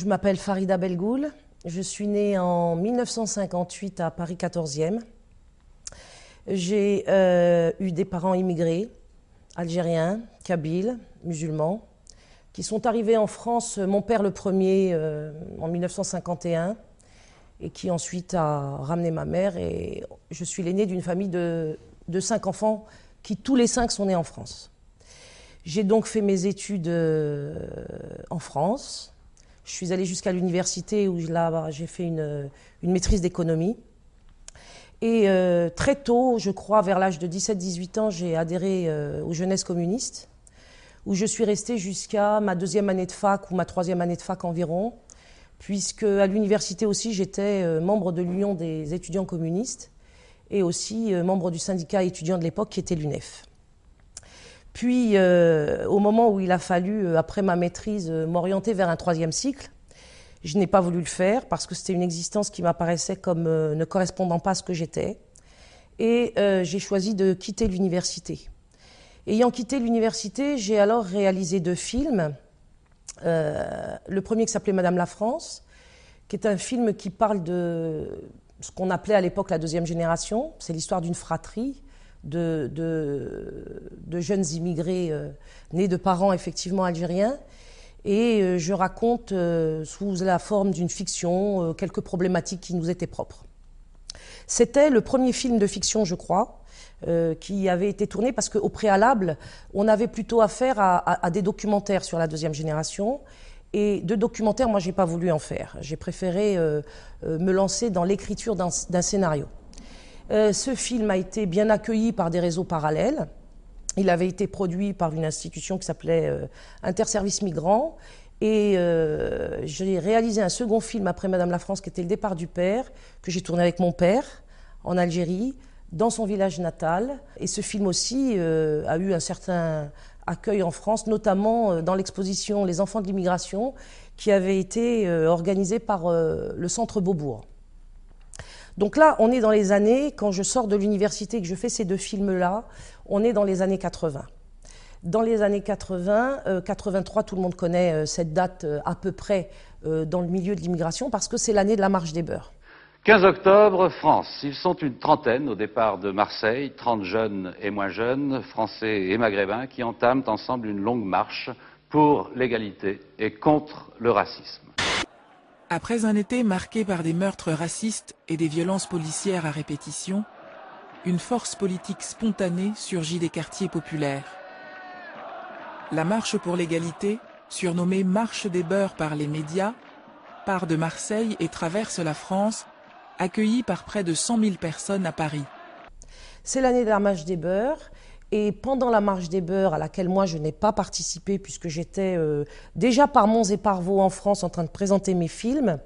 Je m'appelle Farida Belgoul. Je suis née en 1958 à Paris 14e. J'ai euh, eu des parents immigrés, algériens, kabyles, musulmans, qui sont arrivés en France, mon père le premier euh, en 1951, et qui ensuite a ramené ma mère. Et je suis l'aînée d'une famille de, cinq enfants qui tous les cinq sont nés en France. J'ai donc fait mes études euh, en France. Je suis allée jusqu'à l'université où là j'ai fait une, une maîtrise d'économie. Et euh, très tôt, je crois, vers l'âge de 17-18 ans, j'ai adhéré euh, aux jeunesses communistes, où je suis restée jusqu'à ma deuxième année de fac ou ma troisième année de fac environ, puisque à l'université aussi, j'étais euh, membre de l'Union des étudiants communistes et aussi membre du syndicat étudiant de l'époque qui était l'UNEF. Puis, au moment où il a fallu, après ma maîtrise, m'orienter vers un troisième cycle, je n'ai pas voulu le faire parce que c'était une existence qui m'apparaissait comme euh, ne correspondant pas à ce que j'étais. Et euh, j'ai choisi de quitter l'université. Ayant quitté l'université, j'ai alors réalisé deux films. Euh, le premier qui s'appelait Madame la France, qui est un film qui parle de ce qu'on appelait à l'époque la deuxième génération. C'est l'histoire d'une fratrie de, jeunes immigrés nés de parents effectivement algériens et euh, je raconte euh, sous la forme d'une fiction euh, quelques problématiques qui nous étaient propres. C'était le premier film de fiction, je crois, qui avait été tourné parce qu'au préalable, on avait plutôt affaire à, à, des documentaires sur la deuxième génération. Et de documentaires, moi, j'ai pas voulu en faire. J'ai préféré me lancer dans l'écriture d'un scénario. Ce film a été bien accueilli par des réseaux parallèles. Il avait été produit par une institution qui s'appelait euh, Interservice Migrants. Et euh, j'ai réalisé un second film après Madame la France, qui était Le départ du père, que j'ai tourné avec mon père en Algérie, dans son village natal. Et ce film aussi euh, a eu un certain accueil en France, notamment dans l'exposition Les enfants de l'immigration, qui avait été organisée par le Centre Beaubourg. Donc là, on est dans les années, quand je sors de l'université et que je fais ces deux films-là, on est dans les années 80. Dans les années 80, 83, euh, tout le monde connaît euh, cette date euh, à peu près dans le milieu de l'immigration parce que c'est l'année de la marche des beurs. 15 octobre, France. Ils sont une trentaine au départ de Marseille, 30 jeunes et moins jeunes, français et maghrébins, qui entament ensemble une longue marche pour l'égalité et contre le racisme. Après un été marqué par des meurtres racistes et des violences policières à répétition, une force politique spontanée surgit des quartiers populaires. La marche pour l'égalité, surnommée Marche des beurs par les médias, part de Marseille et traverse la France, accueillie par près de 100 000 personnes à Paris. C'est l'année de la marche des beurs et pendant la marche des beurs, à laquelle moi je n'ai pas participé puisque j'étais euh, déjà par Mons et par Vaux en France en train de présenter mes films,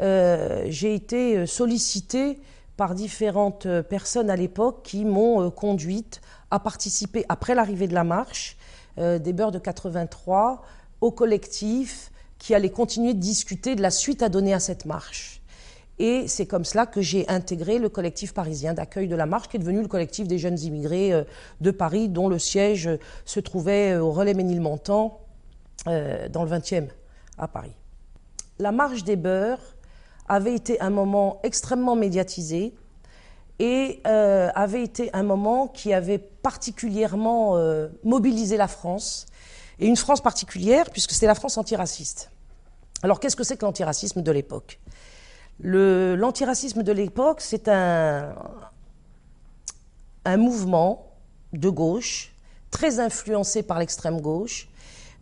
euh, j'ai été euh, sollicitée par différentes personnes à l'époque qui m'ont conduite à participer, après l'arrivée de la marche, des beurs de 83, au collectif qui allait continuer de discuter de la suite à donner à cette marche. Et c'est comme cela que j'ai intégré le collectif parisien d'accueil de la marche, qui est devenu le collectif des jeunes immigrés euh, de Paris, dont le siège euh, se trouvait euh, au relais Ménilmontant, dans le 20e, à Paris. La marche des beurs avait été un moment extrêmement médiatisé et avait été un moment qui avait particulièrement mobilisé la France, et une France particulière, puisque c'était la France antiraciste. Alors qu'est-ce que c'est que l'antiracisme de l'époque? L'antiracisme de l'époque, c'est un, mouvement de gauche très influencé par l'extrême gauche,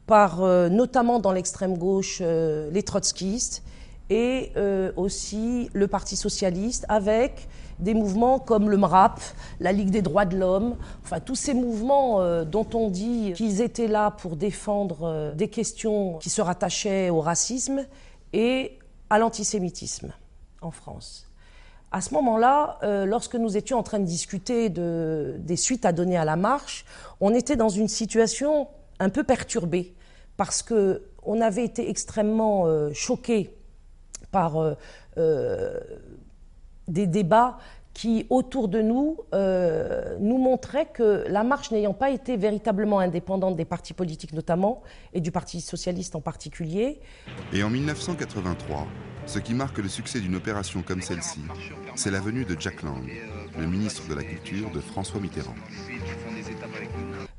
par euh, notamment dans l'extrême gauche euh, les trotskistes et euh, aussi le Parti socialiste, avec des mouvements comme le MRAP, la Ligue des droits de l'homme, enfin tous ces mouvements dont on dit qu'ils étaient là pour défendre des questions qui se rattachaient au racisme et à l'antisémitisme en France. À ce moment-là, euh, lorsque nous étions en train de discuter de, des suites à donner à la marche, on était dans une situation un peu perturbée parce que on avait été extrêmement euh, choqués par euh, des débats qui, autour de nous, euh, nous montrait que la marche n'ayant pas été véritablement indépendante des partis politiques notamment, et du Parti socialiste en particulier. Et en 1983, ce qui marque le succès d'une opération comme celle-ci, c'est la venue de Jack Lang, le ministre de la Culture de François Mitterrand.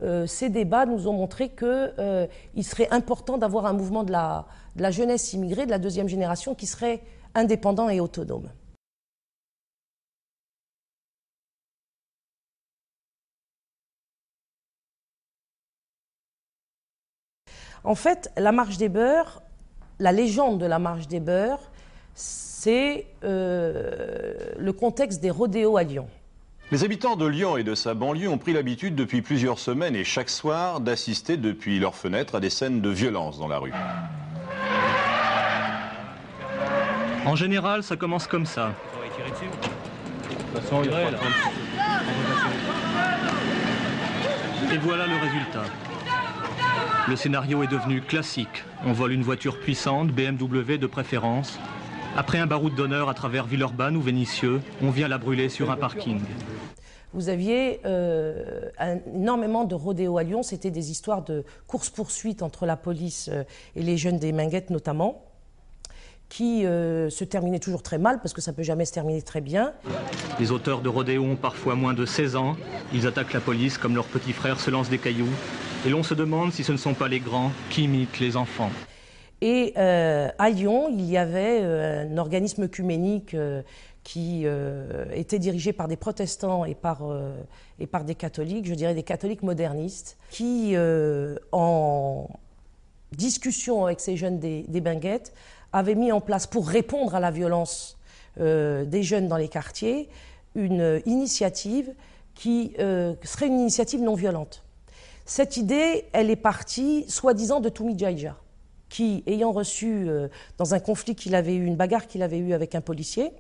Euh, ces débats nous ont montré qu'il euh, serait important d'avoir un mouvement de la, de la jeunesse immigrée, de la deuxième génération, qui serait indépendant et autonome. En fait, la marche des beurs, la légende de la marche des beurs, c'est euh, le contexte des rodéos à Lyon. Les habitants de Lyon et de sa banlieue ont pris l'habitude depuis plusieurs semaines et chaque soir d'assister depuis leurs fenêtres à des scènes de violence dans la rue. En général, ça commence comme ça. Et voilà le résultat. Le scénario est devenu classique. On vole une voiture puissante, BMW de préférence. Après un baroud d'honneur à travers Villeurbanne ou Vénissieux, on vient la brûler sur un parking. Vous aviez euh, énormément de rodéos à Lyon. C'était des histoires de course-poursuite entre la police euh, et les jeunes des Minguettes notamment qui euh, se terminaient toujours très mal, parce que ça ne peut jamais se terminer très bien. Les auteurs de rodéos ont parfois moins de 16 ans. Ils attaquent la police comme leurs petits frères se lancent des cailloux. Et l'on se demande si ce ne sont pas les grands qui imitent les enfants. Et euh, à Lyon, il y avait euh, un organisme œcuménique euh, qui était dirigé par des protestants et par, et par des catholiques, je dirais des catholiques modernistes, qui, en discussion avec ces jeunes des, des Binguettes, avaient mis en place, pour répondre à la violence des jeunes dans les quartiers, une initiative qui serait une initiative non violente. Cette idée, elle est partie, soi-disant, de Toumi qui, ayant reçu, euh, dans un conflit qu'il avait eu, une bagarre qu'il avait eue avec un policier,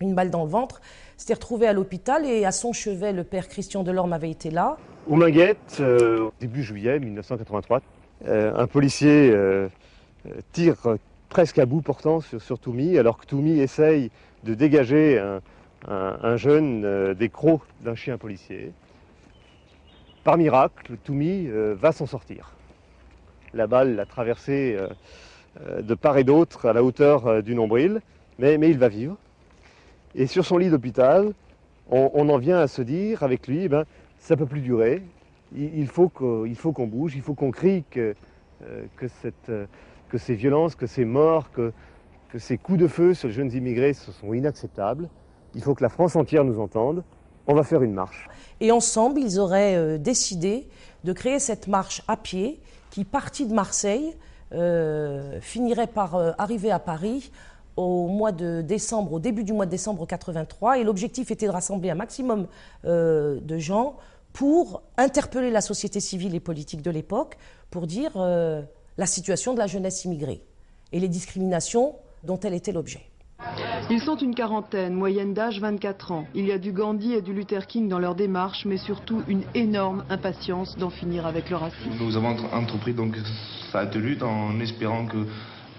une balle dans le ventre, s'était retrouvé à l'hôpital et à son chevet, le père Christian Delorme avait été là. Au Minguette, euh, début juillet 1983, euh, un policier tire presque à bout portant sur, sur Toumi, alors que Toumi essaye de dégager un, un jeune des crocs d'un chien policier. Par miracle, Toumi va s'en sortir. La balle l'a traversé euh, euh, de part et d'autre à la hauteur du nombril, mais, il va vivre. Et sur son lit d'hôpital, on, en vient à se dire avec lui, ben, ça ne peut plus durer, il, faut qu'on bouge, il faut qu'on crie que, ces violences, que ces morts, que, ces coups de feu sur les jeunes immigrés sont inacceptables. Il faut que la France entière nous entende on va faire une marche. Et ensemble, ils auraient euh, décidé de créer cette marche à pied qui, partie de Marseille, euh, finirait par euh, arriver à Paris au mois de décembre, au début du mois de décembre 83. Et l'objectif était de rassembler un maximum de gens pour interpeller la société civile et politique de l'époque pour dire la situation de la jeunesse immigrée et les discriminations dont elle était l'objet. Ils sont une quarantaine, moyenne d'âge 24 ans. Il y a du Gandhi et du Luther King dans leur démarche, mais surtout une énorme impatience d'en finir avec le racisme. Nous avons entrepris donc cette lutte en espérant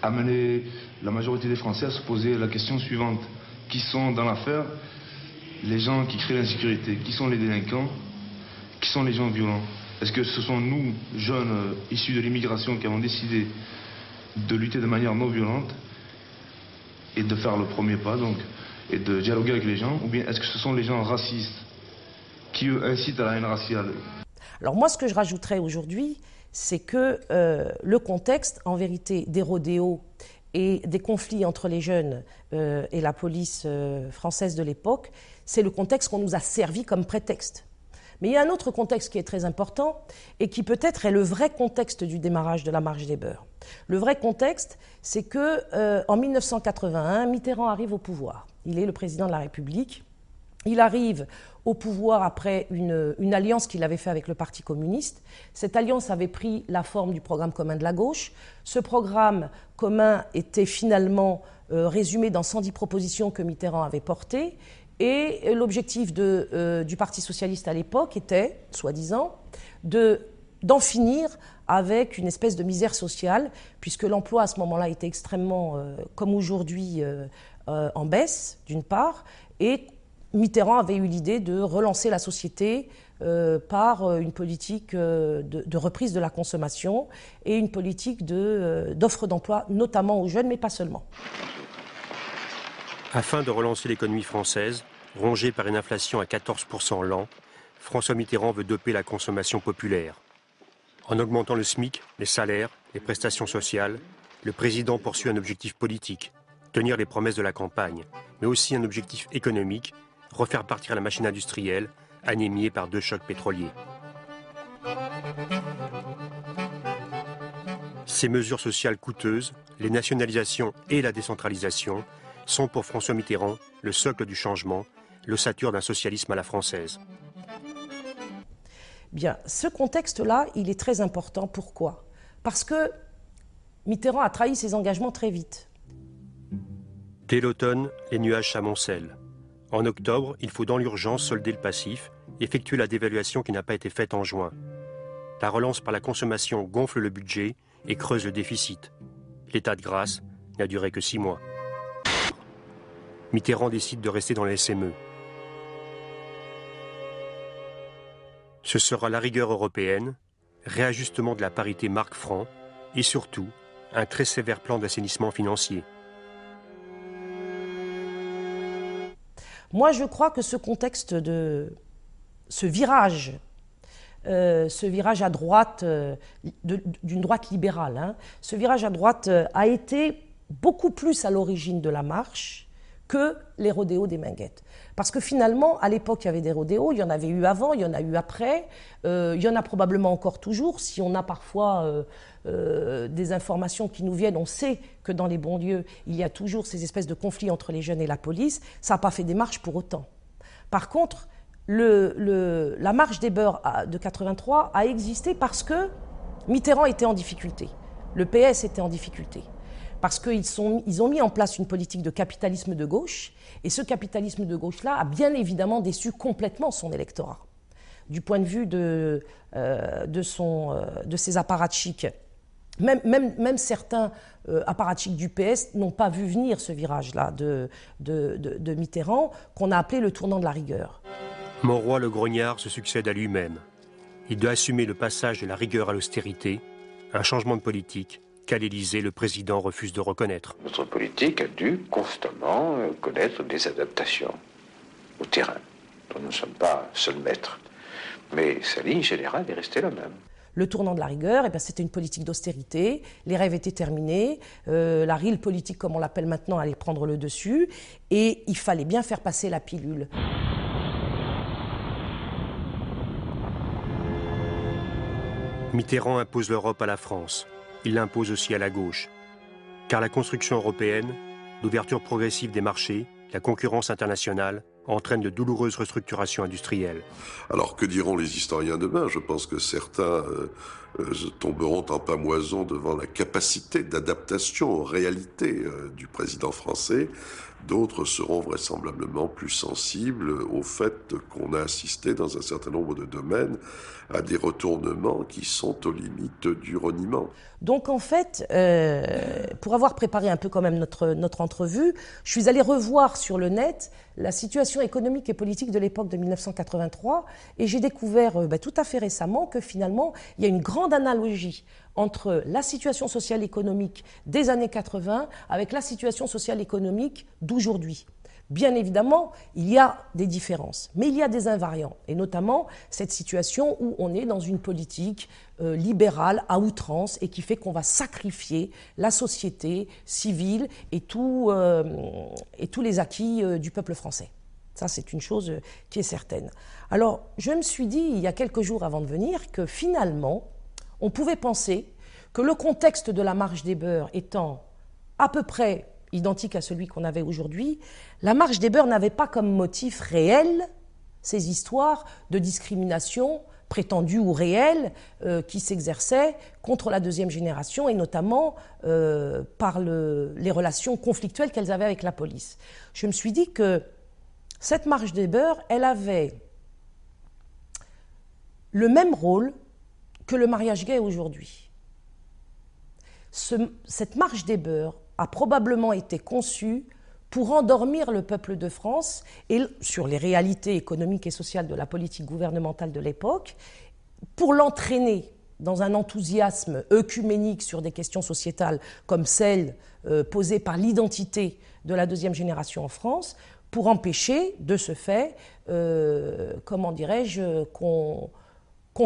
amener la majorité des Français à se poser la question suivante. Qui sont dans l'affaire les gens qui créent l'insécurité? Qui sont les délinquants? Qui sont les gens violents? Est-ce que ce sont nous, jeunes euh, issus de l'immigration, qui avons décidé de lutter de manière non violente? Et de faire le premier pas, donc, et de dialoguer avec les gens, ou bien est-ce que ce sont les gens racistes qui, eux, incitent à la haine raciale? Alors moi, ce que je rajouterais aujourd'hui, c'est que euh, le contexte, en vérité, des rodéos et des conflits entre les jeunes euh, et la police euh, française de l'époque, c'est le contexte qu'on nous a servi comme prétexte. Mais il y a un autre contexte qui est très important et qui peut-être est le vrai contexte du démarrage de la marche des beurs. Le vrai contexte, c'est que euh, en 1981, Mitterrand arrive au pouvoir. Il est le président de la République. Il arrive au pouvoir après une, alliance qu'il avait faite avec le Parti communiste. Cette alliance avait pris la forme du programme commun de la gauche. Ce programme commun était finalement euh, résumé dans 110 propositions que Mitterrand avait portées. Et l'objectif euh, du Parti socialiste à l'époque était, soi-disant, d'en finir avec une espèce de misère sociale, puisque l'emploi à ce moment-là était extrêmement, euh, comme aujourd'hui, euh, en baisse, d'une part, et Mitterrand avait eu l'idée de relancer la société par une politique de, reprise de la consommation et une politique d'offre d'emploi, notamment aux jeunes, mais pas seulement. Afin de relancer l'économie française, rongée par une inflation à 14% l'an, François Mitterrand veut doper la consommation populaire. En augmentant le SMIC, les salaires, les prestations sociales, le président poursuit un objectif politique, tenir les promesses de la campagne, mais aussi un objectif économique, refaire partir la machine industrielle, anémiée par deux chocs pétroliers. Ces mesures sociales coûteuses, les nationalisations et la décentralisation, sont pour François Mitterrand le socle du changement, l'ossature d'un socialisme à la française. Bien, ce contexte-là, il est très important. Pourquoi? Parce que Mitterrand a trahi ses engagements très vite. Dès l'automne, les nuages s'amoncellent. En octobre, il faut dans l'urgence solder le passif, effectuer la dévaluation qui n'a pas été faite en juin. La relance par la consommation gonfle le budget et creuse le déficit. L'état de grâce n'a duré que six mois. Mitterrand décide de rester dans les SME. Ce sera la rigueur européenne, réajustement de la parité marque-franc et surtout un très sévère plan d'assainissement financier. Moi, je crois que ce contexte de ce virage, euh, ce virage à droite, euh, d'une droite libérale, hein, ce virage à droite euh, a été beaucoup plus à l'origine de la marche que les rodéos des Minguettes. Parce que finalement, à l'époque, il y avait des rodéos, il y en avait eu avant, il y en a eu après, euh, il y en a probablement encore toujours. Si on a parfois euh, euh, des informations qui nous viennent, on sait que dans les banlieues, il y a toujours ces espèces de conflits entre les jeunes et la police. Ça n'a pas fait des marches pour autant. Par contre, la marche des beurs de 83 a existé parce que Mitterrand était en difficulté. Le PS était en difficulté parce qu'ils ils ont mis en place une politique de capitalisme de gauche, et ce capitalisme de gauche-là a bien évidemment déçu complètement son électorat. Du point de vue de, euh, euh, ses apparatchiks, même, certains euh, du PS n'ont pas vu venir ce virage-là de, Mitterrand, qu'on a appelé le tournant de la rigueur. roi le grognard se succède à lui-même. Il doit assumer le passage de la rigueur à l'austérité, un changement de politique qu'à l'Élysée, le président refuse de reconnaître. Notre politique a dû constamment euh, connaître des adaptations au terrain, dont nous ne sommes pas seuls maîtres. Mais sa ligne générale est restée la même. Le tournant de la rigueur, eh c'était une politique d'austérité, les rêves étaient terminés, euh, la rille politique, comme on l'appelle maintenant, allait prendre le dessus, et il fallait bien faire passer la pilule. Mitterrand impose l'Europe à la France il l'impose aussi à la gauche. Car la construction européenne, l'ouverture progressive des marchés, la concurrence internationale entraînent de douloureuses restructurations industrielles. Alors que diront les historiens demain? Je pense que certains euh, euh, tomberont en pamoison devant la capacité d'adaptation aux réalités euh, du président français. D'autres seront vraisemblablement plus sensibles au fait qu'on a assisté dans un certain nombre de domaines à des retournements qui sont aux limites du reniement. Donc en fait, euh, pour avoir préparé un peu quand même notre, notre entrevue, je suis allé revoir sur le net la situation économique et politique de l'époque de 1983 et j'ai découvert euh, bah, tout à fait récemment que finalement il y a une grande analogie entre la situation sociale économique des années 80 avec la situation sociale économique d'aujourd'hui. Bien évidemment, il y a des différences, mais il y a des invariants, et notamment cette situation où on est dans une politique euh, libérale à outrance et qui fait qu'on va sacrifier la société civile et, euh, tous les acquis euh, du peuple français. Ça, c'est une chose qui est certaine. Alors, je me suis dit, il y a quelques jours avant de venir, que finalement, on pouvait penser que le contexte de la marche des beurs étant à peu près identique à celui qu'on avait aujourd'hui, la marche des beurs n'avait pas comme motif réel ces histoires de discrimination prétendue ou réelle euh, qui s'exerçaient contre la deuxième génération et notamment euh, par les relations conflictuelles qu'elles avaient avec la police. Je me suis dit que cette marche des beurs, elle avait le même rôle que le mariage gay aujourd'hui. cette marche des beurs a probablement été conçue pour endormir le peuple de France et sur les réalités économiques et sociales de la politique gouvernementale de l'époque, pour l'entraîner dans un enthousiasme œcuménique sur des questions sociétales comme celles euh, posées par l'identité de la deuxième génération en France, pour empêcher de ce fait, euh, comment dirais-je, qu'on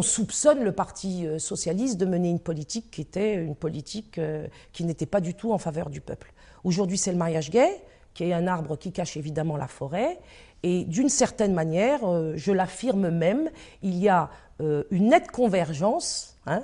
soupçonne le Parti euh, socialiste de mener une politique qui était une politique qui n'était pas du tout en faveur du peuple. Aujourd'hui, c'est le mariage gay, qui est un arbre qui cache évidemment la forêt. Et d'une certaine manière, euh, je l'affirme même, il y a euh, une nette convergence hein,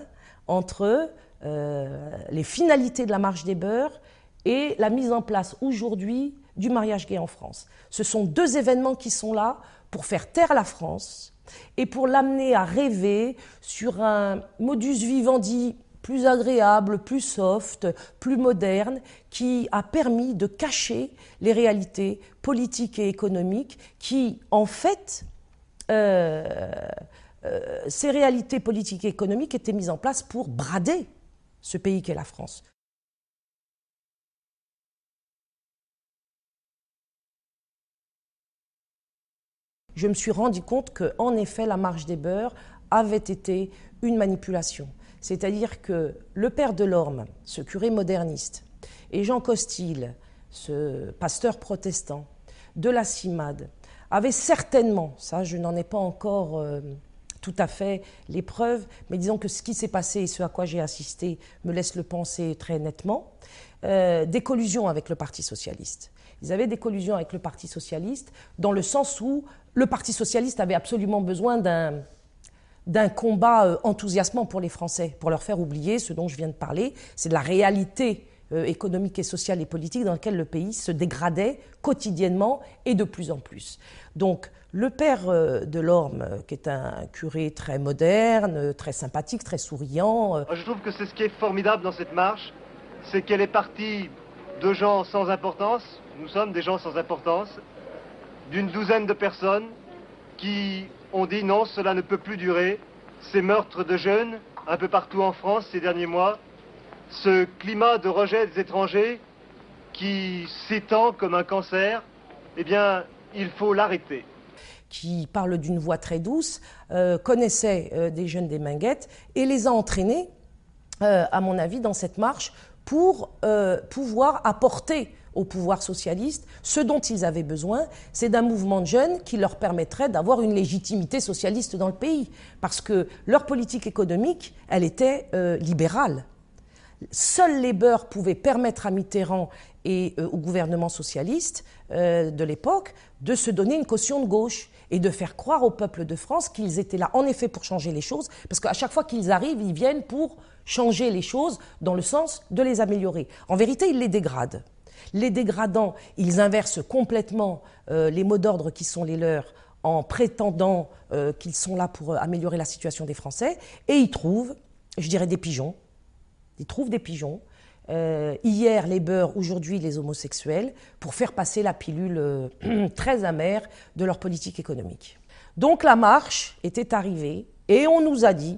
entre euh, les finalités de la marche des beurs et la mise en place aujourd'hui du mariage gay en France. Ce sont deux événements qui sont là pour faire taire la France et pour l'amener à rêver sur un modus vivendi plus agréable, plus soft, plus moderne, qui a permis de cacher les réalités politiques et économiques qui, en fait, euh, euh, ces réalités politiques et économiques étaient mises en place pour brader ce pays qu'est la France. Je me suis rendu compte que, en effet, la marche des beurs avait été une manipulation. C'est-à-dire que le père de l'Orme, ce curé moderniste, et Jean Costil, ce pasteur protestant de la CIMAD, avaient certainement, ça je n'en ai pas encore euh, tout à fait les preuves, mais disons que ce qui s'est passé et ce à quoi j'ai assisté me laisse le penser très nettement, euh, des collusions avec le Parti socialiste. Ils avaient des collusions avec le Parti socialiste dans le sens où le Parti socialiste avait absolument besoin d'un d'un combat euh, enthousiasmant pour les Français, pour leur faire oublier ce dont je viens de parler, c'est de la réalité euh, économique et sociale et politique dans laquelle le pays se dégradait quotidiennement et de plus en plus. Donc le père euh, de l'Orme, qui est un curé très moderne, très sympathique, très souriant. Je trouve que c'est ce qui est formidable dans cette marche, c'est qu'elle est partie de gens sans importance, nous sommes des gens sans importance, d'une douzaine de personnes qui ont dit non, cela ne peut plus durer. Ces meurtres de jeunes, un peu partout en France ces derniers mois, ce climat de rejet des étrangers qui s'étend comme un cancer, eh bien, il faut l'arrêter qui parle d'une voix très douce, euh, connaissait euh, des jeunes des Minguettes et les a entraînés, euh, à mon avis, dans cette marche pour pouvoir apporter au pouvoir socialiste, ce dont ils avaient besoin, c'est d'un mouvement de jeunes qui leur permettrait d'avoir une légitimité socialiste dans le pays. Parce que leur politique économique, elle était euh, libérale. Seuls les beurs pouvaient permettre à Mitterrand et euh, au gouvernement socialiste euh, de l'époque de se donner une caution de gauche et de faire croire au peuple de France qu'ils étaient là en effet pour changer les choses, parce qu'à chaque fois qu'ils arrivent, ils viennent pour changer les choses dans le sens de les améliorer. En vérité, ils les dégradent. Les dégradants, ils inversent complètement euh, les mots d'ordre qui sont les leurs en prétendant euh, qu'ils sont là pour euh, améliorer la situation des Français, et ils trouvent, je dirais, des pigeons. Ils trouvent des pigeons. hier, les beurs, aujourd'hui, les homosexuels, pour faire passer la pilule très amère de leur politique économique. Donc la marche était arrivée, et on nous a dit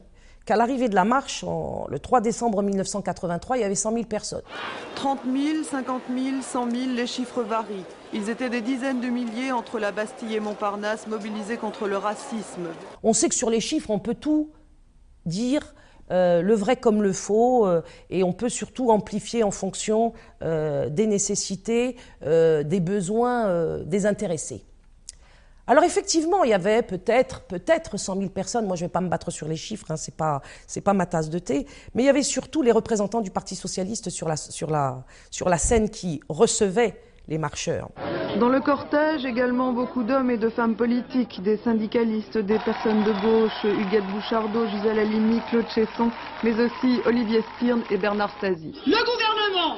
qu'à l'arrivée de la marche, le 3 décembre 1983, il y avait 100 000 personnes. 30 000, 50 000, 100 000, les chiffres varient. Ils étaient des dizaines de milliers entre la Bastille et Montparnasse, mobilisés contre le racisme. On sait que sur les chiffres, on peut tout dire. Euh, le vrai comme le faux, euh, et on peut surtout amplifier en fonction euh, des nécessités, des besoins des intéressés. Alors effectivement, il y avait peut-être peut-être 100 000 personnes. Moi, je ne vais pas me battre sur les chiffres, hein, c'est pas c'est pas ma tasse de thé. Mais il y avait surtout les représentants du Parti socialiste sur la sur la sur la scène qui recevaient les marcheurs. Dans le cortège, également beaucoup d'hommes et de femmes politiques, des syndicalistes, des personnes de gauche, Huguette Bouchardot, Gisèle Halimi, Claude Chesson, mais aussi Olivier Stirn et Bernard Stasi. Le gouvernement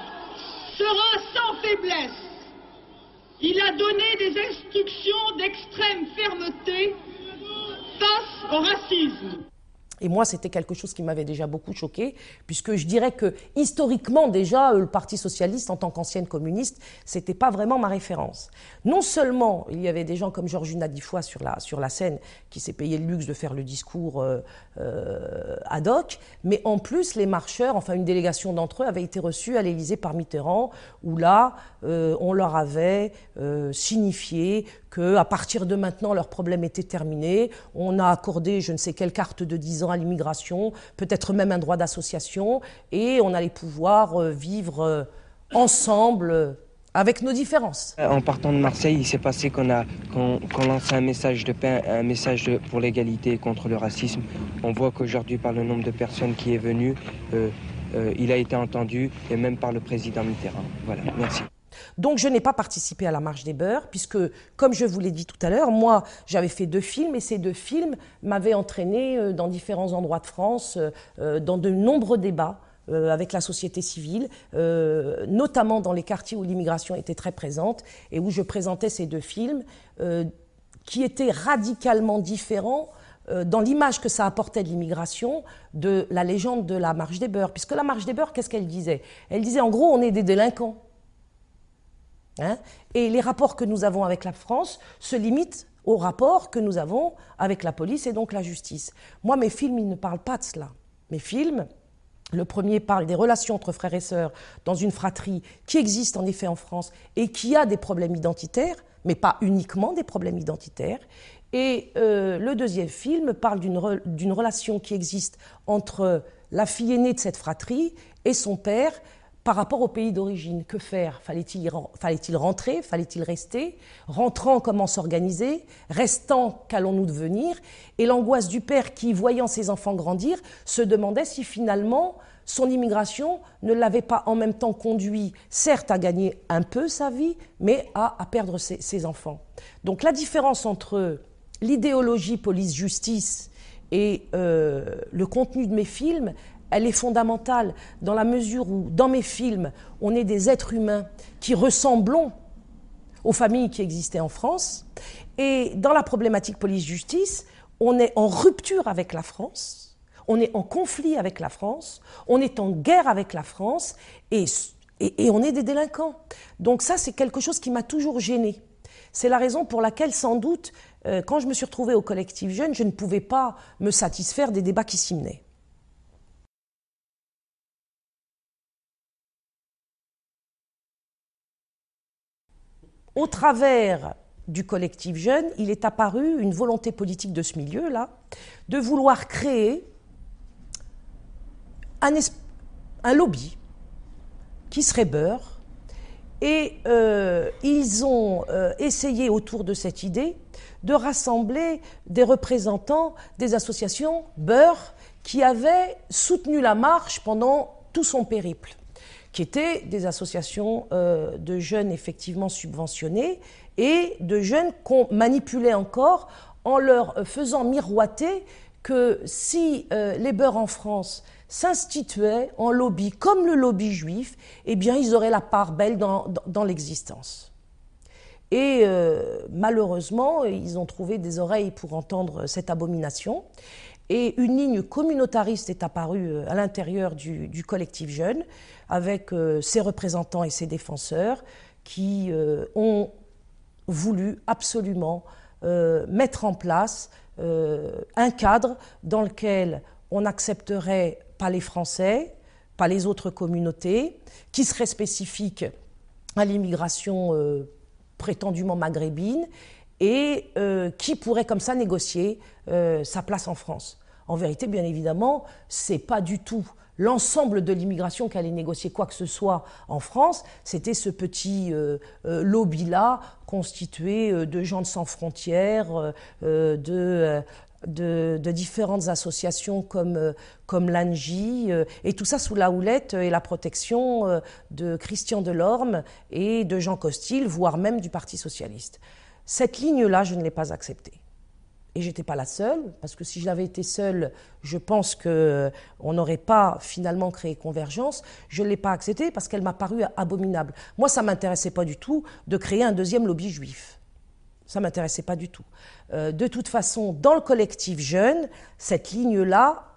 sera sans faiblesse il a donné des instructions d'extrême fermeté face au racisme. Et moi, c'était quelque chose qui m'avait déjà beaucoup choqué, puisque je dirais que historiquement déjà, le Parti socialiste, en tant qu'ancienne communiste, c'était pas vraiment ma référence. Non seulement il y avait des gens comme Georgina Difoy sur la, sur la scène, qui s'est payé le luxe de faire le discours euh, euh, ad hoc, mais en plus, les marcheurs, enfin une délégation d'entre eux, avait été reçue à l'Élysée par Mitterrand, où là, euh, on leur avait signifié que à partir de maintenant, leur problème était terminé. On a accordé je ne sais quelle carte de 10 ans à l'immigration, peut-être même un droit d'association, et on allait pouvoir vivre ensemble avec nos différences. En partant de Marseille, il s'est passé qu'on a qu'on un message de paix, un message de, pour l'égalité et contre le racisme. On voit qu'aujourd'hui, par le nombre de personnes qui est venu, euh, euh, il a été entendu, et même par le président Mitterrand. Voilà, merci. Donc je n'ai pas participé à la marche des beurs, puisque, comme je vous l'ai dit tout à l'heure, moi j'avais fait deux films, et ces deux films m'avaient entraîné euh, dans différents endroits de France, dans de nombreux débats euh, avec la société civile, euh, notamment dans les quartiers où l'immigration était très présente et où je présentais ces deux films euh, qui étaient radicalement différents dans l'image que ça apportait de l'immigration de la légende de la marche des beurs. Puisque la marche des beurs, qu'est-ce qu'elle disait? Elle disait en gros, on est des délinquants. Hein et les rapports que nous avons avec la France se limitent aux rapports que nous avons avec la police et donc la justice. Moi, mes films, ils ne parlent pas de cela. Mes films, le premier parle des relations entre frères et sœurs dans une fratrie qui existe en effet en France et qui a des problèmes identitaires, mais pas uniquement des problèmes identitaires. Et euh, le deuxième film parle d'une relation qui existe entre la fille aînée de cette fratrie et son père par rapport au pays d'origine. Que faire? Fallait-il fallait rentrer? Fallait-il rester? Rentrant, comment s'organiser? Restant, qu'allons-nous devenir? Et l'angoisse du père qui, voyant ses enfants grandir, se demandait si finalement son immigration ne l'avait pas en même temps conduit, certes, à gagner un peu sa vie, mais à, perdre ses, enfants. Donc la différence entre l'idéologie police-justice et euh, le contenu de mes films, elle est fondamentale dans la mesure où, dans mes films, on est des êtres humains qui ressemblons aux familles qui existaient en France. Et dans la problématique police-justice, on est en rupture avec la France on est en conflit avec la France, on est en guerre avec la France et, on est des délinquants. Donc ça, c'est quelque chose qui m'a toujours gêné. C'est la raison pour laquelle, sans doute, euh, quand je me suis retrouvée au collectif jeune, je ne pouvais pas me satisfaire des débats qui s'y menaient. Au travers du collectif jeune, il est apparu une volonté politique de ce milieu-là de vouloir créer un, lobby qui serait beurre. Et euh, ils ont euh, essayé autour de cette idée de rassembler des représentants des associations beurre qui avaient soutenu la marche pendant tout son périple, qui étaient des associations euh, de jeunes effectivement subventionnés et de jeunes qu'on manipulait encore en leur faisant miroiter que si les beurs en France s'instituaient en lobby, comme le lobby juif, eh bien, ils auraient la part belle dans, l'existence. Et euh, malheureusement, ils ont trouvé des oreilles pour entendre cette abomination. Et une ligne communautariste est apparue euh, à l'intérieur du, collectif jeune, avec euh, ses représentants et ses défenseurs qui ont voulu absolument mettre en place un cadre dans lequel on accepterait pas les Français, pas les autres communautés, qui seraient spécifiques à l'immigration euh, prétendument maghrébine et euh, qui pourrait comme ça négocier euh, sa place en France. En vérité, bien évidemment, c'est pas du tout l'ensemble de l'immigration qui allait négocier quoi que ce soit en France, c'était ce petit lobby-là constitué de gens de sans frontières, de différentes associations comme, euh, comme l'ANJI, euh, et tout ça sous la houlette et la protection euh, de Christian Delorme et de Jean Costil, voire même du Parti socialiste. Cette ligne-là, je ne l'ai pas acceptée. Et j'étais pas la seule, parce que si je l'avais été seule, je pense qu'on n'aurait pas finalement créé Convergence. Je ne l'ai pas acceptée parce qu'elle m'a paru abominable. Moi, ça m'intéressait pas du tout de créer un deuxième lobby juif. Ça m'intéressait pas du tout. Euh, de toute façon, dans le collectif jeune, cette ligne-là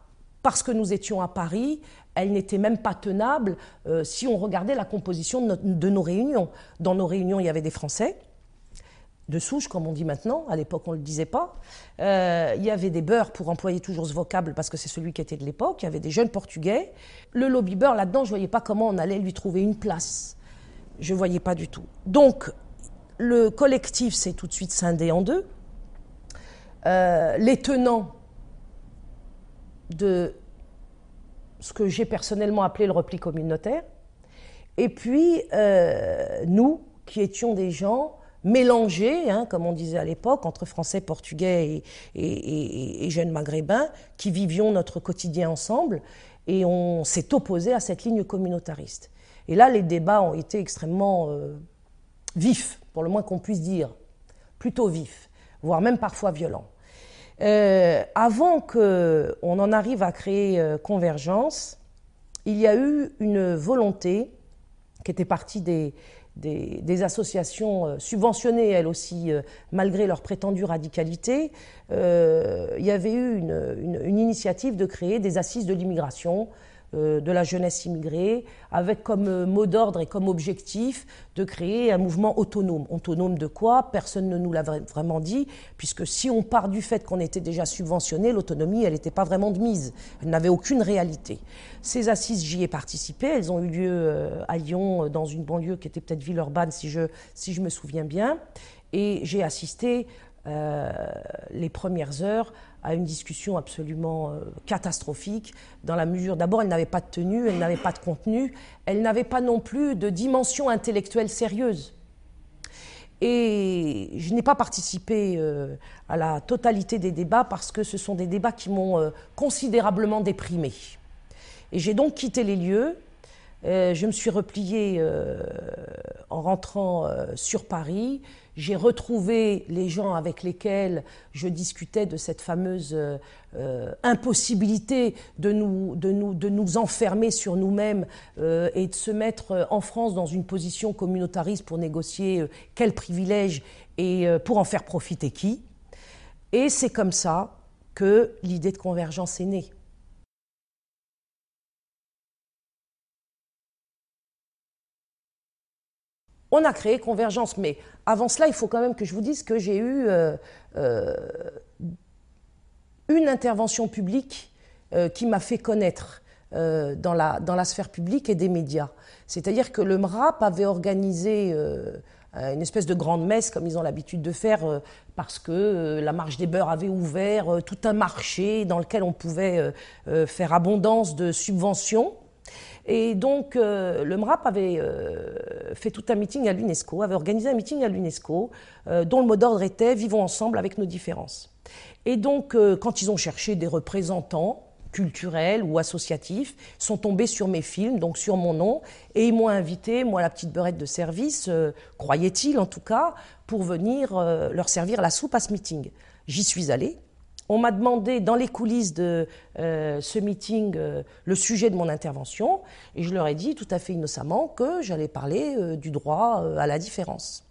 parce que nous étions à Paris, elle n'était même pas tenable euh, si on regardait la composition de, nos réunions. Dans nos réunions, il y avait des Français, de souche, comme on dit maintenant, à l'époque on ne le disait pas. Euh, il y avait des beurs, pour employer toujours ce vocable, parce que c'est celui qui était de l'époque, il y avait des jeunes Portugais. Le lobby beurre, là-dedans, je ne voyais pas comment on allait lui trouver une place. Je ne voyais pas du tout. Donc, le collectif s'est tout de suite scindé en deux. Euh, les tenants de ce que j'ai personnellement appelé le repli communautaire, et puis euh, nous, qui étions des gens mélangés, hein, comme on disait à l'époque, entre Français, Portugais et, et, jeunes Maghrébins, qui vivions notre quotidien ensemble, et on s'est opposé à cette ligne communautariste. Et là, les débats ont été extrêmement euh, vifs, pour le moins qu'on puisse dire, plutôt vifs, voire même parfois violents. Euh, avant qu'on en arrive à créer euh, Convergence, il y a eu une volonté qui était partie des, des, associations euh, subventionnées, elles aussi, malgré leur prétendue radicalité. il y avait eu une, initiative de créer des assises de l'immigration euh, de la jeunesse immigrée, avec comme euh, mot d'ordre et comme objectif de créer un mouvement autonome. Autonome de quoi? Personne ne nous l'a vraiment dit, puisque si on part du fait qu'on était déjà subventionné, l'autonomie, elle n'était pas vraiment de mise. Elle n'avait aucune réalité. Ces assises, j'y ai participé. Elles ont eu lieu euh, à Lyon, dans une banlieue qui était peut-être Villeurbanne, si je, si je me souviens bien. Et j'ai assisté les premières heures à une discussion absolument euh, catastrophique, dans la mesure, d'abord, elle n'avait pas de tenue, elle n'avait pas de contenu, elle n'avait pas non plus de dimension intellectuelle sérieuse. Et je n'ai pas participé euh, à la totalité des débats parce que ce sont des débats qui m'ont euh, considérablement déprimé. Et j'ai donc quitté les lieux. je me suis repliée en rentrant sur Paris. J'ai retrouvé les gens avec lesquels je discutais de cette fameuse euh, euh, impossibilité de nous, enfermer sur nous-mêmes euh, et de se mettre en France dans une position communautariste pour négocier quels privilèges et pour en faire profiter qui. Et c'est comme ça que l'idée de convergence est née. On a créé Convergence, mais avant cela, il faut quand même que je vous dise que j'ai eu euh, euh, une intervention publique euh, qui m'a fait connaître dans, la, dans la sphère publique et des médias. C'est-à-dire que le MRAP avait organisé une espèce de grande messe, comme ils ont l'habitude de faire, parce que la marche des beurs avait ouvert tout un marché dans lequel on pouvait faire abondance de subventions. Et donc, euh, le MRAP avait euh, fait tout un meeting à l'UNESCO, avait organisé un meeting à l'UNESCO, euh, dont le mot d'ordre était Vivons ensemble avec nos différences. Et donc, quand ils ont cherché des représentants, culturels ou associatifs sont tombés sur mes films, donc sur mon nom, et ils m'ont invité, moi la petite beurette de service, croyait-il en tout cas, pour venir leur servir la soupe à ce meeting. J'y suis allée, on m'a demandé dans les coulisses de euh, ce meeting euh, le sujet de mon intervention et je leur ai dit tout à fait innocemment que j'allais parler euh, du droit à la différence.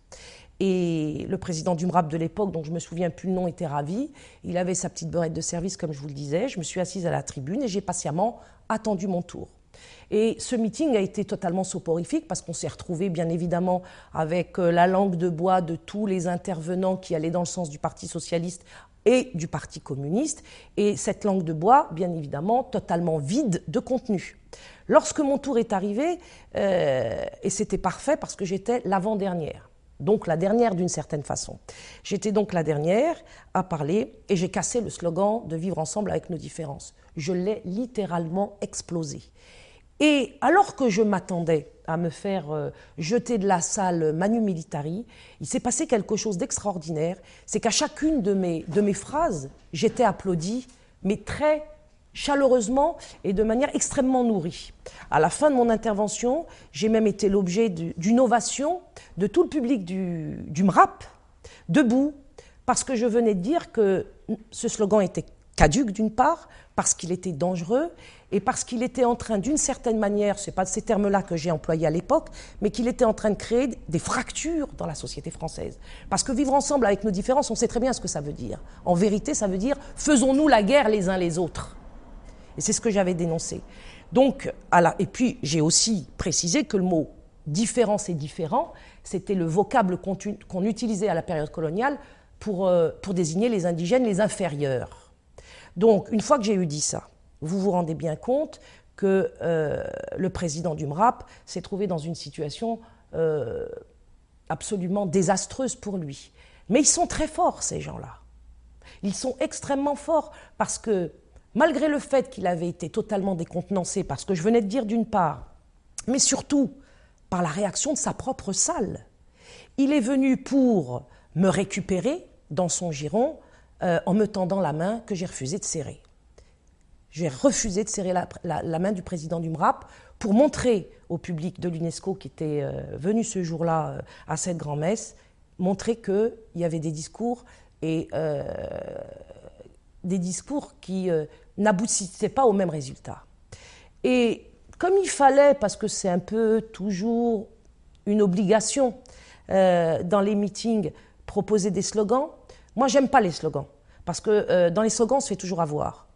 Et le président du MRAP de l'époque, dont je me souviens plus le nom, était ravi. Il avait sa petite beurette de service, comme je vous le disais. Je me suis assise à la tribune et j'ai patiemment attendu mon tour. Et ce meeting a été totalement soporifique parce qu'on s'est retrouvé bien évidemment avec la langue de bois de tous les intervenants qui allaient dans le sens du Parti socialiste et du Parti communiste, et cette langue de bois, bien évidemment, totalement vide de contenu. Lorsque mon tour est arrivé, euh, et c'était parfait parce que j'étais l'avant-dernière, donc la dernière d'une certaine façon. J'étais donc la dernière à parler, et j'ai cassé le slogan de vivre ensemble avec nos différences. Je l'ai littéralement explosé. Et alors que je m'attendais à me faire euh, jeter de la salle Manu Militari, il s'est passé quelque chose d'extraordinaire. C'est qu'à chacune de mes, de mes phrases, j'étais applaudi, mais très chaleureusement et de manière extrêmement nourrie. À la fin de mon intervention, j'ai même été l'objet d'une ovation de tout le public du, du MRAP, debout, parce que je venais de dire que ce slogan était caduque d'une part, parce qu'il était dangereux et parce qu'il était en train, d'une certaine manière, ce n'est pas ces termes-là que j'ai employés à l'époque, mais qu'il était en train de créer des fractures dans la société française. Parce que vivre ensemble avec nos différences, on sait très bien ce que ça veut dire. En vérité, ça veut dire faisons-nous la guerre les uns les autres. Et c'est ce que j'avais dénoncé. Donc, et puis j'ai aussi précisé que le mot différence et différent, c'était le vocable qu'on utilisait à la période coloniale pour, euh, pour désigner les indigènes les inférieurs. Donc, une fois que j'ai eu dit ça, vous vous rendez bien compte que euh, le président du MRAP s'est trouvé dans une situation euh, absolument désastreuse pour lui. Mais ils sont très forts, ces gens-là. Ils sont extrêmement forts parce que, malgré le fait qu'il avait été totalement décontenancé par ce que je venais de dire d'une part, mais surtout par la réaction de sa propre salle, il est venu pour me récupérer dans son giron euh, en me tendant la main que j'ai refusé de serrer. J'ai refusé de serrer la, main du président du MRAP pour montrer au public de l'UNESCO qui était euh, venu ce jour-là euh, à cette grand-messe, montrer qu'il y avait des discours et des discours qui n'aboutissaient pas au même résultat. Et comme il fallait, parce que c'est un peu toujours une obligation dans les meetings, proposer des slogans, moi, j'aime pas les slogans, parce que euh, dans les slogans, on se fait toujours avoir.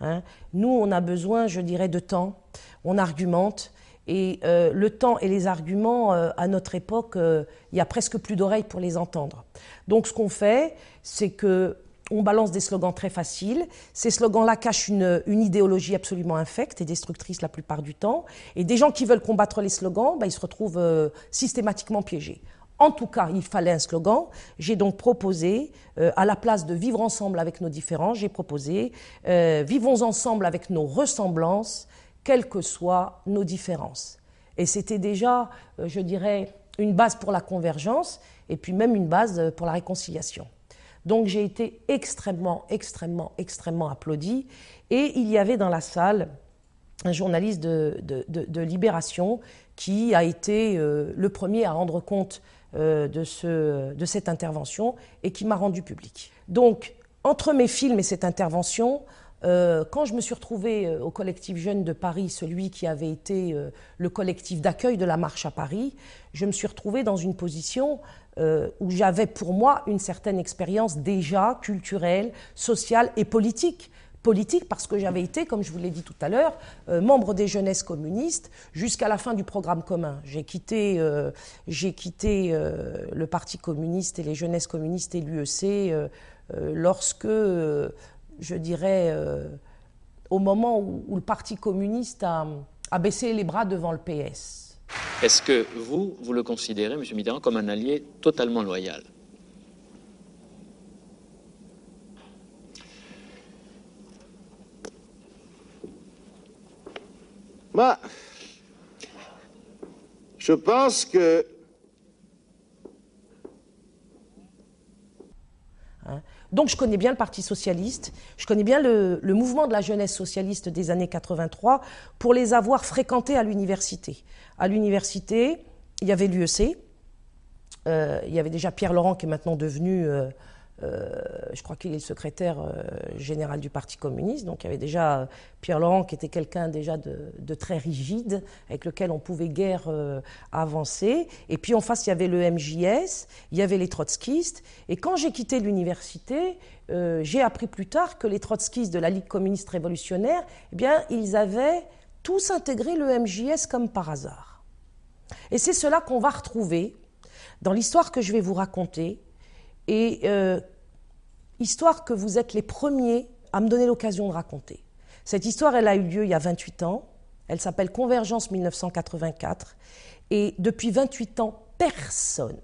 Hein. Nous, on a besoin, je dirais, de temps, on argumente, et euh, le temps et les arguments, euh, à notre époque, il y a presque plus d'oreilles pour les entendre. Donc, ce qu'on fait, c'est que on balance des slogans très faciles. Ces slogans-là cachent une, idéologie absolument infecte et destructrice la plupart du temps. Et des gens qui veulent combattre les slogans, ben, ils se retrouvent systématiquement piégés. En tout cas, il fallait un slogan. J'ai donc proposé, euh, à la place de vivre ensemble avec nos différences, j'ai proposé euh, vivons ensemble avec nos ressemblances, quelles que soient nos différences. Et c'était déjà, euh, je dirais, une base pour la convergence et puis même une base pour la réconciliation. Donc j'ai été extrêmement, extrêmement, extrêmement applaudi. Et il y avait dans la salle un journaliste de, Libération qui a été le premier à rendre compte de, ce, de cette intervention et qui m'a rendu public. Donc, entre mes films et cette intervention, euh, quand je me suis retrouvée euh, au collectif Jeunes de Paris, celui qui avait été le collectif d'accueil de la marche à Paris, je me suis retrouvée dans une position où j'avais pour moi une certaine expérience déjà culturelle, sociale et politique politique parce que j'avais été, comme je vous l'ai dit tout à l'heure, euh, membre des jeunesses communistes jusqu'à la fin du programme commun. J'ai quitté, euh, quitté euh, le Parti communiste et les jeunesses communistes et l'UEC lorsque, je dirais, au moment où, le Parti communiste a, a baissé les bras devant le PS. Est-ce que vous, vous le considérez, M. Mitterrand, comme un allié totalement loyal? Moi, je pense que... Hein? Donc je connais bien le Parti socialiste, je connais bien le, mouvement de la jeunesse socialiste des années 83 pour les avoir fréquentés à l'université. À l'université, il y avait l'UEC, euh, il y avait déjà Pierre Laurent qui est maintenant devenu... Euh, je crois qu'il est le secrétaire euh, général du Parti communiste, donc il y avait déjà euh, Pierre Laurent qui était quelqu'un déjà de, très rigide, avec lequel on pouvait guère avancer. Et puis en face, il y avait le MJS, il y avait les trotskistes. Et quand j'ai quitté l'université, j'ai appris plus tard que les trotskistes de la Ligue communiste révolutionnaire, eh bien, ils avaient tous intégré le MJS comme par hasard. Et c'est cela qu'on va retrouver dans l'histoire que je vais vous raconter, et euh, histoire que vous êtes les premiers à me donner l'occasion de raconter. Cette histoire, elle a eu lieu il y a 28 ans. Elle s'appelle Convergence 1984. Et depuis 28 ans, personne,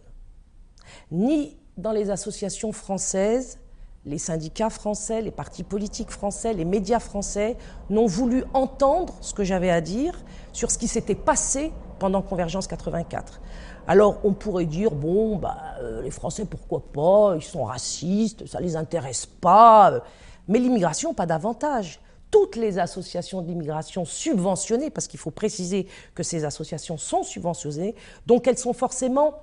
ni dans les associations françaises, les syndicats français, les partis politiques français, les médias français, n'ont voulu entendre ce que j'avais à dire sur ce qui s'était passé pendant Convergence 84. Alors on pourrait dire, bon, bah, euh, les Français, pourquoi pas, ils sont racistes, ça ne les intéresse pas. Mais l'immigration, pas davantage. Toutes les associations d'immigration subventionnées, parce qu'il faut préciser que ces associations sont subventionnées, donc elles sont forcément,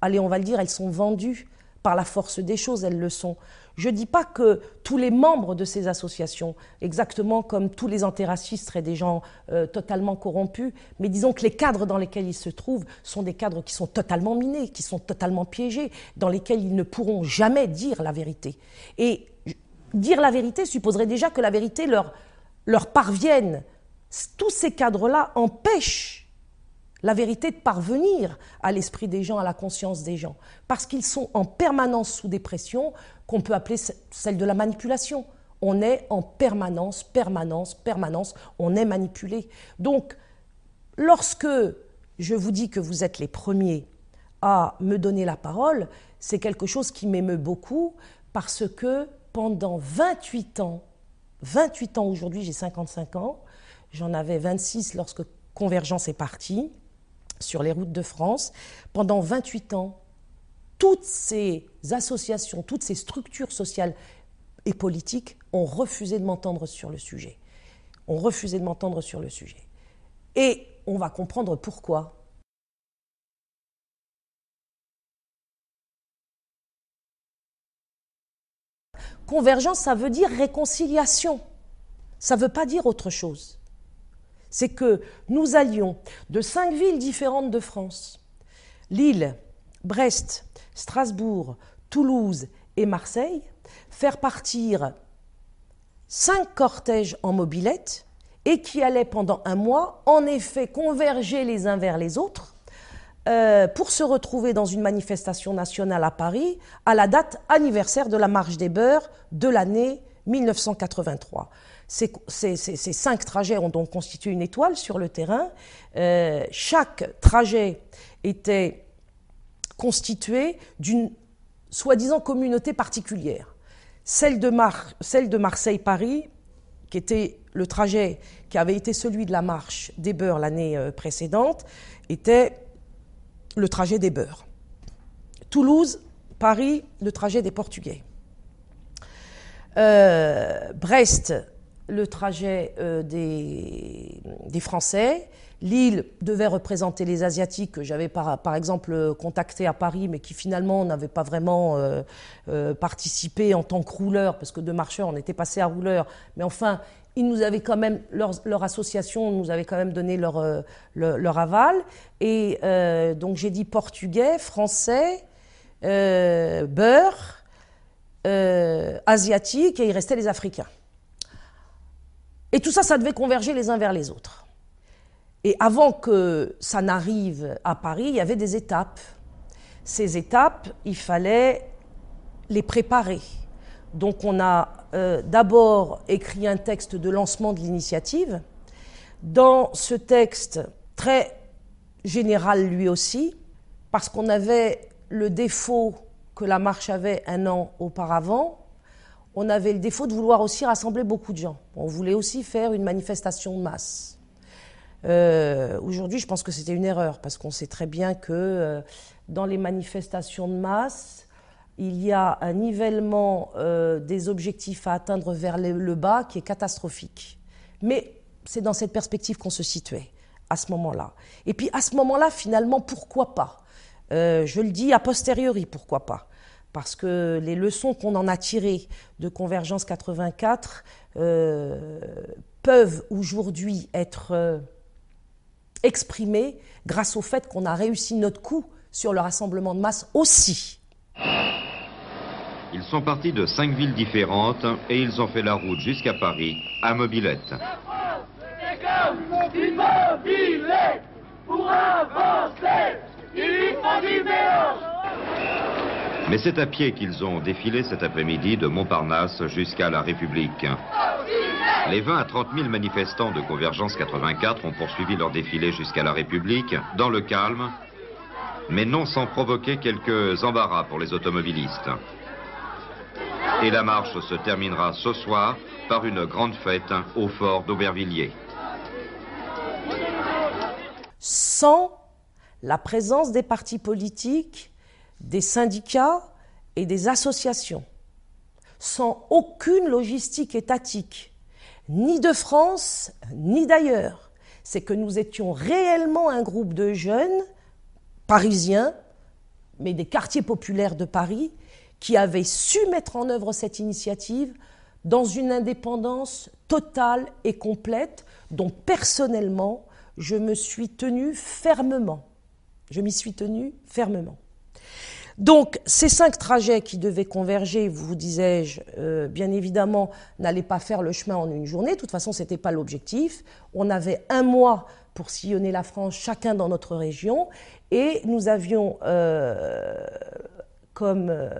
allez, on va le dire, elles sont vendues par la force des choses, elles le sont. Je ne dis pas que tous les membres de ces associations, exactement comme tous les antiracistes, seraient des gens euh, totalement corrompus, mais disons que les cadres dans lesquels ils se trouvent sont des cadres qui sont totalement minés, qui sont totalement piégés, dans lesquels ils ne pourront jamais dire la vérité. Et dire la vérité supposerait déjà que la vérité leur, parviennent, tous ces cadres-là empêchent la vérité de parvenir à l'esprit des gens, à la conscience des gens, parce qu'ils sont en permanence sous des pressions qu'on peut appeler celle de la manipulation. On est en permanence, permanence, permanence, on est manipulé. Donc, lorsque je vous dis que vous êtes les premiers à me donner la parole, c'est quelque chose qui m'émeut beaucoup parce que pendant 28 ans, 28 ans aujourd'hui, j'ai 55 ans, j'en avais 26 lorsque Convergence est partie sur les routes de France, pendant 28 ans, toutes ces associations, toutes ces structures sociales et politiques ont refusé de m'entendre sur le sujet. Ont refusé de m'entendre sur le sujet. Et on va comprendre pourquoi. Convergence, ça veut dire réconciliation. Ça ne veut pas dire autre chose. C'est que nous allions de cinq villes différentes de France, Lille, Brest, Strasbourg, Toulouse et Marseille, faire partir cinq cortèges en mobilette et qui allaient pendant un mois, en effet, converger les uns vers les autres euh, pour se retrouver dans une manifestation nationale à Paris à la date anniversaire de la Marche des Beurs de l'année 1983. Ces, cinq trajets ont donc constitué une étoile sur le terrain. Euh, chaque trajet était constitué d'une soi-disant communauté particulière. Celle de, Marseille-Paris, qui était le trajet qui avait été celui de la marche des beurs l'année euh, précédente, était le trajet des beurs. Toulouse, Paris, le trajet des Portugais. Euh, Brest, le trajet euh, des, Français. Lille devait représenter les Asiatiques que j'avais par, exemple contactés à Paris, mais qui finalement n'avaient pas vraiment euh, participé en tant que rouleurs, parce que de marcheurs, on était passé à rouleurs. Mais enfin, ils nous avaient quand même, leur, association nous avait quand même donné leur, euh, leur, aval. Et euh, donc j'ai dit portugais, français, euh, beurre, asiatique, et il restait les Africains. Et tout ça, ça devait converger les uns vers les autres. Et avant que ça n'arrive à Paris, il y avait des étapes. Ces étapes, il fallait les préparer. Donc on a euh, d'abord écrit un texte de lancement de l'initiative. Dans ce texte, très général lui aussi, parce qu'on avait le défaut que la marche avait un an auparavant, on avait le défaut de vouloir aussi rassembler beaucoup de gens. On voulait aussi faire une manifestation de masse. Euh, aujourd'hui, je pense que c'était une erreur, parce qu'on sait très bien que euh, dans les manifestations de masse, il y a un nivellement euh, des objectifs à atteindre vers le, bas qui est catastrophique. Mais c'est dans cette perspective qu'on se situait à ce moment-là. Et puis à ce moment-là, finalement, pourquoi pas? Je le dis a posteriori, pourquoi pas? Parce que les leçons qu'on en a tirées de Convergence 84 euh, peuvent aujourd'hui être exprimées grâce au fait qu'on a réussi notre coup sur le rassemblement de masse aussi. Ils sont partis de cinq villes différentes et ils ont fait la route jusqu'à Paris, à Mobilette. Mais c'est à pied qu'ils ont défilé cet après-midi de Montparnasse jusqu'à la République. Les 20 à 30 000 manifestants de Convergence 84 ont poursuivi leur défilé jusqu'à la République, dans le calme, mais non sans provoquer quelques embarras pour les automobilistes. Et la marche se terminera ce soir par une grande fête au fort d'Aubervilliers. Sans la présence des partis politiques, des syndicats et des associations, sans aucune logistique étatique, ni de France, ni d'ailleurs, c'est que nous étions réellement un groupe de jeunes parisiens, mais des quartiers populaires de Paris, qui avait su mettre en œuvre cette initiative dans une indépendance totale et complète dont personnellement je me suis tenue fermement. Je m'y suis tenue fermement. Donc, ces cinq trajets qui devaient converger, vous disais-je, euh, bien évidemment, n'allaient pas faire le chemin en une journée. De toute façon, ce n'était pas l'objectif. On avait un mois pour sillonner la France, chacun dans notre région, et nous avions euh, comme euh,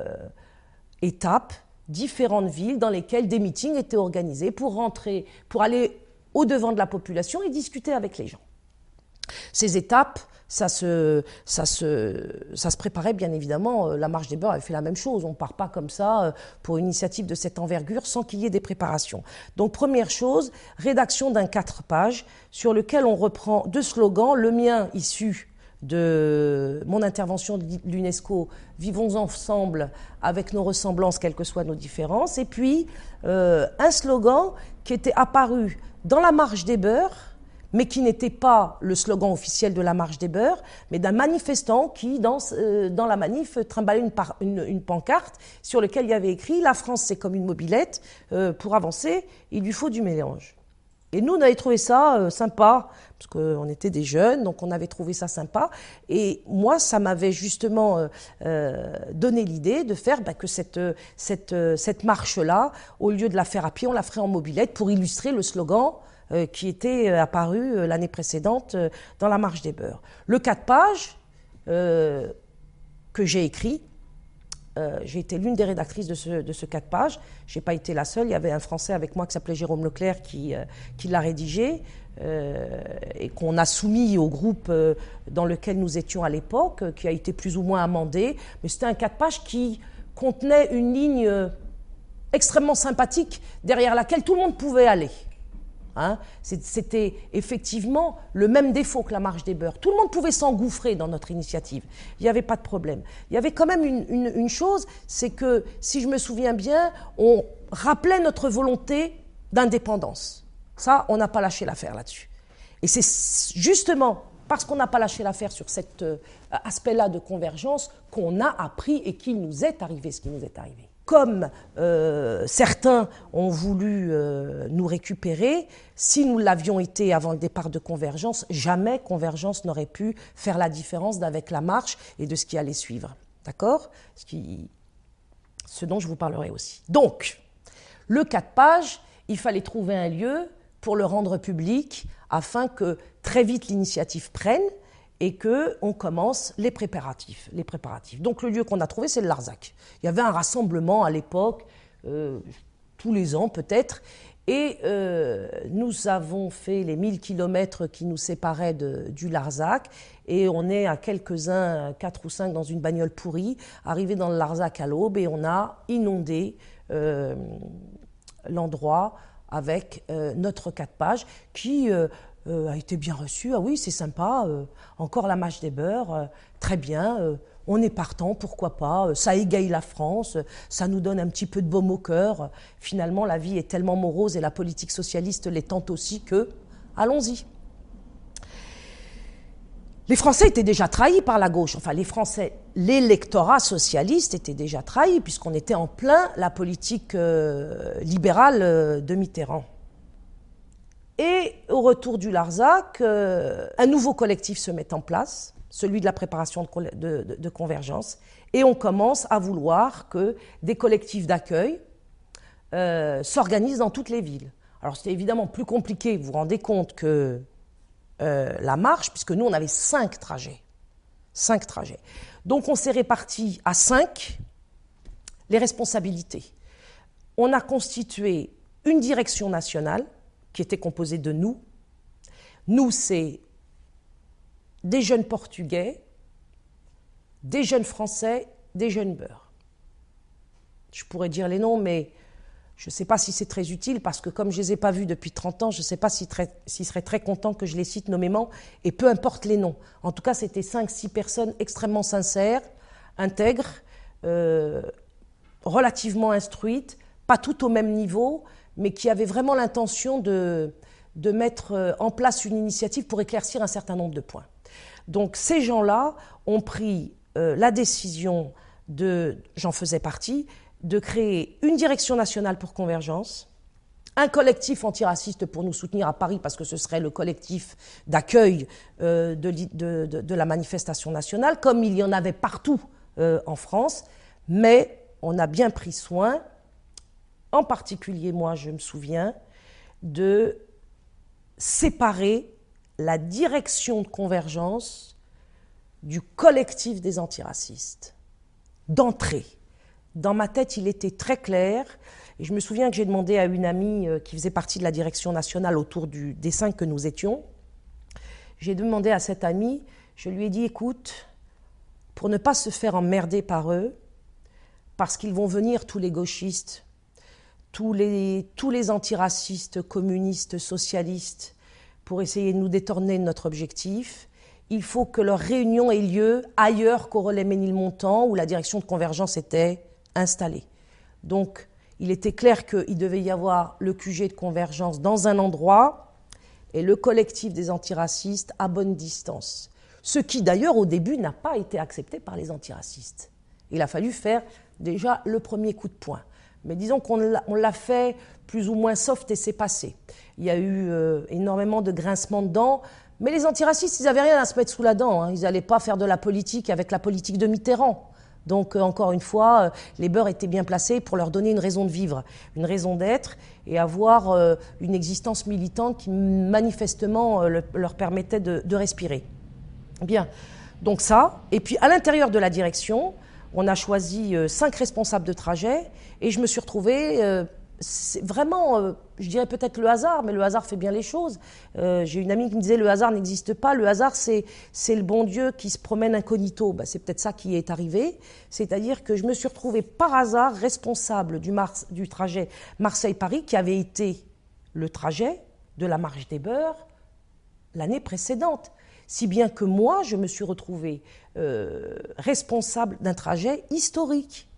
étape différentes villes dans lesquelles des meetings étaient organisés pour rentrer, pour aller au devant de la population et discuter avec les gens. Ces étapes, ça se, ça se, ça se préparait bien évidemment. Euh, la marche des beurs avait fait la même chose. On ne part pas comme ça euh, pour une initiative de cette envergure sans qu'il y ait des préparations. Donc première chose, rédaction d'un quatre pages sur lequel on reprend deux slogans, le mien issu de mon intervention de l'UNESCO, vivons ensemble avec nos ressemblances, quelles que soient nos différences, et puis euh, un slogan qui était apparu dans la marche des beurs, mais qui n'était pas le slogan officiel de la marche des beurs, mais d'un manifestant qui, dans, euh, la manif, trimballait une, pancarte sur laquelle il y avait écrit La France, c'est comme une mobilette, euh, pour avancer, il lui faut du mélange. Et nous, on avait trouvé ça euh, sympa, parce qu'on était des jeunes, donc on avait trouvé ça sympa. Et moi, ça m'avait justement donné l'idée de faire bah, que cette, cette, cette marche-là, au lieu de la faire à pied, on la ferait en mobilette pour illustrer le slogan qui était apparu l'année précédente dans la marche des beurs. Le 4 pages que j'ai écrit, euh, j'ai été l'une des rédactrices de ce, de ce 4 pages. Je n'ai pas été la seule. Il y avait un Français avec moi qui s'appelait Jérôme Leclerc qui, euh, qui l'a rédigé euh, et qu'on a soumis au groupe dans lequel nous étions à l'époque, qui a été plus ou moins amendé. Mais c'était un 4 pages qui contenait une ligne extrêmement sympathique derrière laquelle tout le monde pouvait aller. Hein. C'était effectivement le même défaut que la marche des beurs. Tout le monde pouvait s'engouffrer dans notre initiative. Il n'y avait pas de problème. Il y avait quand même une, chose, c'est que, si je me souviens bien, on rappelait notre volonté d'indépendance. Ça, on n'a pas lâché l'affaire là-dessus. Et c'est justement parce qu'on n'a pas lâché l'affaire sur cet euh, aspect-là de convergence qu'on a appris et qu'il nous est arrivé ce qui nous est arrivé comme euh, certains ont voulu euh, nous récupérer, si nous l'avions été avant le départ de Convergence, jamais Convergence n'aurait pu faire la différence d'avec la marche et de ce qui allait suivre. D'accord? Ce, ce dont je vous parlerai aussi. Donc, le 4 pages, il fallait trouver un lieu pour le rendre public afin que très vite l'initiative prenne et que on commence les préparatifs, les préparatifs. Donc le lieu qu'on a trouvé, c'est le Larzac. Il y avait un rassemblement à l'époque, euh, tous les ans peut-être, et euh, nous avons fait les 1000 kilomètres qui nous séparaient du Larzac, et on est à quelques-uns, quatre ou cinq dans une bagnole pourrie, arrivé dans le Larzac à l'aube, et on a inondé euh, l'endroit avec notre quatre pages qui euh, a été bien reçu. Ah oui, c'est sympa. Euh, encore la mâche des beurs. Euh, très bien. on est partant, pourquoi pas. ça égaye la France. Ça nous donne un petit peu de baume au cœur. Finalement, la vie est tellement morose et la politique socialiste l'est tant aussi que. Allons-y. Les Français étaient déjà trahis par la gauche. Enfin, les Français, l'électorat socialiste était déjà trahi, puisqu'on était en plein la politique libérale de Mitterrand. Et au retour du Larzac, euh, un nouveau collectif se met en place, celui de la préparation de, convergence, et on commence à vouloir que des collectifs d'accueil euh, s'organisent dans toutes les villes. Alors c'était évidemment plus compliqué, vous vous rendez compte, que euh, la marche, puisque nous on avait cinq trajets. Cinq trajets. Donc on s'est réparti à cinq les responsabilités. On a constitué une direction nationale qui était composé de nous. Nous, c'est des jeunes Portugais, des jeunes Français, des jeunes Beurs. Je pourrais dire les noms, mais je ne sais pas si c'est très utile parce que comme je ne les ai pas vus depuis 30 ans, je ne sais pas s'ils seraient très contents que je les cite nommément, et peu importe les noms. En tout cas, c'était 5-6 personnes extrêmement sincères, intègres, euh, relativement instruites, pas toutes au même niveau, mais qui avait vraiment l'intention de, de mettre euh, en place une initiative pour éclaircir un certain nombre de points. Donc ces gens-là ont pris euh, la décision de, j'en faisais partie, de créer une direction nationale pour convergence, un collectif antiraciste pour nous soutenir à Paris, parce que ce serait le collectif d'accueil euh, de, la manifestation nationale, comme il y en avait partout euh, en France, mais on a bien pris soin, en particulier moi je me souviens, de séparer la direction de convergence du collectif des antiracistes, d'entrée. Dans ma tête, il était très clair, et je me souviens que j'ai demandé à une amie euh, qui faisait partie de la direction nationale autour du, des cinq que nous étions, j'ai demandé à cette amie, je lui ai dit, écoute, pour ne pas se faire emmerder par eux, parce qu'ils vont venir tous les gauchistes, tous les, tous les antiracistes, communistes, socialistes, pour essayer de nous détourner de notre objectif, il faut que leur réunion ait lieu ailleurs qu'au relais Ménilmontant, où la direction de convergence était installée. Donc, il était clair qu'il devait y avoir le QG de convergence dans un endroit et le collectif des antiracistes à bonne distance. Ce qui d'ailleurs au début n'a pas été accepté par les antiracistes. Il a fallu faire déjà le premier coup de poing. Mais disons qu'on l'a fait plus ou moins soft et c'est passé. Il y a eu euh, énormément de grincements de dents, mais les antiracistes, ils n'avaient rien à se mettre sous la dent. Hein. Ils n'allaient pas faire de la politique avec la politique de Mitterrand. Donc, euh, encore une fois, euh, les beurs étaient bien placés pour leur donner une raison de vivre, une raison d'être et avoir une existence militante qui manifestement leur permettait de, de respirer. Bien, donc ça. Et puis à l'intérieur de la direction, on a choisi euh, cinq responsables de trajet et je me suis retrouvée. Euh, c'est vraiment, euh, je dirais peut-être le hasard, mais le hasard fait bien les choses. J'ai une amie qui me disait le hasard n'existe pas, le hasard c'est le bon Dieu qui se promène incognito. Bah, c'est peut-être ça qui est arrivé, c'est-à-dire que je me suis retrouvée par hasard responsable du, du trajet Marseille-Paris, qui avait été le trajet de la marche des beurs l'année précédente si bien que moi, je me suis retrouvée euh, responsable d'un trajet historique,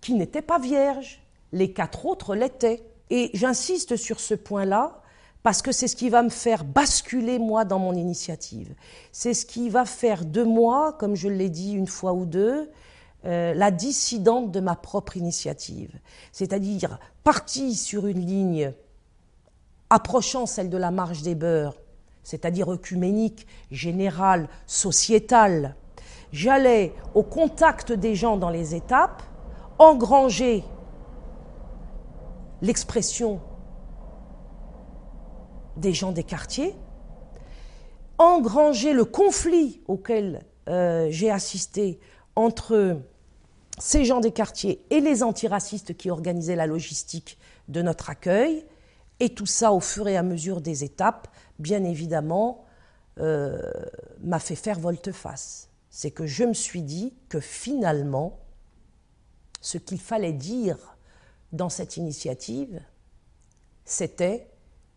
qui n'était pas vierge. Les quatre autres l'étaient. Et j'insiste sur ce point-là, parce que c'est ce qui va me faire basculer, moi, dans mon initiative. C'est ce qui va faire de moi, comme je l'ai dit une fois ou deux, euh, la dissidente de ma propre initiative. C'est-à-dire partie sur une ligne approchant celle de la marge des beurs, c'est-à-dire œcuménique, général, sociétal. J'allais au contact des gens dans les étapes, engranger l'expression des gens des quartiers, engranger le conflit auquel euh, j'ai assisté entre ces gens des quartiers et les antiracistes qui organisaient la logistique de notre accueil, et tout ça au fur et à mesure des étapes, bien évidemment, euh, m'a fait faire volte-face. C'est que je me suis dit que finalement, ce qu'il fallait dire dans cette initiative, c'était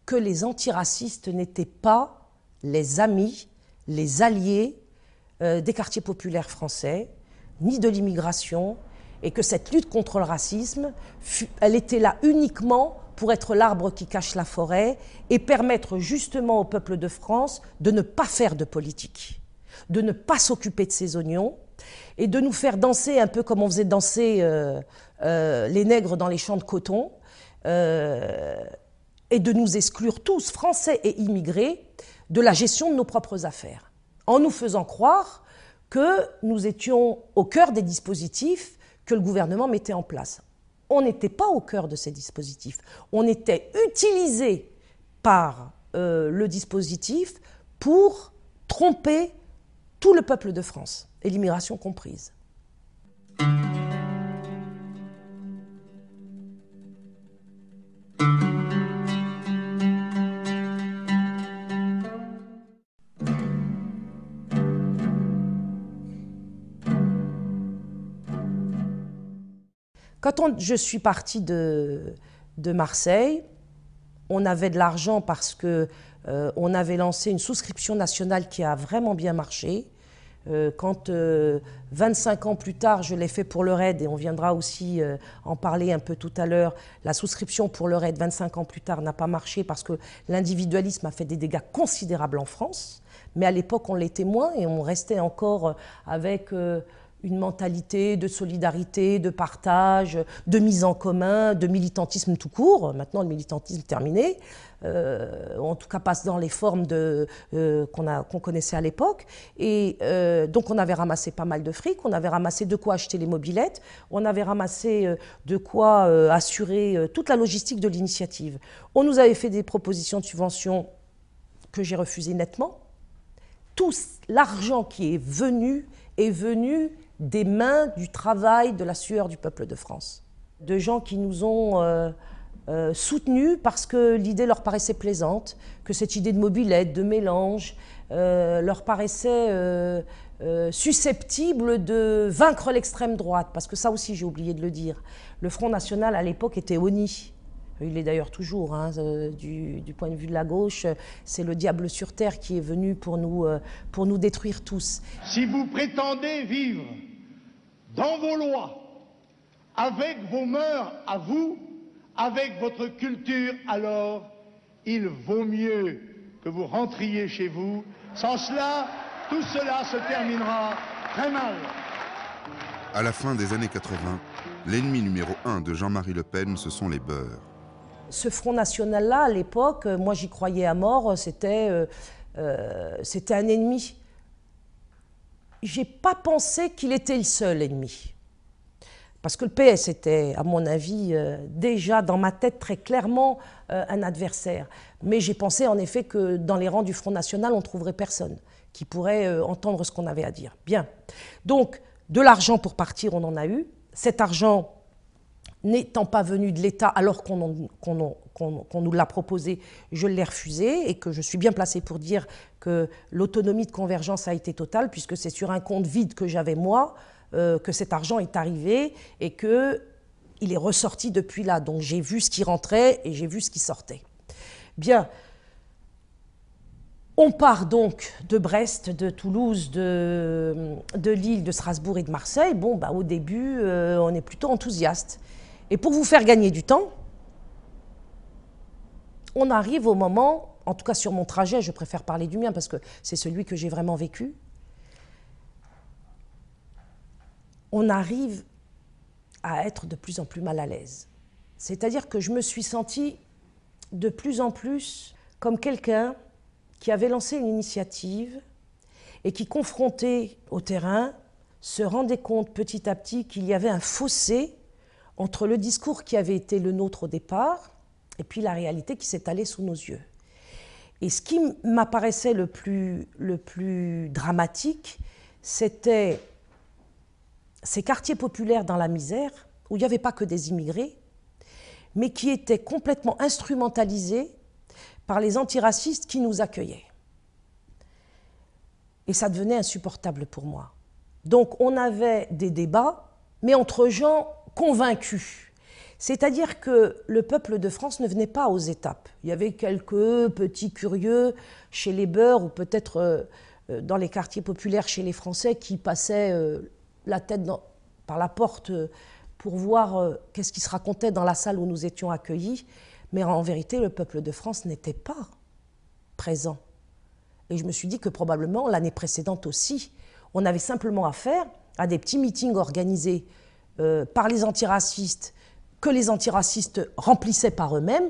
que les antiracistes n'étaient pas les amis, les alliés euh, des quartiers populaires français, ni de l'immigration, et que cette lutte contre le racisme, elle était là uniquement pour être l'arbre qui cache la forêt et permettre justement au peuple de France de ne pas faire de politique, de ne pas s'occuper de ses oignons et de nous faire danser un peu comme on faisait danser euh, euh, les nègres dans les champs de coton euh, et de nous exclure tous, Français et immigrés, de la gestion de nos propres affaires, en nous faisant croire que nous étions au cœur des dispositifs que le gouvernement mettait en place on n'était pas au cœur de ces dispositifs. On était utilisé par euh, le dispositif pour tromper tout le peuple de France, et l'immigration comprise. Quand je suis partie de, Marseille, on avait de l'argent parce que euh, on avait lancé une souscription nationale qui a vraiment bien marché. Euh, quand 25 euh, ans plus tard, je l'ai fait pour le RAID, et on viendra aussi en parler un peu tout à l'heure, la souscription pour le RAID 25 ans plus tard n'a pas marché parce que l'individualisme a fait des dégâts considérables en France. Mais à l'époque, on l'était moins et on restait encore avec une mentalité de solidarité, de partage, de mise en commun, de militantisme tout court. Maintenant, le militantisme terminé, euh, en tout cas passe dans les formes euh, qu'on connaissait à l'époque. Et euh, donc, on avait ramassé pas mal de fric, on avait ramassé de quoi acheter les mobilettes, on avait ramassé de quoi assurer toute la logistique de l'initiative. On nous avait fait des propositions de subventions que j'ai refusées nettement. Tout l'argent qui est venu est venu des mains, du travail, de la sueur du peuple de France. De gens qui nous ont euh, euh, soutenus parce que l'idée leur paraissait plaisante, que cette idée de mobilette, de mélange, euh, leur paraissait susceptible de vaincre l'extrême droite. Parce que ça aussi, j'ai oublié de le dire. Le Front National, à l'époque, était honni. Il est d'ailleurs toujours, hein, du, du, point de vue de la gauche, c'est le diable sur terre qui est venu pour nous, pour nous détruire tous. Si vous prétendez vivre dans vos lois, avec vos mœurs à vous, avec votre culture, alors il vaut mieux que vous rentriez chez vous. Sans cela, tout cela se terminera très mal. À la fin des années 80, l'ennemi numéro un de Jean-Marie Le Pen, ce sont les beurs. Ce Front National-là, à l'époque, moi j'y croyais à mort, c'était euh, euh, un ennemi j'ai pas pensé qu'il était le seul ennemi. Parce que le PS était, à mon avis, euh, déjà dans ma tête très clairement euh, un adversaire. Mais j'ai pensé en effet que dans les rangs du Front National, on ne trouverait personne qui pourrait euh, entendre ce qu'on avait à dire. Bien. Donc, de l'argent pour partir, on en a eu. Cet argent n'étant pas venu de l'État alors qu'on nous l'a proposé, je l'ai refusé et que je suis bien placée pour dire que l'autonomie de convergence a été totale puisque c'est sur un compte vide que j'avais moi euh, que cet argent est arrivé et que il est ressorti depuis là. Donc j'ai vu ce qui rentrait et j'ai vu ce qui sortait. Bien. On part donc de Brest, de Toulouse, de, de Lille, de Strasbourg et de Marseille. Bon, bah, au début, euh, on est plutôt enthousiaste. Et pour vous faire gagner du temps, on arrive au moment, en tout cas sur mon trajet, je préfère parler du mien parce que c'est celui que j'ai vraiment vécu, on arrive à être de plus en plus mal à l'aise. C'est-à-dire que je me suis sentie de plus en plus comme quelqu'un qui avait lancé une initiative et qui, confronté au terrain, se rendait compte petit à petit qu'il y avait un fossé entre le discours qui avait été le nôtre au départ et puis la réalité qui s'étalait sous nos yeux. Et ce qui m'apparaissait le plus, le plus dramatique, c'était ces quartiers populaires dans la misère, où il n'y avait pas que des immigrés, mais qui étaient complètement instrumentalisés par les antiracistes qui nous accueillaient. Et ça devenait insupportable pour moi. Donc on avait des débats, mais entre gens convaincus. C'est-à-dire que le peuple de France ne venait pas aux étapes. Il y avait quelques petits curieux chez les beurs ou peut-être euh, euh, dans les quartiers populaires chez les Français qui passaient euh, la tête par la porte pour voir qu'est-ce qui se racontait dans la salle où nous étions accueillis. Mais en vérité, le peuple de France n'était pas présent. Et je me suis dit que probablement l'année précédente aussi, on avait simplement affaire à des petits meetings organisés euh, par les antiracistes, que les antiracistes remplissaient par eux-mêmes,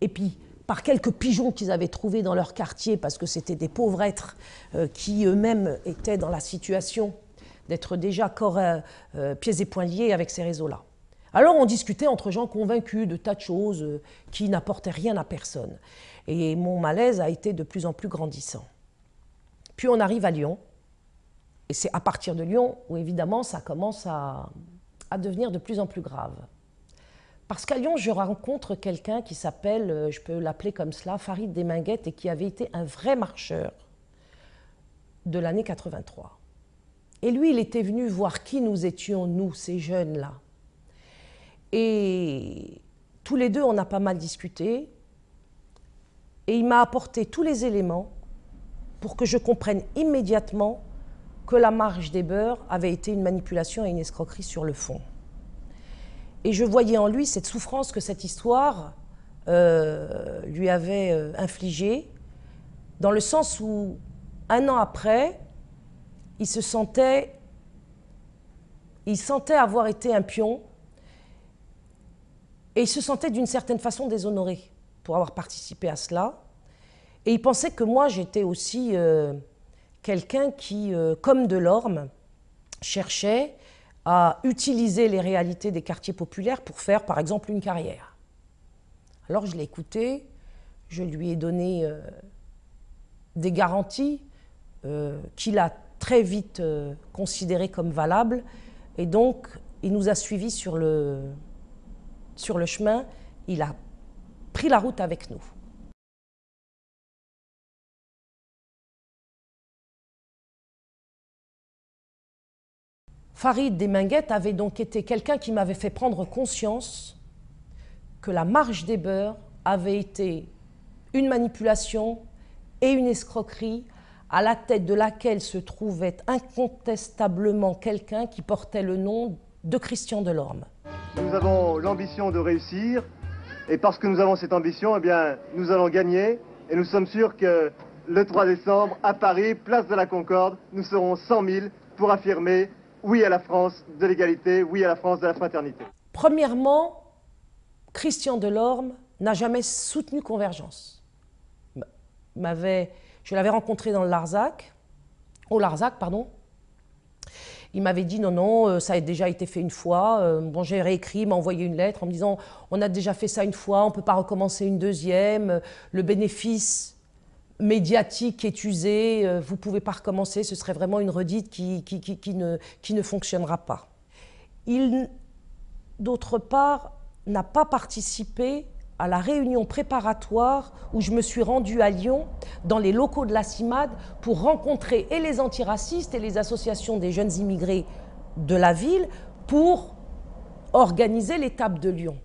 et puis par quelques pigeons qu'ils avaient trouvés dans leur quartier, parce que c'était des pauvres êtres euh, qui eux-mêmes étaient dans la situation d'être déjà corps, euh, pieds et poings liés avec ces réseaux-là. Alors on discutait entre gens convaincus de tas de choses qui n'apportaient rien à personne. Et mon malaise a été de plus en plus grandissant. Puis on arrive à Lyon, et c'est à partir de Lyon où évidemment ça commence à, à devenir de plus en plus grave. Parce qu'à Lyon, je rencontre quelqu'un qui s'appelle, euh, je peux l'appeler comme cela, Farid Desminguettes, et qui avait été un vrai marcheur de l'année 83. Et lui, il était venu voir qui nous étions, nous, ces jeunes-là. Et tous les deux, on a pas mal discuté. Et il m'a apporté tous les éléments pour que je comprenne immédiatement que la marge des beurs avait été une manipulation et une escroquerie sur le fond. Et je voyais en lui cette souffrance que cette histoire euh, lui avait euh, infligée, dans le sens où, un an après, il se sentait il sentait avoir été un pion et il se sentait d'une certaine façon déshonoré pour avoir participé à cela. Et il pensait que moi, j'étais aussi euh, quelqu'un qui, euh, comme Delorme, cherchait à utiliser les réalités des quartiers populaires pour faire, par exemple, une carrière. Alors je l'ai écouté, je lui ai donné euh, des garanties qu'il a très vite considérées comme valables, et donc il nous a suivis sur le, sur le chemin, il a pris la route avec nous. Farid Desminguettes avait donc été quelqu'un qui m'avait fait prendre conscience que la marche des beurs avait été une manipulation et une escroquerie à la tête de laquelle se trouvait incontestablement quelqu'un qui portait le nom de Christian Delorme. Nous avons l'ambition de réussir et parce que nous avons cette ambition, eh bien, nous allons gagner et nous sommes sûrs que le 3 décembre, à Paris, place de la Concorde, nous serons 100 000 pour affirmer oui à la France de l'égalité, oui à la France de la fraternité. Premièrement, Christian Delorme n'a jamais soutenu Convergence. je l'avais rencontré dans le Larzac, au Larzac, pardon. Il m'avait dit non, non, euh, ça a déjà été fait une fois. Euh, bon, j'ai réécrit, il m'a envoyé une lettre en me disant on a déjà fait ça une fois, on ne peut pas recommencer une deuxième. Le bénéfice médiatique est usé, euh, vous ne pouvez pas recommencer, ce serait vraiment une redite qui, qui, ne, qui ne fonctionnera pas. Il, d'autre part, n'a pas participé à la réunion préparatoire où je me suis rendue à Lyon, dans les locaux de la CIMAD, pour rencontrer et les antiracistes et les associations des jeunes immigrés de la ville pour organiser l'étape de Lyon.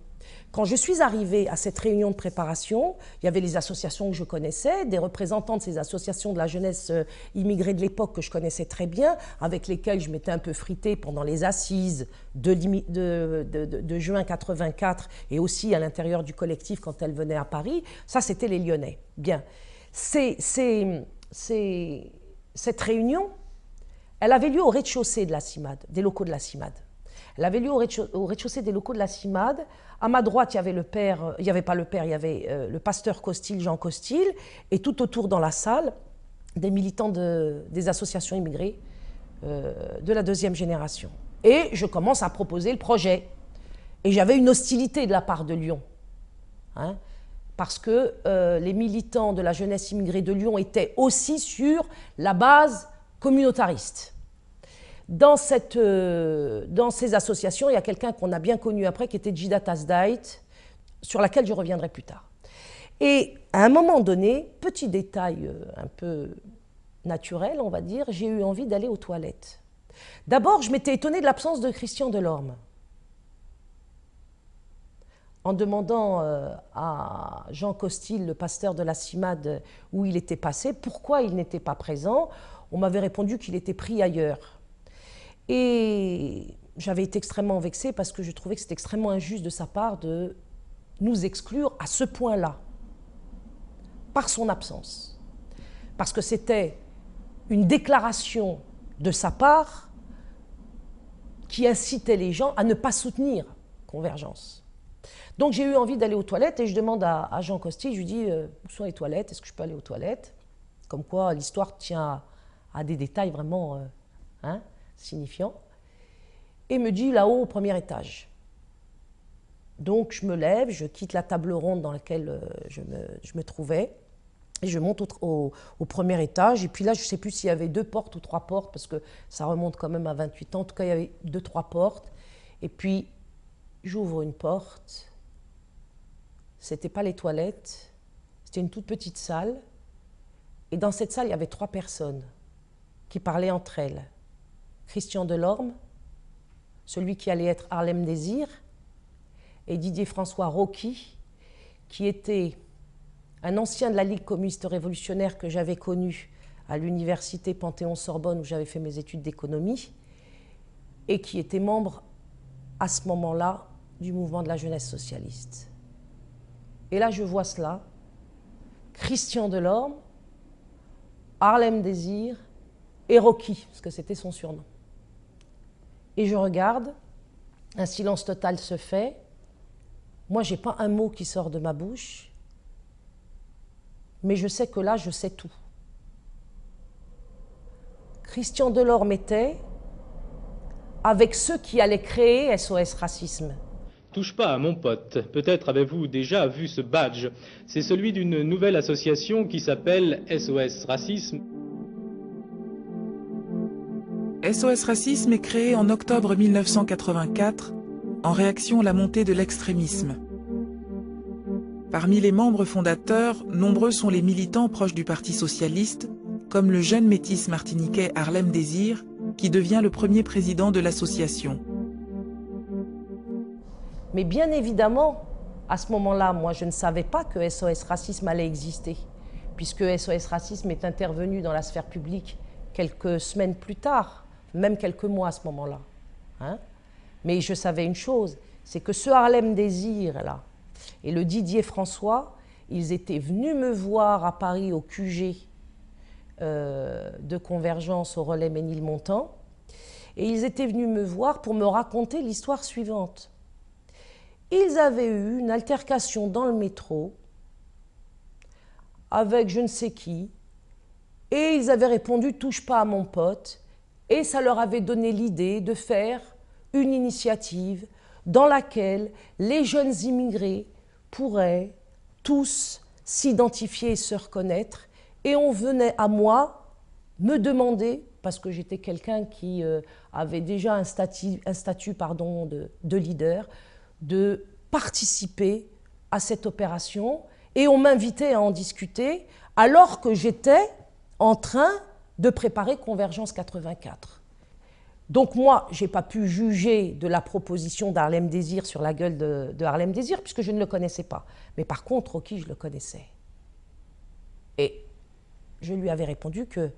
Quand je suis arrivée à cette réunion de préparation, il y avait les associations que je connaissais, des représentants de ces associations de la jeunesse euh, immigrée de l'époque que je connaissais très bien, avec lesquels je m'étais un peu fritée pendant les assises de, juin 84 et aussi à l'intérieur du collectif quand elles venaient à Paris. Ça, c'était les Lyonnais. Bien. cette réunion, elle avait lieu au rez-de-chaussée de la CIMAD, des locaux de la CIMAD. Elle avait au rez-de-chaussée des locaux de la CIMAD. À ma droite, il y avait le père, il n'y avait pas le père, il y avait euh, le pasteur Costil, Jean Costil, et tout autour dans la salle, des militants des associations immigrées euh, de la deuxième génération. Et je commence à proposer le projet. Et j'avais une hostilité de la part de Lyon. Hein, parce que euh, les militants de la jeunesse immigrée de Lyon étaient aussi sur la base communautariste. Euh, dans ces associations, il y a quelqu'un qu'on a bien connu après, qui était Jida Tasdait, sur laquelle je reviendrai plus tard. Et à un moment donné, petit détail euh, un peu naturel, on va dire, j'ai eu envie d'aller aux toilettes. D'abord, je m'étais étonnée de l'absence de Christian Delorme. En demandant euh, à Jean Costil, le pasteur de la CIMAD, où il était passé, pourquoi il n'était pas présent, on m'avait répondu qu'il était pris ailleurs. Et j'avais été extrêmement vexée parce que je trouvais que c'était extrêmement injuste de sa part de nous exclure à ce point-là, par son absence. Parce que c'était une déclaration de sa part qui incitait les gens à ne pas soutenir Convergence. Donc j'ai eu envie d'aller aux toilettes et je demande à, Jean Costi, je lui dis, euh, où sont les toilettes? Est-ce que je peux aller aux toilettes? Comme quoi l'histoire tient à, des détails vraiment... Euh, hein signifiant, et me dit là-haut au premier étage. Donc je me lève, je quitte la table ronde dans laquelle euh, je me, trouvais, et je monte au, premier étage. Et puis là, je ne sais plus s'il y avait deux portes ou trois portes, parce que ça remonte quand même à 28 ans. En tout cas, il y avait deux, trois portes. Et puis, j'ouvre une porte. C'était pas les toilettes, c'était une toute petite salle. Et dans cette salle, il y avait trois personnes qui parlaient entre elles. Christian Delorme, celui qui allait être Harlem Désir, et Didier François Rocky, qui était un ancien de la Ligue communiste révolutionnaire que j'avais connu à l'université Panthéon-Sorbonne où j'avais fait mes études d'économie, et qui était membre à ce moment-là du mouvement de la jeunesse socialiste. Et là, je vois cela. Christian Delorme, Harlem Désir et Rocky, parce que c'était son surnom. Et je regarde, un silence total se fait. Moi, j'ai pas un mot qui sort de ma bouche, mais je sais que là, je sais tout. Christian Delorme était avec ceux qui allaient créer SOS Racisme. Touche pas à mon pote. Peut-être avez-vous déjà vu ce badge. C'est celui d'une nouvelle association qui s'appelle SOS Racisme. SOS Racisme est créé en octobre 1984 en réaction à la montée de l'extrémisme. Parmi les membres fondateurs, nombreux sont les militants proches du Parti socialiste, comme le jeune métis martiniquais Harlem Désir, qui devient le premier président de l'association. Mais bien évidemment, à ce moment-là, moi, je ne savais pas que SOS Racisme allait exister, puisque SOS Racisme est intervenu dans la sphère publique quelques semaines plus tard, même quelques mois à ce moment-là. Hein. Mais je savais une chose, c'est que ce Harlem Désir, là, et le Didier François, ils étaient venus me voir à Paris au QG euh, de Convergence au relais Ménilmontant, et ils étaient venus me voir pour me raconter l'histoire suivante. Ils avaient eu une altercation dans le métro avec je ne sais qui, et ils avaient répondu touche pas à mon pote, et ça leur avait donné l'idée de faire une initiative dans laquelle les jeunes immigrés pourraient tous s'identifier et se reconnaître, et on venait à moi me demander, parce que j'étais quelqu'un qui euh, avait déjà un statut, de leader, de participer à cette opération. Et on m'invitait à en discuter alors que j'étais en train de préparer Convergence 84. Donc moi, je n'ai pas pu juger de la proposition d'Harlem Désir sur la gueule de, Harlem Désir, puisque je ne le connaissais pas. Mais par contre, Rocky, je le connaissais. Et je lui avais répondu que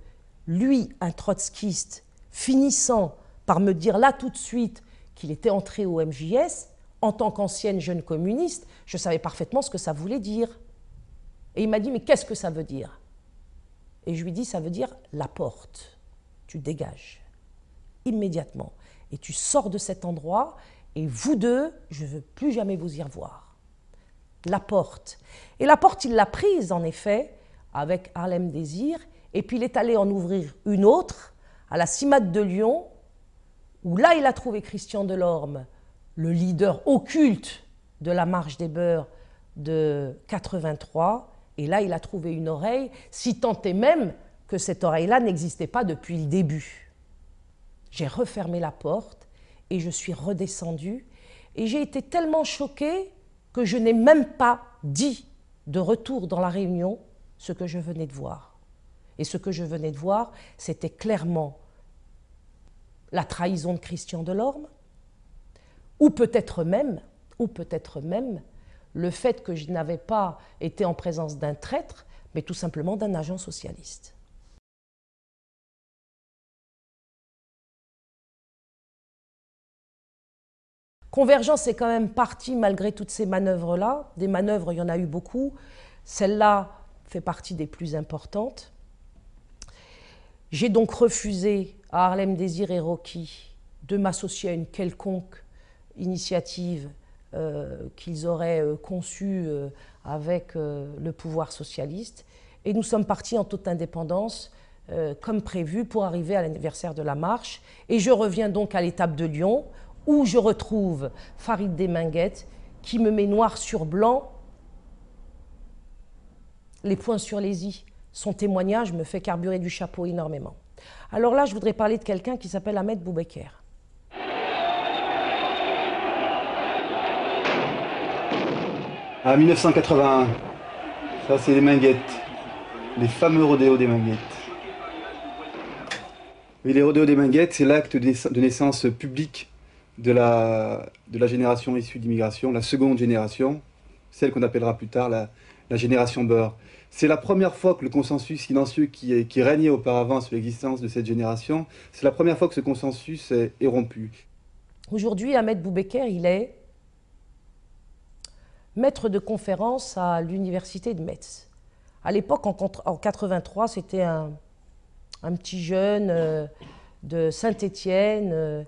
lui, un trotskiste, finissant par me dire là tout de suite qu'il était entré au MJS, en tant qu'ancienne jeune communiste, je savais parfaitement ce que ça voulait dire. Et il m'a dit, mais qu'est-ce que ça veut dire? Et je lui dis, ça veut dire la porte. Tu dégages immédiatement. Et tu sors de cet endroit, et vous deux, je ne veux plus jamais vous y revoir. La porte. Et la porte, il l'a prise, en effet, avec Harlem Désir, et puis il est allé en ouvrir une autre, à la CIMAT de Lyon, où là, il a trouvé Christian Delorme, le leader occulte de la marche des beurs de 83. Et là, il a trouvé une oreille, si tant est même que cette oreille-là n'existait pas depuis le début. J'ai refermé la porte et je suis redescendue. Et j'ai été tellement choquée que je n'ai même pas dit de retour dans la réunion ce que je venais de voir. Et ce que je venais de voir, c'était clairement la trahison de Christian Delorme, ou peut-être même, ou peut-être même le fait que je n'avais pas été en présence d'un traître, mais tout simplement d'un agent socialiste. Convergence est quand même partie malgré toutes ces manœuvres-là. Des manœuvres, il y en a eu beaucoup. Celle-là fait partie des plus importantes. J'ai donc refusé à Harlem Désir et Rocky de m'associer à une quelconque initiative qu'ils auraient euh, conçue euh, avec le pouvoir socialiste. Et nous sommes partis en toute indépendance, comme prévu, pour arriver à l'anniversaire de la marche. Et je reviens donc à l'étape de Lyon, où je retrouve Farid Desminguettes, qui me met noir sur blanc les points sur les i. Son témoignage me fait carburer du chapeau énormément. Alors là, je voudrais parler de quelqu'un qui s'appelle Ahmed Boubeker. À 1981. Ça, c'est les Minguettes. Les fameux rodéos des Minguettes. Les rodéos des Minguettes, c'est l'acte de naissance publique de la, de la génération issue d'immigration, la seconde génération, celle qu'on appellera plus tard la, la génération beurre. C'est la première fois que le consensus silencieux qui, qui régnait auparavant sur l'existence de cette génération, c'est la première fois que ce consensus est, est rompu. Aujourd'hui, Ahmed Boubeker, il est maître de conférence à l'université de Metz. À l'époque, en, en 83, c'était un, un, petit jeune euh, de Saint-Étienne euh,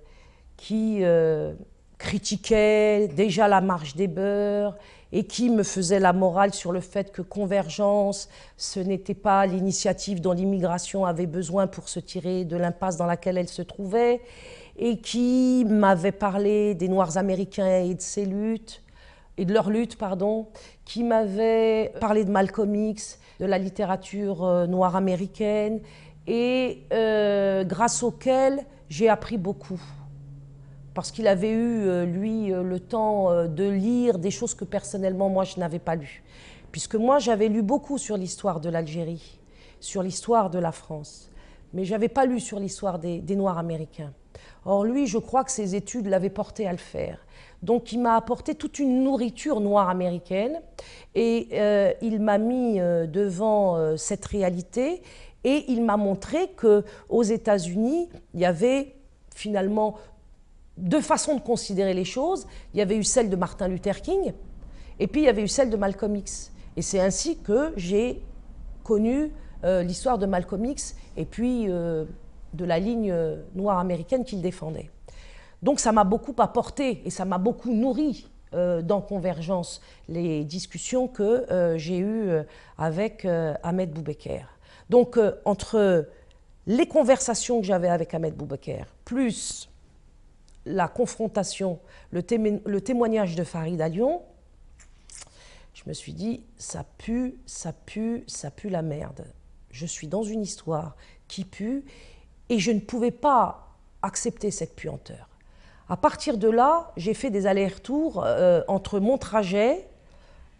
qui euh, critiquait déjà la marche des beurs et qui me faisait la morale sur le fait que Convergence, ce n'était pas l'initiative dont l'immigration avait besoin pour se tirer de l'impasse dans laquelle elle se trouvait, et qui m'avait parlé des Noirs américains et de ses luttes, et de leur lutte, pardon, qui m'avait parlé de Malcolm X, de la littérature euh, noire américaine, et euh, grâce auquel j'ai appris beaucoup parce qu'il avait eu, euh, lui, le temps de lire des choses que personnellement, moi, je n'avais pas lues. Puisque moi, j'avais lu beaucoup sur l'histoire de l'Algérie, sur l'histoire de la France, mais je n'avais pas lu sur l'histoire des, Noirs américains. Or, lui, je crois que ses études l'avaient porté à le faire. Donc, il m'a apporté toute une nourriture noire américaine et il m'a mis devant cette réalité et il m'a montré que aux États-Unis, il y avait finalement deux façons de considérer les choses. Il y avait eu celle de Martin Luther King, et puis il y avait eu celle de Malcolm X. Et c'est ainsi que j'ai connu euh, l'histoire de Malcolm X et puis euh, de la ligne euh, noire américaine qu'il défendait. Donc ça m'a beaucoup apporté et ça m'a beaucoup nourri dans Convergence les discussions que j'ai eues avec Ahmed Boubeker. Donc entre les conversations que j'avais avec Ahmed Boubeker, plus la confrontation, le, témoignage de Farid à Lyon, je me suis dit, ça pue, ça pue, ça pue la merde. Je suis dans une histoire qui pue et je ne pouvais pas accepter cette puanteur. À partir de là, j'ai fait des allers-retours euh, entre mon trajet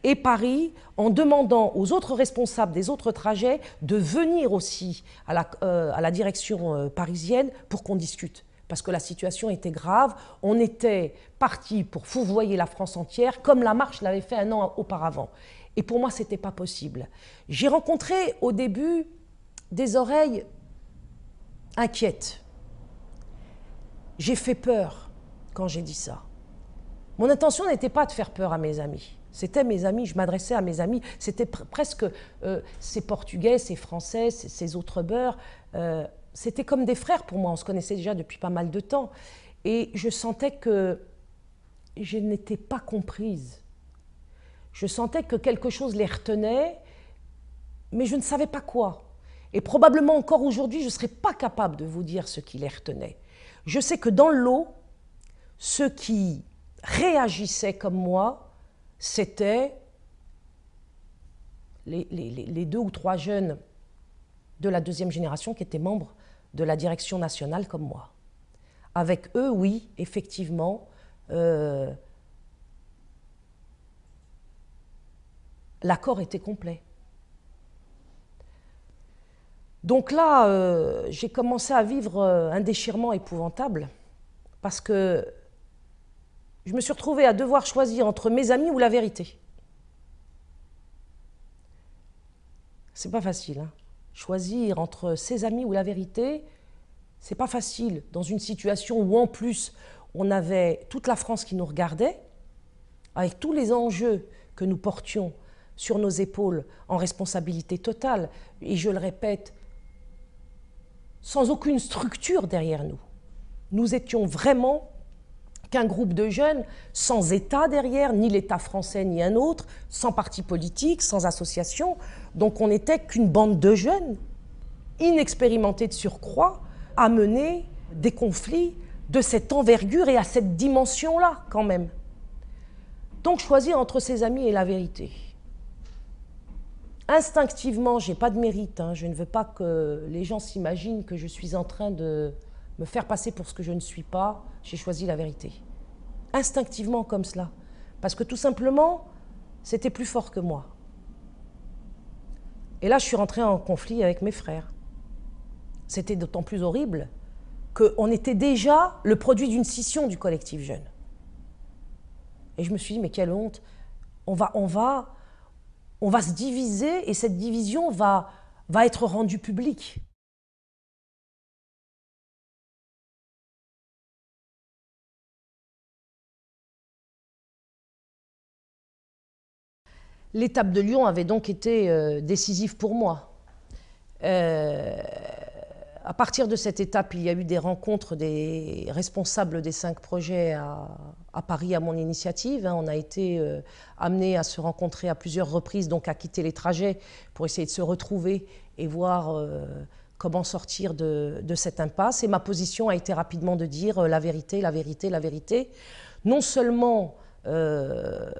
et Paris en demandant aux autres responsables des autres trajets de venir aussi à la, euh, direction euh, parisienne pour qu'on discute parce que la situation était grave. On était parti pour fourvoyer la France entière, comme la marche l'avait fait un an auparavant. Et pour moi, ce n'était pas possible. J'ai rencontré au début des oreilles inquiètes. J'ai fait peur quand j'ai dit ça. Mon intention n'était pas de faire peur à mes amis. C'était mes amis, je m'adressais à mes amis. C'était presque euh, ces Portugais, ces Français, ces, autres beurs. Euh, c'était comme des frères pour moi, on se connaissait déjà depuis pas mal de temps. Et je sentais que je n'étais pas comprise. Je sentais que quelque chose les retenait, mais je ne savais pas quoi. Et probablement encore aujourd'hui, je ne serais pas capable de vous dire ce qui les retenait. Je sais que dans l'eau, ceux qui réagissaient comme moi, c'était les, deux ou trois jeunes de la deuxième génération qui étaient membres de la direction nationale comme moi. Avec eux, oui, effectivement, euh, l'accord était complet. Donc là, euh, j'ai commencé à vivre euh, un déchirement épouvantable parce que je me suis retrouvée à devoir choisir entre mes amis ou la vérité. C'est pas facile. Hein choisir entre ses amis ou la vérité, c'est pas facile dans une situation où en plus on avait toute la France qui nous regardait, avec tous les enjeux que nous portions sur nos épaules en responsabilité totale, et je le répète, sans aucune structure derrière nous. Nous étions vraiment qu'un groupe de jeunes sans État derrière, ni l'État français ni un autre, sans parti politique, sans association. Donc on n'était qu'une bande de jeunes, inexpérimentés de surcroît, à mener des conflits de cette envergure et à cette dimension-là quand même. Donc choisir entre ses amis et la vérité. Instinctivement, j'ai pas de mérite. Hein. Je ne veux pas que les gens s'imaginent que je suis en train de me faire passer pour ce que je ne suis pas, j'ai choisi la vérité. Instinctivement comme cela. Parce que tout simplement, c'était plus fort que moi. Et là, je suis rentrée en conflit avec mes frères. C'était d'autant plus horrible qu'on était déjà le produit d'une scission du collectif jeune. Et je me suis dit, mais quelle honte. On va, on va, on va se diviser et cette division va, va être rendue publique. L'étape de Lyon avait donc été euh, décisive pour moi. Euh, À partir de cette étape, il y a eu des rencontres des responsables des cinq projets à, Paris à mon initiative. Hein. On a été amené amenés à se rencontrer à plusieurs reprises, donc à quitter les trajets pour essayer de se retrouver et voir euh, comment sortir de, cette impasse. Et ma position a été rapidement de dire euh, la vérité, la vérité, la vérité. Non seulement euh,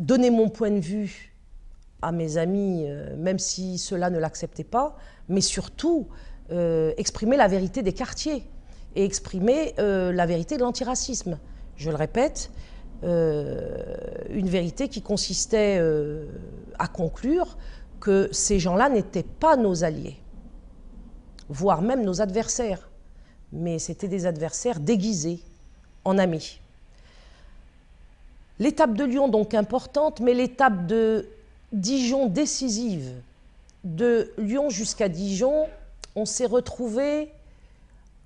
donner mon point de vue à mes amis, même si cela ne l'acceptait pas, mais surtout euh, exprimer la vérité des quartiers et exprimer euh, la vérité de l'antiracisme. Je le répète, euh, une vérité qui consistait à conclure que ces gens-là n'étaient pas nos alliés, voire même nos adversaires, mais c'était des adversaires déguisés en amis. L'étape de Lyon donc importante, mais l'étape de Dijon décisive de Lyon jusqu'à Dijon, on s'est retrouvé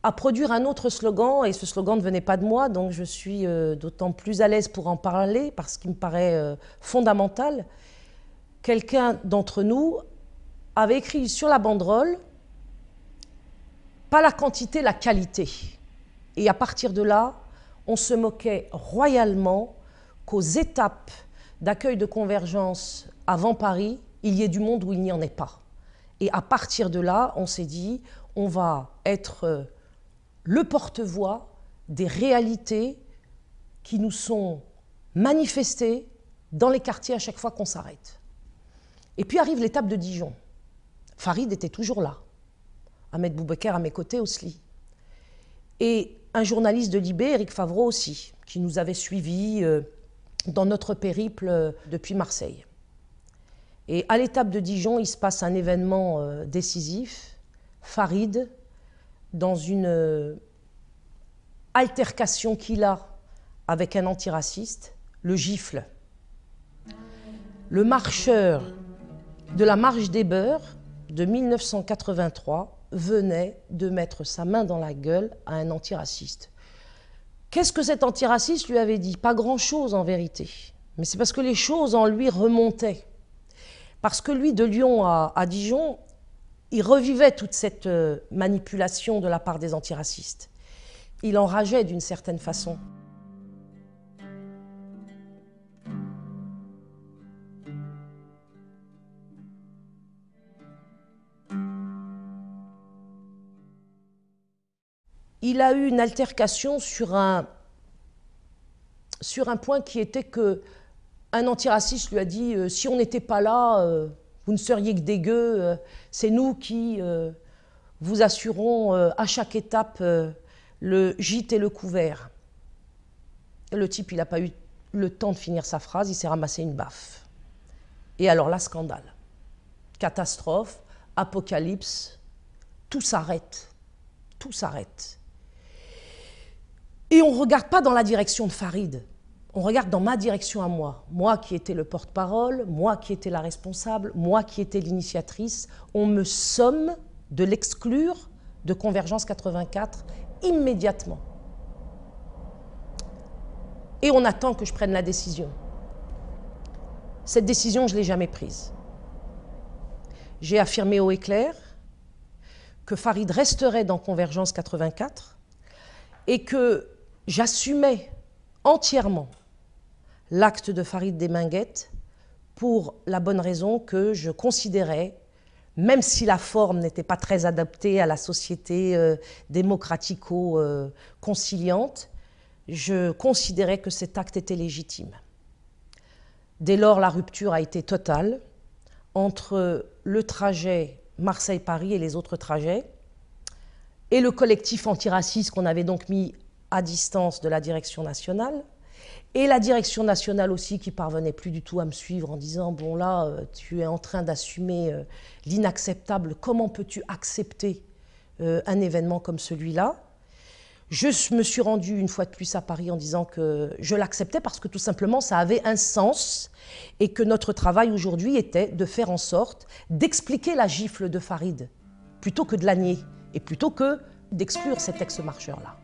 à produire un autre slogan, et ce slogan ne venait pas de moi, donc je suis euh, d'autant plus à l'aise pour en parler, parce qu'il me paraît euh, fondamental. Quelqu'un d'entre nous avait écrit sur la banderole, pas la quantité, la qualité. Et à partir de là, on se moquait royalement qu'aux étapes d'accueil de convergence avant Paris, il y ait du monde où il n'y en ait pas. Et à partir de là, on s'est dit, on va être euh, le porte-voix des réalités qui nous sont manifestées dans les quartiers à chaque fois qu'on s'arrête. Et puis arrive l'étape de Dijon. Farid était toujours là. Ahmed Boubaker à mes côtés aussi. Et un journaliste de Libé, Eric Favreau aussi, qui nous avait suivis euh, dans notre périple euh, depuis Marseille. Et à l'étape de Dijon, il se passe un événement euh, décisif. Farid, dans une euh, altercation qu'il a avec un antiraciste, le gifle. Le marcheur de la marche des beurs de 1983 venait de mettre sa main dans la gueule à un antiraciste. Qu'est-ce que cet antiraciste lui avait dit? Pas grand-chose en vérité. Mais c'est parce que les choses en lui remontaient. Parce que lui, de Lyon à, Dijon, il revivait toute cette euh, manipulation de la part des antiracistes. Il enrageait d'une certaine façon. Il a eu une altercation sur un, point qui était que un antiraciste lui a dit euh, si on n'était pas là, euh, vous ne seriez que des euh, c'est nous qui vous assurons à chaque étape le gîte et le couvert. le type, il n'a pas eu le temps de finir sa phrase, il s'est ramassé une baffe. Et alors là, scandale. Catastrophe, apocalypse, tout s'arrête. Tout s'arrête. Et on ne regarde pas dans la direction de Farid on regarde dans ma direction à moi, moi qui étais le porte-parole, moi qui étais la responsable, moi qui étais l'initiatrice, on me somme de l'exclure de Convergence 84 immédiatement. Et on attend que je prenne la décision. Cette décision, je ne l'ai jamais prise. J'ai affirmé haut et clair que Farid resterait dans Convergence 84 et que j'assumais entièrement l'acte de Farid Desminguettes pour la bonne raison que je considérais, même si la forme n'était pas très adaptée à la société euh, démocratico-conciliante, je considérais que cet acte était légitime. Dès lors, la rupture a été totale entre le trajet Marseille-Paris et les autres trajets, et le collectif antiraciste qu'on avait donc mis à distance de la direction nationale, et la direction nationale aussi qui parvenait plus du tout à me suivre en disant bon là euh, tu es en train d'assumer euh, l'inacceptable, comment peux-tu accepter euh, un événement comme celui-là? Je me suis rendue une fois de plus à Paris en disant que je l'acceptais parce que tout simplement ça avait un sens et que notre travail aujourd'hui était de faire en sorte d'expliquer la gifle de Farid plutôt que de la nier et plutôt que d'exclure cet ex-marcheur-là.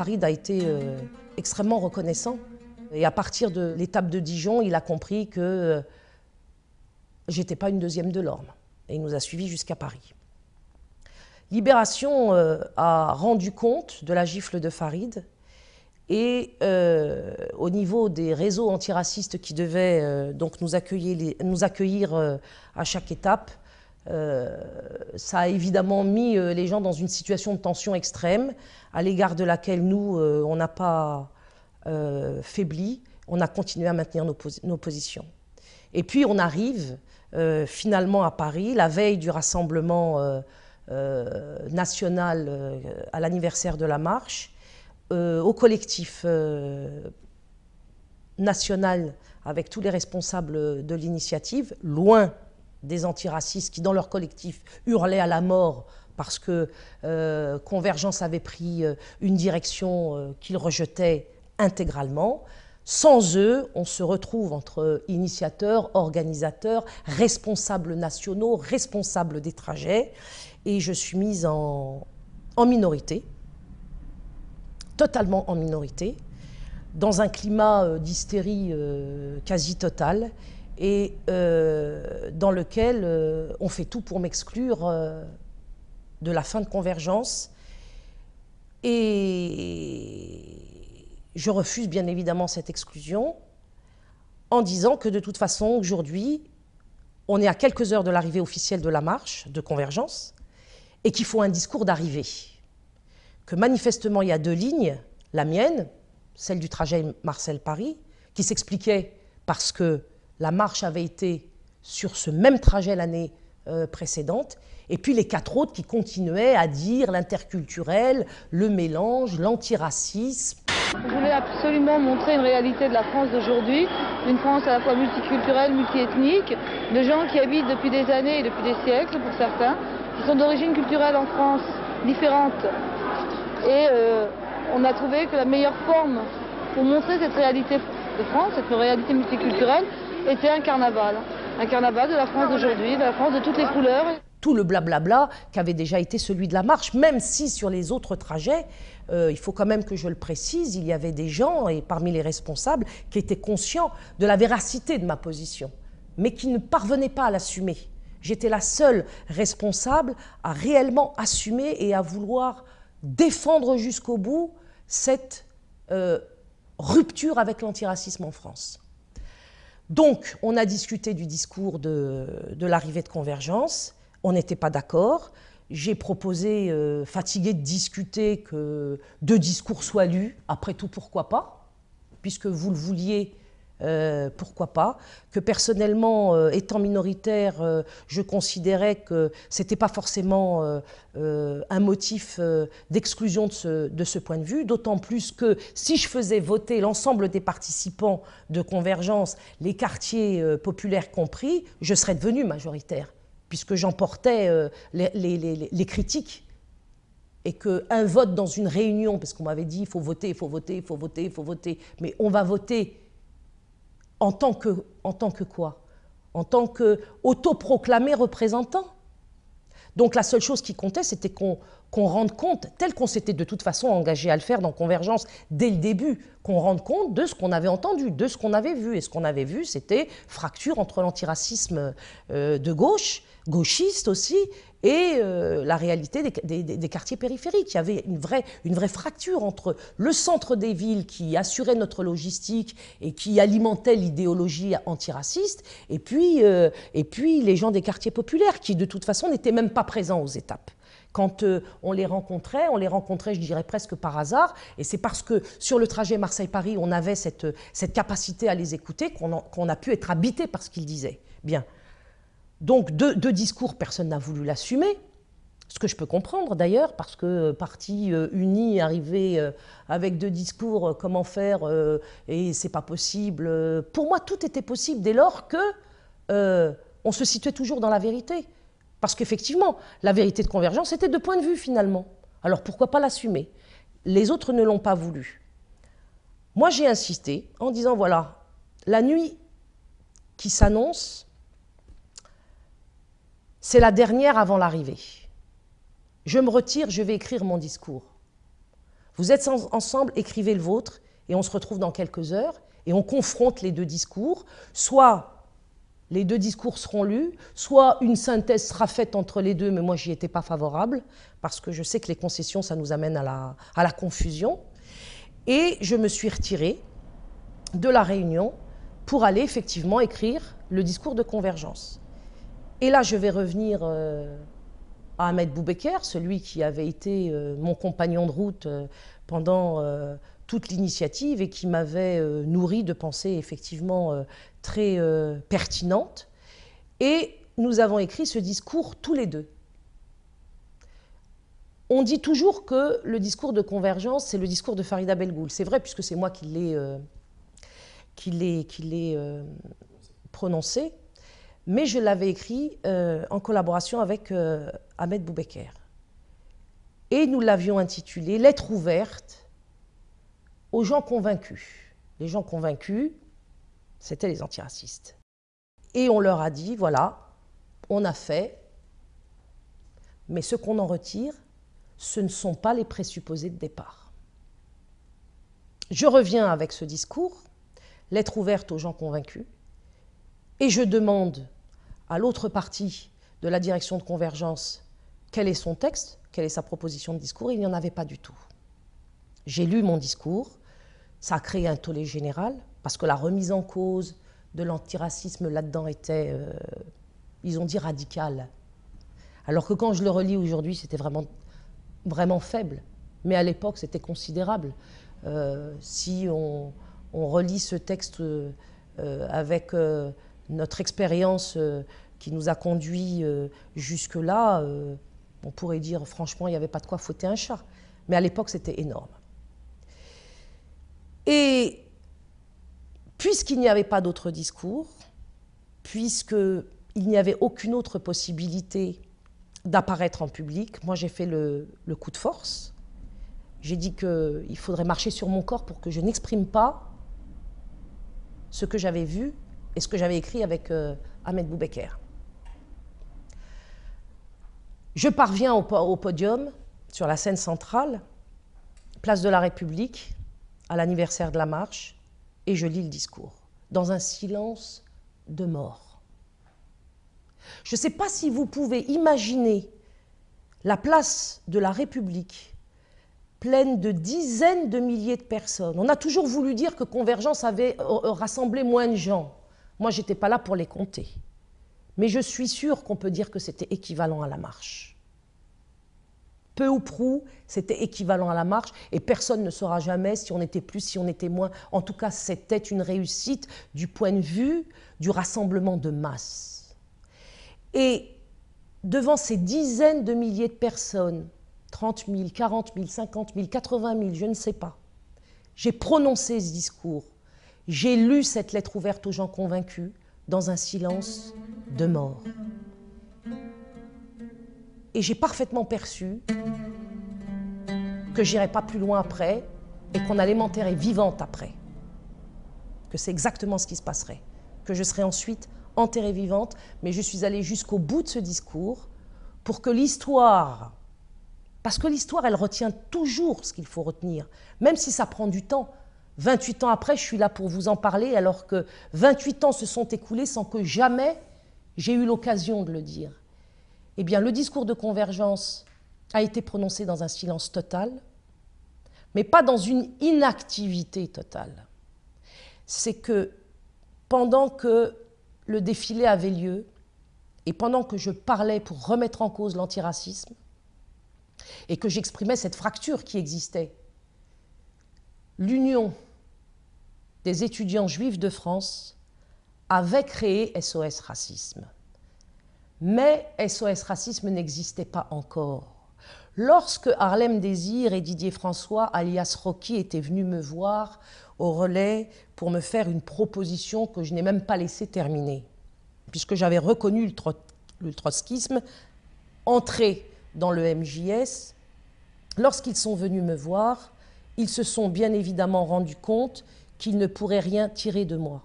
Farid a été euh, extrêmement reconnaissant. Et à partir de l'étape de Dijon, il a compris que euh, j'étais pas une deuxième de l'orme. Et il nous a suivis jusqu'à Paris. Libération euh, a rendu compte de la gifle de Farid et au niveau des réseaux antiracistes qui devaient donc nous accueillir, à chaque étape, ça a évidemment mis euh, les gens dans une situation de tension extrême à l'égard de laquelle nous, euh, on n'a pas euh, faibli, on a continué à maintenir nos, posi- nos positions. Et puis on arrive euh, finalement à Paris, la veille du rassemblement euh, euh, national euh, à l'anniversaire de la marche, euh, au collectif euh, national avec tous les responsables de l'initiative, loin des antiracistes qui, dans leur collectif, hurlaient à la mort parce que euh, Convergence avait pris euh, une direction euh, qu'ils rejetaient intégralement. Sans eux, on se retrouve entre initiateurs, organisateurs, responsables nationaux, responsables des trajets, et je suis mise en, minorité, totalement en minorité, dans un climat d'hystérie quasi totale, et euh, dans lequel euh, on fait tout pour m'exclure euh, de la fin de convergence. Et je refuse bien évidemment cette exclusion en disant que de toute façon, aujourd'hui, on est à quelques heures de l'arrivée officielle de la marche de convergence et qu'il faut un discours d'arrivée. Que manifestement, il y a deux lignes, la mienne, celle du trajet Marseille-Paris, qui s'expliquait parce que la marche avait été sur ce même trajet l'année euh, précédente, et puis les quatre autres qui continuaient à dire l'interculturel, le mélange, l'antiracisme. Je voulais absolument montrer une réalité de la France d'aujourd'hui, une France à la fois multiculturelle, multiethnique, de gens qui habitent depuis des années et depuis des siècles pour certains, qui sont d'origine culturelle en France différente. Et euh, on a trouvé que la meilleure forme pour montrer cette réalité de France, cette réalité multiculturelle, était un carnaval. Un carnaval de la France d'aujourd'hui, de la France de toutes les couleurs. tout le blablabla qu'avait déjà été celui de la marche, même si sur les autres trajets, euh, il faut quand même que je le précise, il y avait des gens, et parmi les responsables, qui étaient conscients de la véracité de ma position, mais qui ne parvenaient pas à l'assumer. J'étais la seule responsable à réellement assumer et à vouloir défendre jusqu'au bout cette euh, rupture avec l'antiracisme en France. Donc, on a discuté du discours de, l'arrivée de Convergence. On n'était pas d'accord. J'ai proposé, euh, fatigué de discuter, que deux discours soient lus. Après tout, pourquoi pas? Puisque vous le vouliez, euh, pourquoi pas Que personnellement, euh, étant minoritaire, euh, je considérais que c'était pas forcément un motif d'exclusion de ce, de ce point de vue. D'autant plus que si je faisais voter l'ensemble des participants de Convergence, les quartiers populaires compris, je serais devenue majoritaire puisque j'emportais les- les critiques. Et qu'un vote dans une réunion, parce qu'on m'avait dit il faut voter, il faut voter, il faut voter, il faut voter, mais on va voter en tant que, quoi? En tant que autoproclamé représentant? Donc la seule chose qui comptait, c'était qu'on qu'on rende compte, tel qu'on s'était de toute façon engagé à le faire dans Convergence dès le début, qu'on rende compte de ce qu'on avait entendu, de ce qu'on avait vu. Et ce qu'on avait vu, c'était fracture entre l'antiracisme euh, de gauche, gauchiste aussi, et euh, la réalité des, quartiers périphériques. Il y avait une vraie, fracture entre le centre des villes qui assurait notre logistique et qui alimentait l'idéologie antiraciste, et puis, euh, et puis les gens des quartiers populaires qui de toute façon n'étaient même pas présents aux étapes. Quand euh, on les rencontrait, on les rencontrait, je dirais presque par hasard, et c'est parce que sur le trajet Marseille-Paris, on avait cette, cette capacité à les écouter qu'on a pu être habité par ce qu'ils disaient. Bien. Donc, deux, discours, personne n'a voulu l'assumer. Ce que je peux comprendre d'ailleurs, parce que euh, parti euh, uni, arrivé euh, avec deux discours, comment faire, et c'est pas possible. Pour moi, tout était possible dès lors que on se situait toujours dans la vérité. Parce qu'effectivement, la vérité de convergence était de point de vue finalement. Alors pourquoi pas l'assumer? Les autres ne l'ont pas voulu. Moi, j'ai insisté en disant voilà, la nuit qui s'annonce, c'est la dernière avant l'arrivée. Je me retire, je vais écrire mon discours. Vous êtes ensemble, écrivez le vôtre, et on se retrouve dans quelques heures, et on confronte les deux discours. Soit les deux discours seront lus, soit une synthèse sera faite entre les deux, mais moi j'y étais pas favorable, parce que je sais que les concessions, ça nous amène à la, à la confusion. Et je me suis retirée de la réunion pour aller effectivement écrire le discours de convergence. Et là, je vais revenir euh, à Ahmed Boubeker, celui qui avait été euh, mon compagnon de route euh, pendant toute l'initiative et qui m'avait nourri de pensées effectivement très pertinentes. Et nous avons écrit ce discours tous les deux. On dit toujours que le discours de convergence, c'est le discours de Farida Belgoul. C'est vrai, puisque c'est moi qui l'ai prononcé mais je l'avais écrit euh, en collaboration avec euh, Ahmed Boubeker. Et nous l'avions intitulé Lettre ouverte aux gens convaincus. Les gens convaincus, c'était les antiracistes. Et on leur a dit, voilà, on a fait, mais ce qu'on en retire, ce ne sont pas les présupposés de départ. Je reviens avec ce discours, lettre ouverte aux gens convaincus, et je demande à l'autre partie de la direction de convergence quel est son texte, quelle est sa proposition de discours, il n'y en avait pas du tout. J'ai lu mon discours, ça a créé un tollé général, parce que la remise en cause de l'antiracisme là-dedans était, euh, ils ont dit, radicale. Alors que quand je le relis aujourd'hui, c'était vraiment, vraiment faible. Mais à l'époque, c'était considérable. Euh, si on, relit ce texte euh, avec notre expérience qui nous a conduits euh, jusque-là, on pourrait dire franchement, il n'y avait pas de quoi fouetter un chat. Mais à l'époque, c'était énorme. Et puisqu'il n'y avait pas d'autre discours, puisqu'il n'y avait aucune autre possibilité d'apparaître en public, moi j'ai fait le, coup de force. J'ai dit qu'il faudrait marcher sur mon corps pour que je n'exprime pas ce que j'avais vu et ce que j'avais écrit avec euh, Ahmed Boubeker. Je parviens au, podium, sur la scène centrale, place de la République, à l'anniversaire de la marche, et je lis le discours, dans un silence de mort. Je ne sais pas si vous pouvez imaginer la place de la République pleine de dizaines de milliers de personnes. On a toujours voulu dire que Convergence avait euh, rassemblé moins de gens. Moi, j'étais pas là pour les compter. Mais je suis sûre qu'on peut dire que c'était équivalent à la marche. Peu ou prou, c'était équivalent à la marche et personne ne saura jamais si on était plus, si on était moins. En tout cas, c'était une réussite du point de vue du rassemblement de masse. Et devant ces dizaines de milliers de personnes, 30 000, 40 000, 50 000, 80 000, je ne sais pas, j'ai prononcé ce discours j'ai lu cette lettre ouverte aux gens convaincus dans un silence de mort. Et j'ai parfaitement perçu que j'irais pas plus loin après et qu'on allait m'enterrer vivante après. Que c'est exactement ce qui se passerait. Que je serais ensuite enterrée vivante, mais je suis allée jusqu'au bout de ce discours pour que l'histoire, parce que l'histoire, elle retient toujours ce qu'il faut retenir, même si ça prend du temps. 28 ans après, je suis là pour vous en parler, alors que 28 ans se sont écoulés sans que jamais j'ai eu l'occasion de le dire. Eh le discours de convergence a été prononcé dans un silence total, mais pas dans une inactivité totale. C'est que pendant que le défilé avait lieu, et pendant que je parlais pour remettre en cause l'antiracisme, et que j'exprimais cette fracture qui existait, l'union des étudiants juifs de France avait créé SOS Racisme. Mais SOS Racisme n'existait pas encore. Lorsque Harlem Désir et Didier François, alias Rocky, étaient venus me voir au relais pour me faire une proposition que je n'ai même pas laissé terminer, puisque j'avais reconnu le, trotskisme, entré dans le MJS, lorsqu'ils sont venus me voir, ils se sont bien évidemment rendus compte qu'ils ne pourraient rien tirer de moi.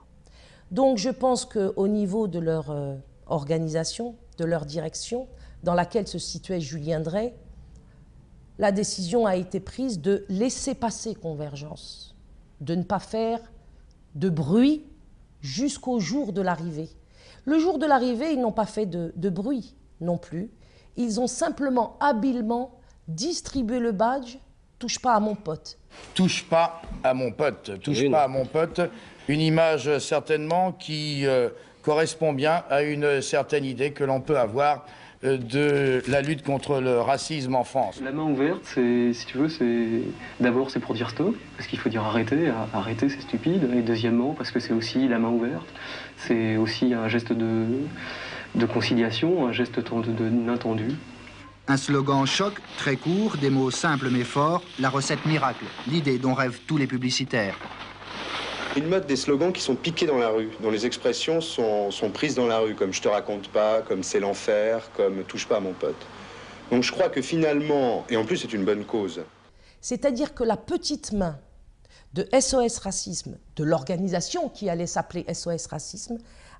Donc je pense qu'au niveau de leur euh, organisation, de leur direction, dans laquelle se situait Julien Drey, la décision a été prise de laisser passer Convergence, de ne pas faire de bruit jusqu'au jour de l'arrivée. Le jour de l'arrivée, ils n'ont pas fait de, de, bruit non plus. Ils ont simplement habilement distribué le badge Touche pas à mon pote. Touche pas à mon pote. Touche pas à mon pote. Une image certainement qui euh, correspond bien à une certaine idée que l'on peut avoir euh, de la lutte contre le racisme en France. La main ouverte, c'est, si tu veux, c'est d'abord c'est pour dire stop, parce qu'il faut dire arrêter, arrêter c'est stupide, et deuxièmement parce que c'est aussi la main ouverte, c'est aussi un geste de, de conciliation, un geste d'inattendu. Un slogan choc, très court, des mots simples mais forts, la recette miracle, l'idée dont rêvent tous les publicitaires. Une mode des slogans qui sont piqués dans la rue, dont les expressions sont, sont prises dans la rue, comme je te raconte pas, comme c'est l'enfer, comme touche pas à mon pote. Donc je crois que finalement, et en plus c'est une bonne cause. C'est-à-dire que la petite main de SOS Racisme, de l'organisation qui allait s'appeler SOS Racisme,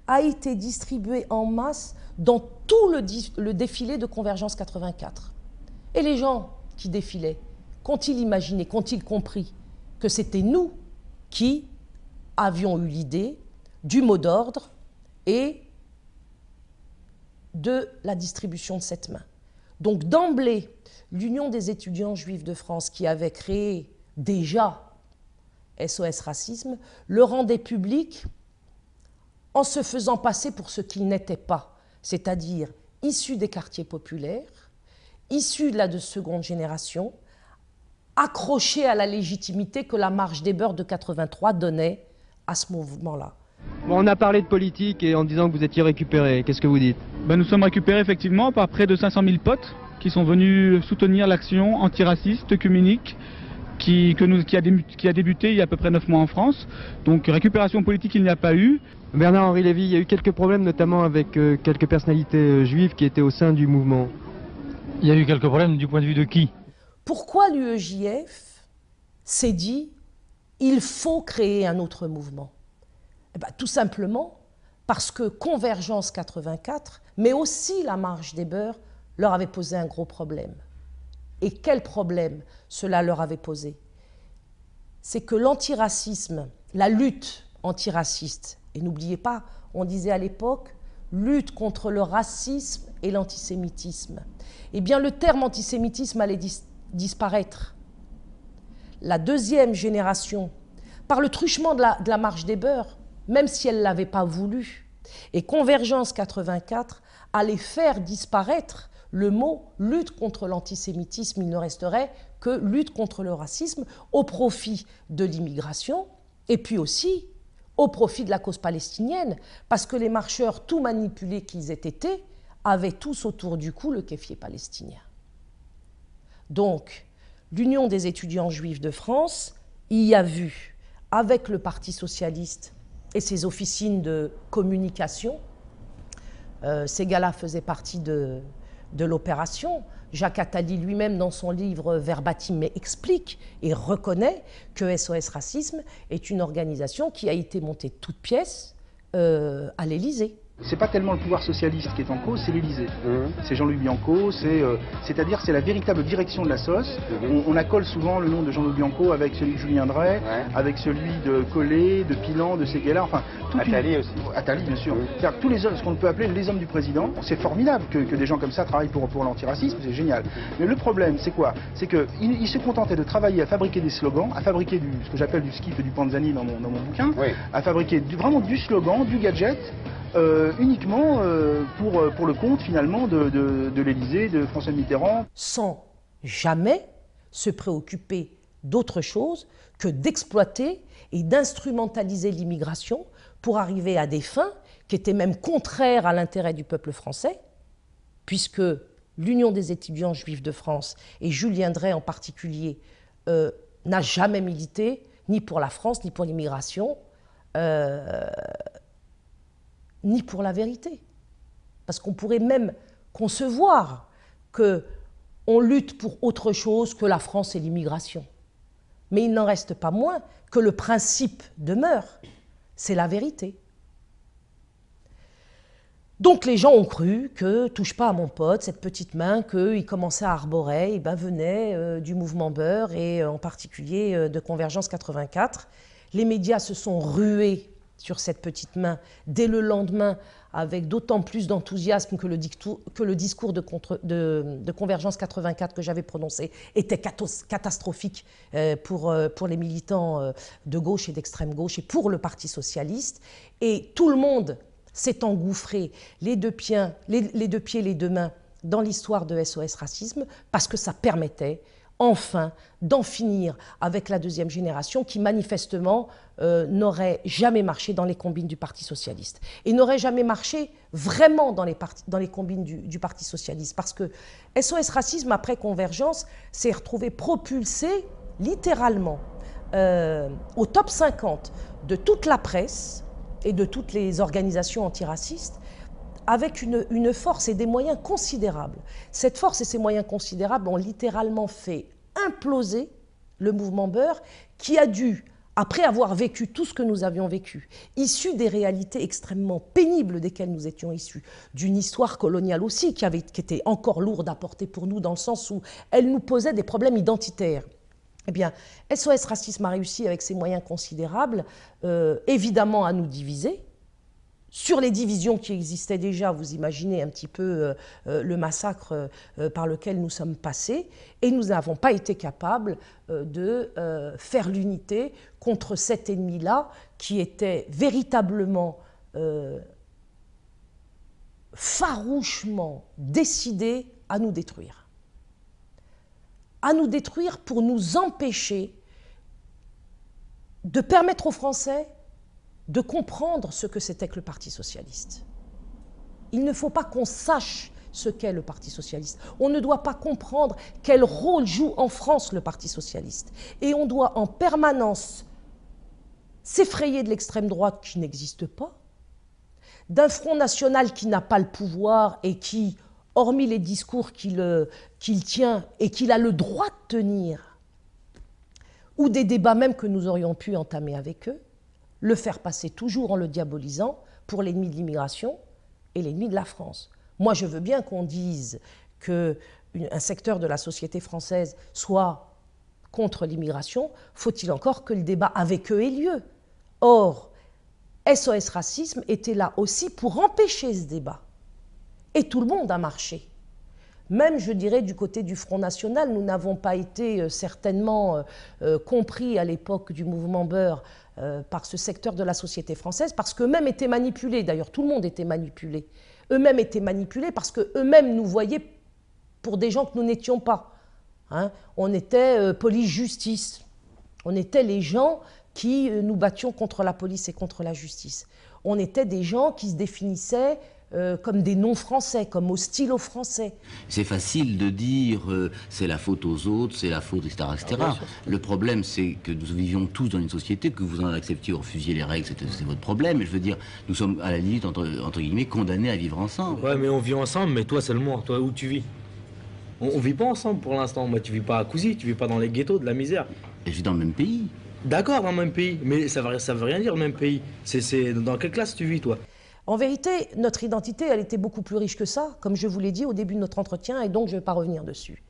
a été distribuée en masse dans tout le, le, défilé de Convergence 84. Et les gens qui défilaient, qu'ont-ils imaginé, qu'ont-ils compris que c'était nous qui avions eu l'idée du mot d'ordre et de la distribution de cette main. Donc d'emblée, l'Union des étudiants juifs de France, qui avait créé déjà SOS Racisme, le rendait public en se faisant passer pour ce qu'il n'était pas, c'est-à-dire issu des quartiers populaires, issu de la de seconde génération, accroché à la légitimité que la marche des beurs de 83 donnait à ce mouvement-là. Bon, on a parlé de politique et en disant que vous étiez récupéré. Qu'est-ce que vous dites? Ben, Nous sommes récupérés effectivement par près de 500 000 potes qui sont venus soutenir l'action antiraciste, œcuménique, qui, que nous, qui, a débuté, qui a débuté il y a à peu près 9 mois en France. Donc récupération politique, il n'y a pas eu. Bernard-Henri Lévy, il y a eu quelques problèmes, notamment avec euh, quelques personnalités euh, juives qui étaient au sein du mouvement. Il y a eu quelques problèmes du point de vue de qui? Pourquoi l'UEJF s'est dit il faut créer un autre mouvement eh ben, Tout simplement parce que Convergence 84, mais aussi la marche des beurs, leur avait posé un gros problème. Et quel problème cela leur avait posé? C'est que l'antiracisme, la lutte antiraciste, et n'oubliez pas, on disait à l'époque lutte contre le racisme et l'antisémitisme. Eh bien, le terme antisémitisme allait dis disparaître. La deuxième génération, par le truchement de la, marche des beurs, même si elle ne l'avait pas voulu, et Convergence 84 allait faire disparaître le mot lutte contre l'antisémitisme, il ne resterait que lutte contre le racisme au profit de l'immigration et puis aussi au profit de la cause palestinienne, parce que les marcheurs, tout manipulés qu'ils aient été, avaient tous autour du cou le kéfier palestinien. Donc, l'Union des étudiants juifs de France y a vu, avec le Parti socialiste et ses officines de communication, euh, ces gars-là faisaient partie de, l'opération. Jacques Attali lui-même, dans son livre Verbatim, explique et reconnaît que SOS Racisme est une organisation qui a été montée toute pièce euh, à l'Élysée. C'est pas tellement le pouvoir socialiste qui est en cause, c'est l'Élysée. Mmh. C'est Jean-Louis Bianco, c'est, euh, c'est-à-dire c'est la véritable direction de la SOS. Mmh. On, on, accole souvent le nom de Jean-Louis Bianco avec celui de Julien Drey, ouais. avec celui de Collet, de Pilan, de Seguela, enfin... Attali une... aussi. Attali, bien sûr. Mmh. tous les hommes, ce qu'on peut appeler les hommes du président, c'est formidable que, que, des gens comme ça travaillent pour, pour l'antiracisme, c'est génial. Mais le problème, c'est quoi? C'est qu'ils il se contentaient de travailler à fabriquer des slogans, à fabriquer du, ce que j'appelle du skip et du panzani dans mon, dans mon bouquin, oui. à fabriquer du, vraiment du slogan, du gadget, euh, uniquement euh, pour, pour le compte finalement de, de, de l'Élysée, de François Mitterrand. Sans jamais se préoccuper d'autre chose que d'exploiter et d'instrumentaliser l'immigration pour arriver à des fins qui étaient même contraires à l'intérêt du peuple français, puisque l'Union des étudiants juifs de France, et Julien Drey en particulier, euh, n'a jamais milité ni pour la France, ni pour l'immigration. Euh, ni pour la vérité. Parce qu'on pourrait même concevoir que on lutte pour autre chose que la France et l'immigration. Mais il n'en reste pas moins que le principe demeure, c'est la vérité. Donc les gens ont cru que touche pas à mon pote, cette petite main qu'il commençait à arborer, et ben, venait euh, du mouvement Beurre et euh, en particulier euh, de Convergence 84. Les médias se sont rués sur cette petite main dès le lendemain avec d'autant plus d'enthousiasme que, le discours de, de, Convergence 84 que j'avais prononcé était catastrophique pour, pour les militants de gauche et d'extrême gauche et pour le Parti socialiste. Et tout le monde s'est engouffré les deux, pieds, les, deux pieds, les deux mains dans l'histoire de SOS Racisme parce que ça permettait enfin d'en finir avec la deuxième génération qui manifestement euh, n'aurait jamais marché dans les combines du Parti socialiste. Et n'aurait jamais marché vraiment dans les, dans les combines du, Parti socialiste parce que SOS Racisme, après Convergence, s'est retrouvé propulsé littéralement euh, au top 50 de toute la presse, et de toutes les organisations antiracistes avec une, force et des moyens considérables. Cette force et ces moyens considérables ont littéralement fait imploser le mouvement Beurre qui a dû, après avoir vécu tout ce que nous avions vécu, issu des réalités extrêmement pénibles desquelles nous étions issus, d'une histoire coloniale aussi qui, avait, qui était encore lourde à porter pour nous dans le sens où elle nous posait des problèmes identitaires. Eh bien, SOS Racisme a réussi avec ses moyens considérables, euh, évidemment, à nous diviser. Sur les divisions qui existaient déjà, vous imaginez un petit peu euh, euh, le massacre par lequel nous sommes passés, et nous n'avons pas été capables de faire l'unité contre cet ennemi-là qui était véritablement farouchement décidé à nous détruire. À nous détruire pour nous empêcher de permettre aux Français de comprendre ce que c'était que le Parti socialiste. Il ne faut pas qu'on sache ce qu'est le Parti socialiste. On ne doit pas comprendre quel rôle joue en France le Parti socialiste. Et on doit en permanence s'effrayer de l'extrême droite qui n'existe pas, d'un Front national qui n'a pas le pouvoir et qui, hormis les discours qu'il tient et qu'il a le droit de tenir, ou des débats même que nous aurions pu entamer avec eux, le faire passer toujours en le diabolisant pour l'ennemi de l'immigration et l'ennemi de la France. Moi, je veux bien qu'on dise qu'un secteur de la société française soit contre l'immigration, faut-il encore que le débat avec eux ait lieu? Or, SOS Racisme était là aussi pour empêcher ce débat. Et tout le monde a marché. Même, je dirais, du côté du Front National, nous n'avons pas été euh, certainement euh, euh, compris à l'époque du mouvement Beurre par ce secteur de la société française, parce qu'eux-mêmes étaient manipulés. D'ailleurs, tout le monde était manipulé. Eux-mêmes étaient manipulés parce qu'eux-mêmes nous voyaient pour des gens que nous n'étions pas. Hein. On était police-justice. On était les gens qui nous battions contre la police et contre la justice. On était des gens qui se définissaient euh, comme des noms français, comme hostiles aux Français. C'est facile de dire euh, c'est la faute aux autres, c'est la faute, etc. etc. Ah, le problème, c'est que nous vivions tous dans une société, que vous en acceptiez ou refusiez les règles, c'est votre problème. Et je veux dire, nous sommes à la limite, entre, guillemets, condamnés à vivre ensemble. Ouais, mais on vit ensemble, mais toi seulement, toi où tu vis? On, ne vit pas ensemble pour l'instant. Moi, tu vis pas à Cousy, tu vis pas dans les ghettos de la misère. Et je vis dans le même pays. D'accord, dans le même pays, mais ça veut, ça veut rien dire le même pays. C'est dans quelle classe tu vis, toi? En vérité, notre identité, elle était beaucoup plus riche que ça, comme je vous l'ai dit au début de notre entretien, et donc je ne vais pas revenir dessus.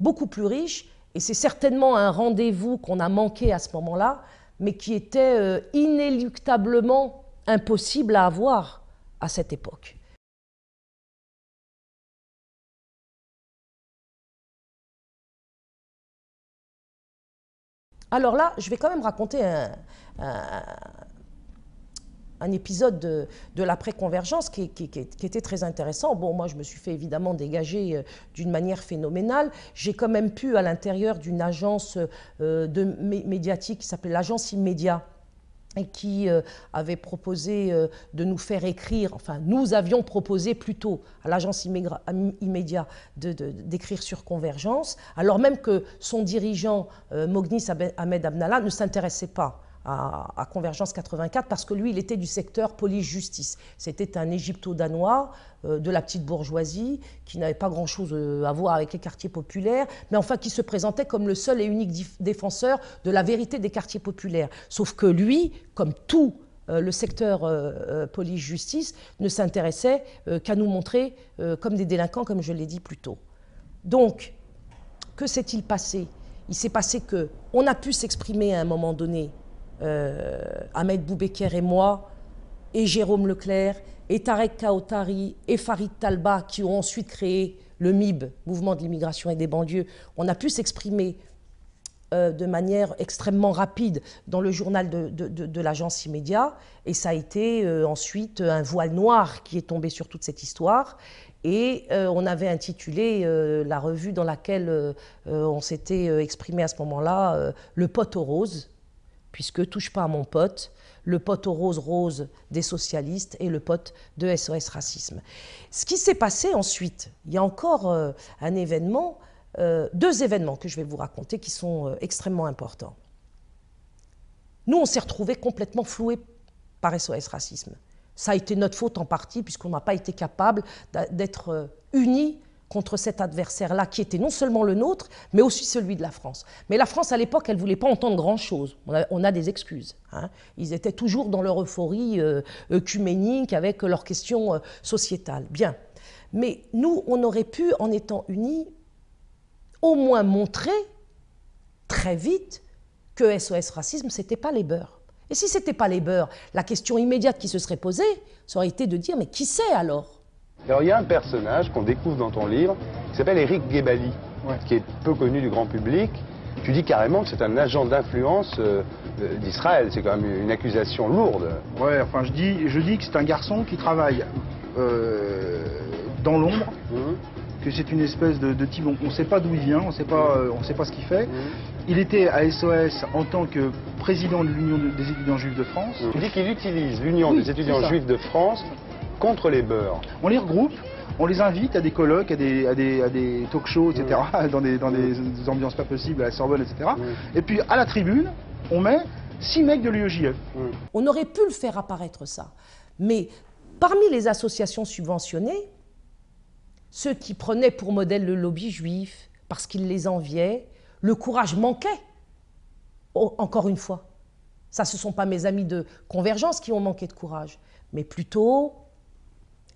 Beaucoup plus riche, et c'est certainement un rendez-vous qu'on a manqué à ce moment-là, mais qui était euh, inéluctablement impossible à avoir à cette époque. Alors là, je vais quand même raconter un, un épisode de, l'après-convergence qui, était très intéressant. Bon, moi, je me suis fait évidemment dégager euh, d'une manière phénoménale. J'ai quand même pu, à l'intérieur d'une agence euh, de médiatique qui s'appelait l'agence Immédiat, et qui euh, avait proposé de nous faire écrire, enfin nous avions proposé plutôt à l'agence immédiat d'écrire sur Convergence, alors même que son dirigeant, Mognis Ahmed Abnallah, ne s'intéressait pas à, Convergence 84 parce que lui, il était du secteur police-justice. C'était un égypto-danois euh, de la petite bourgeoisie qui n'avait pas grand-chose euh, à voir avec les quartiers populaires, mais enfin qui se présentait comme le seul et unique défenseur de la vérité des quartiers populaires. Sauf que lui, comme tout le secteur police-justice ne s'intéressait qu'à nous montrer comme des délinquants, comme je l'ai dit plus tôt. Donc, que s'est-il passé? Il s'est passé que on a pu s'exprimer à un moment donné, Ahmed Boubeker et moi, et Jérôme Leclerc, et Tarek Kaotari, et Farid Talba, qui ont ensuite créé le MIB, Mouvement de l'immigration et des banlieues, on a pu s'exprimer euh, de manière extrêmement rapide dans le journal de, l'agence Immédiat. Et ça a été euh, ensuite un voile noir qui est tombé sur toute cette histoire. Et euh, on avait intitulé la revue dans laquelle on s'était exprimé à ce moment-là Le pote aux roses, puisque Touche pas à mon pote le pote au rose rose des socialistes et le pote de SOS Racisme. Ce qui s'est passé ensuite, il y a encore euh, un événement, euh, deux événements que je vais vous raconter qui sont euh, extrêmement importants. Nous, on s'est retrouvés complètement floués par SOS Racisme. Ça a été notre faute en partie puisqu'on n'a pas été capable d'être unis contre cet adversaire-là, qui était non seulement le nôtre, mais aussi celui de la France. Mais la France, à l'époque, elle ne voulait pas entendre grand-chose. On, a, des excuses. Hein. Ils étaient toujours dans leur euphorie euh, œcuménique avec leurs questions euh, sociétales. Bien. Mais nous, on aurait pu, en étant unis, au moins montrer très vite que SOS Racisme, ce n'était pas les beurs. Et si ce n'était pas les beurs, la question immédiate qui se serait posée, ça aurait été de dire, mais qui c'est alors? Alors il y a un personnage qu'on découvre dans ton livre qui s'appelle Eric Gebali, qui est peu connu du grand public. Tu dis carrément que c'est un agent d'influence euh, euh, d'Israël. C'est quand même une accusation lourde. Ouais, enfin je dis, je dis que c'est un garçon qui travaille euh, dans l'ombre, mmh. que c'est une espèce de, type, on ne sait pas d'où il vient, on ne sait pas, on sait pas ce qu'il fait. Mmh. Il était à SOS en tant que président de l'Union des étudiants juifs de France. Tu dis qu'il utilise l'Union des étudiants juifs de France contre les beurs. On les regroupe, on les invite à des colloques, à des, à des, talk shows, etc., dans, des, dans des, ambiances pas possibles, à la Sorbonne, etc. Et puis à la tribune, on met six mecs de l'UEJF. On aurait pu le faire apparaître ça. Mais parmi les associations subventionnées, ceux qui prenaient pour modèle le lobby juif parce qu'ils les enviaient, le courage manquait. encore une fois, ça, ce ne sont pas mes amis de convergence qui ont manqué de courage, mais plutôt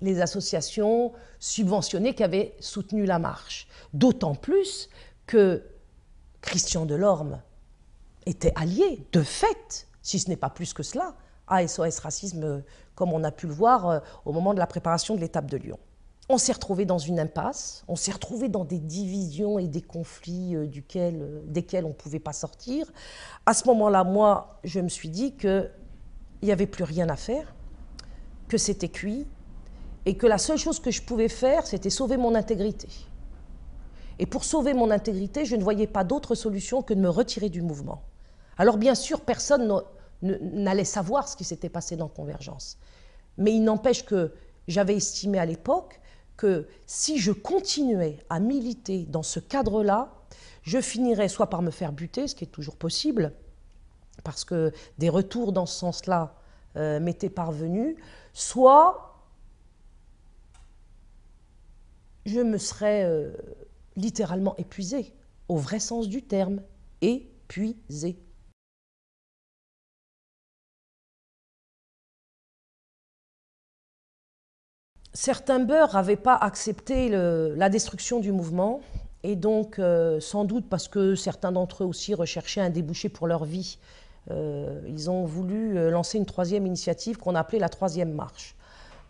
les associations subventionnées qui avaient soutenu la marche. D'autant plus que Christian Delorme était allié, de fait, si ce n'est pas plus que cela, à SOS Racisme, comme on a pu le voir euh, au moment de la préparation de l'étape de Lyon. On s'est retrouvé dans une impasse, on s'est retrouvé dans des divisions et des conflits euh, euh, desquels on ne pouvait pas sortir. À ce moment-là, moi, je me suis dit qu'il n'y avait plus rien à faire, que c'était cuit, et que la seule chose que je pouvais faire, c'était sauver mon intégrité. Et pour sauver mon intégrité, je ne voyais pas d'autre solution que de me retirer du mouvement. Alors bien sûr, personne n'allait savoir ce qui s'était passé dans Convergence. Mais il n'empêche que j'avais estimé à l'époque que si je continuais à militer dans ce cadre-là, je finirais soit par me faire buter, ce qui est toujours possible, parce que des retours dans ce sens-là euh, m'étaient parvenus, soit je me serais euh, littéralement épuisé, au vrai sens du terme, épuisé. Certains beurs n'avaient pas accepté la destruction du mouvement, et donc euh, sans doute parce que certains d'entre eux aussi recherchaient un débouché pour leur vie, euh, ils ont voulu lancer une troisième initiative qu'on appelait la troisième marche.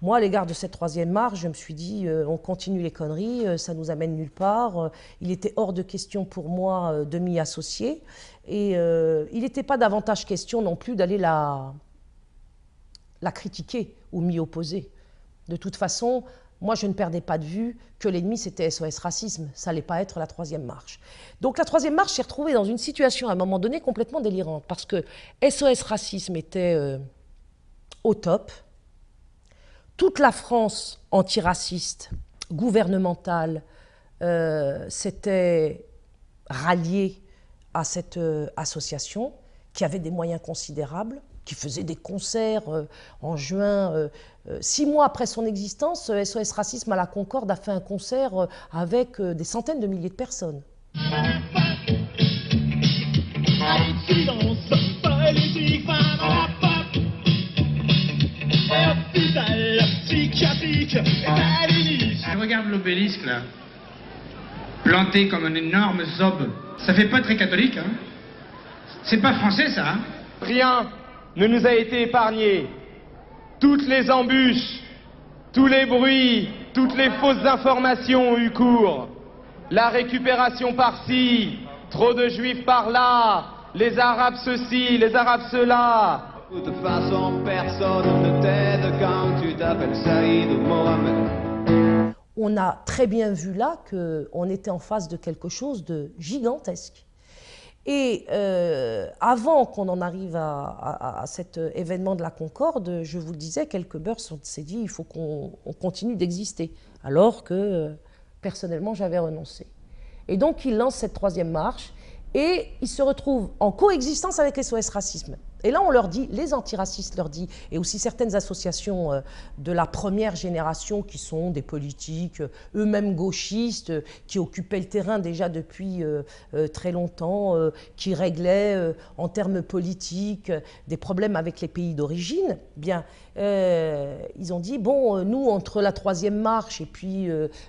Moi, à l'égard de cette troisième marche, je me suis dit, euh, on continue les conneries, euh, ça nous amène nulle part. Euh, il était hors de question pour moi de m'y associer. Et il n'était pas davantage question non plus d'aller la, la critiquer ou m'y opposer. De toute façon, moi, je ne perdais pas de vue que l'ennemi, c'était SOS Racisme. Ça n'allait pas être la troisième marche. Donc la troisième marche s'est retrouvée dans une situation, à un moment donné, complètement délirante. Parce que SOS Racisme était au top toute la France antiraciste, gouvernementale, euh, s'était ralliée à cette euh, association qui avait des moyens considérables, qui faisait des concerts euh, en juin. six mois après son existence, SOS Racisme à la Concorde a fait un concert avec des centaines de milliers de personnes. Je regarde l'obélisque là, planté comme un énorme zob. Ça fait pas très catholique, hein C'est pas français ça, hein Rien ne nous a été épargné. Toutes les embûches, tous les bruits, toutes les fausses informations ont eu cours. La récupération par-ci, trop de juifs par-là, les arabes ceci, les arabes cela. De toute façon, personne ne t'aide quand tu t'appelles Saïd ou Mohamed. On a très bien vu là qu'on était en face de quelque chose de gigantesque. Et euh, avant qu'on en arrive à, cet événement de la Concorde, je vous le disais, quelques beurs s'est dit il faut qu'on continue d'exister, alors que personnellement j'avais renoncé. Et donc il lance cette troisième marche et il se retrouve en coexistence avec SOS Racisme. Et là, on leur dit, les antiracistes leur dit, et aussi certaines associations euh, de la première génération qui sont des politiques euh, eux-mêmes gauchistes, euh, qui occupaient le terrain déjà depuis très longtemps, qui réglaient en termes politiques des problèmes avec les pays d'origine, bien, ils ont dit, bon, nous, entre la troisième marche et puis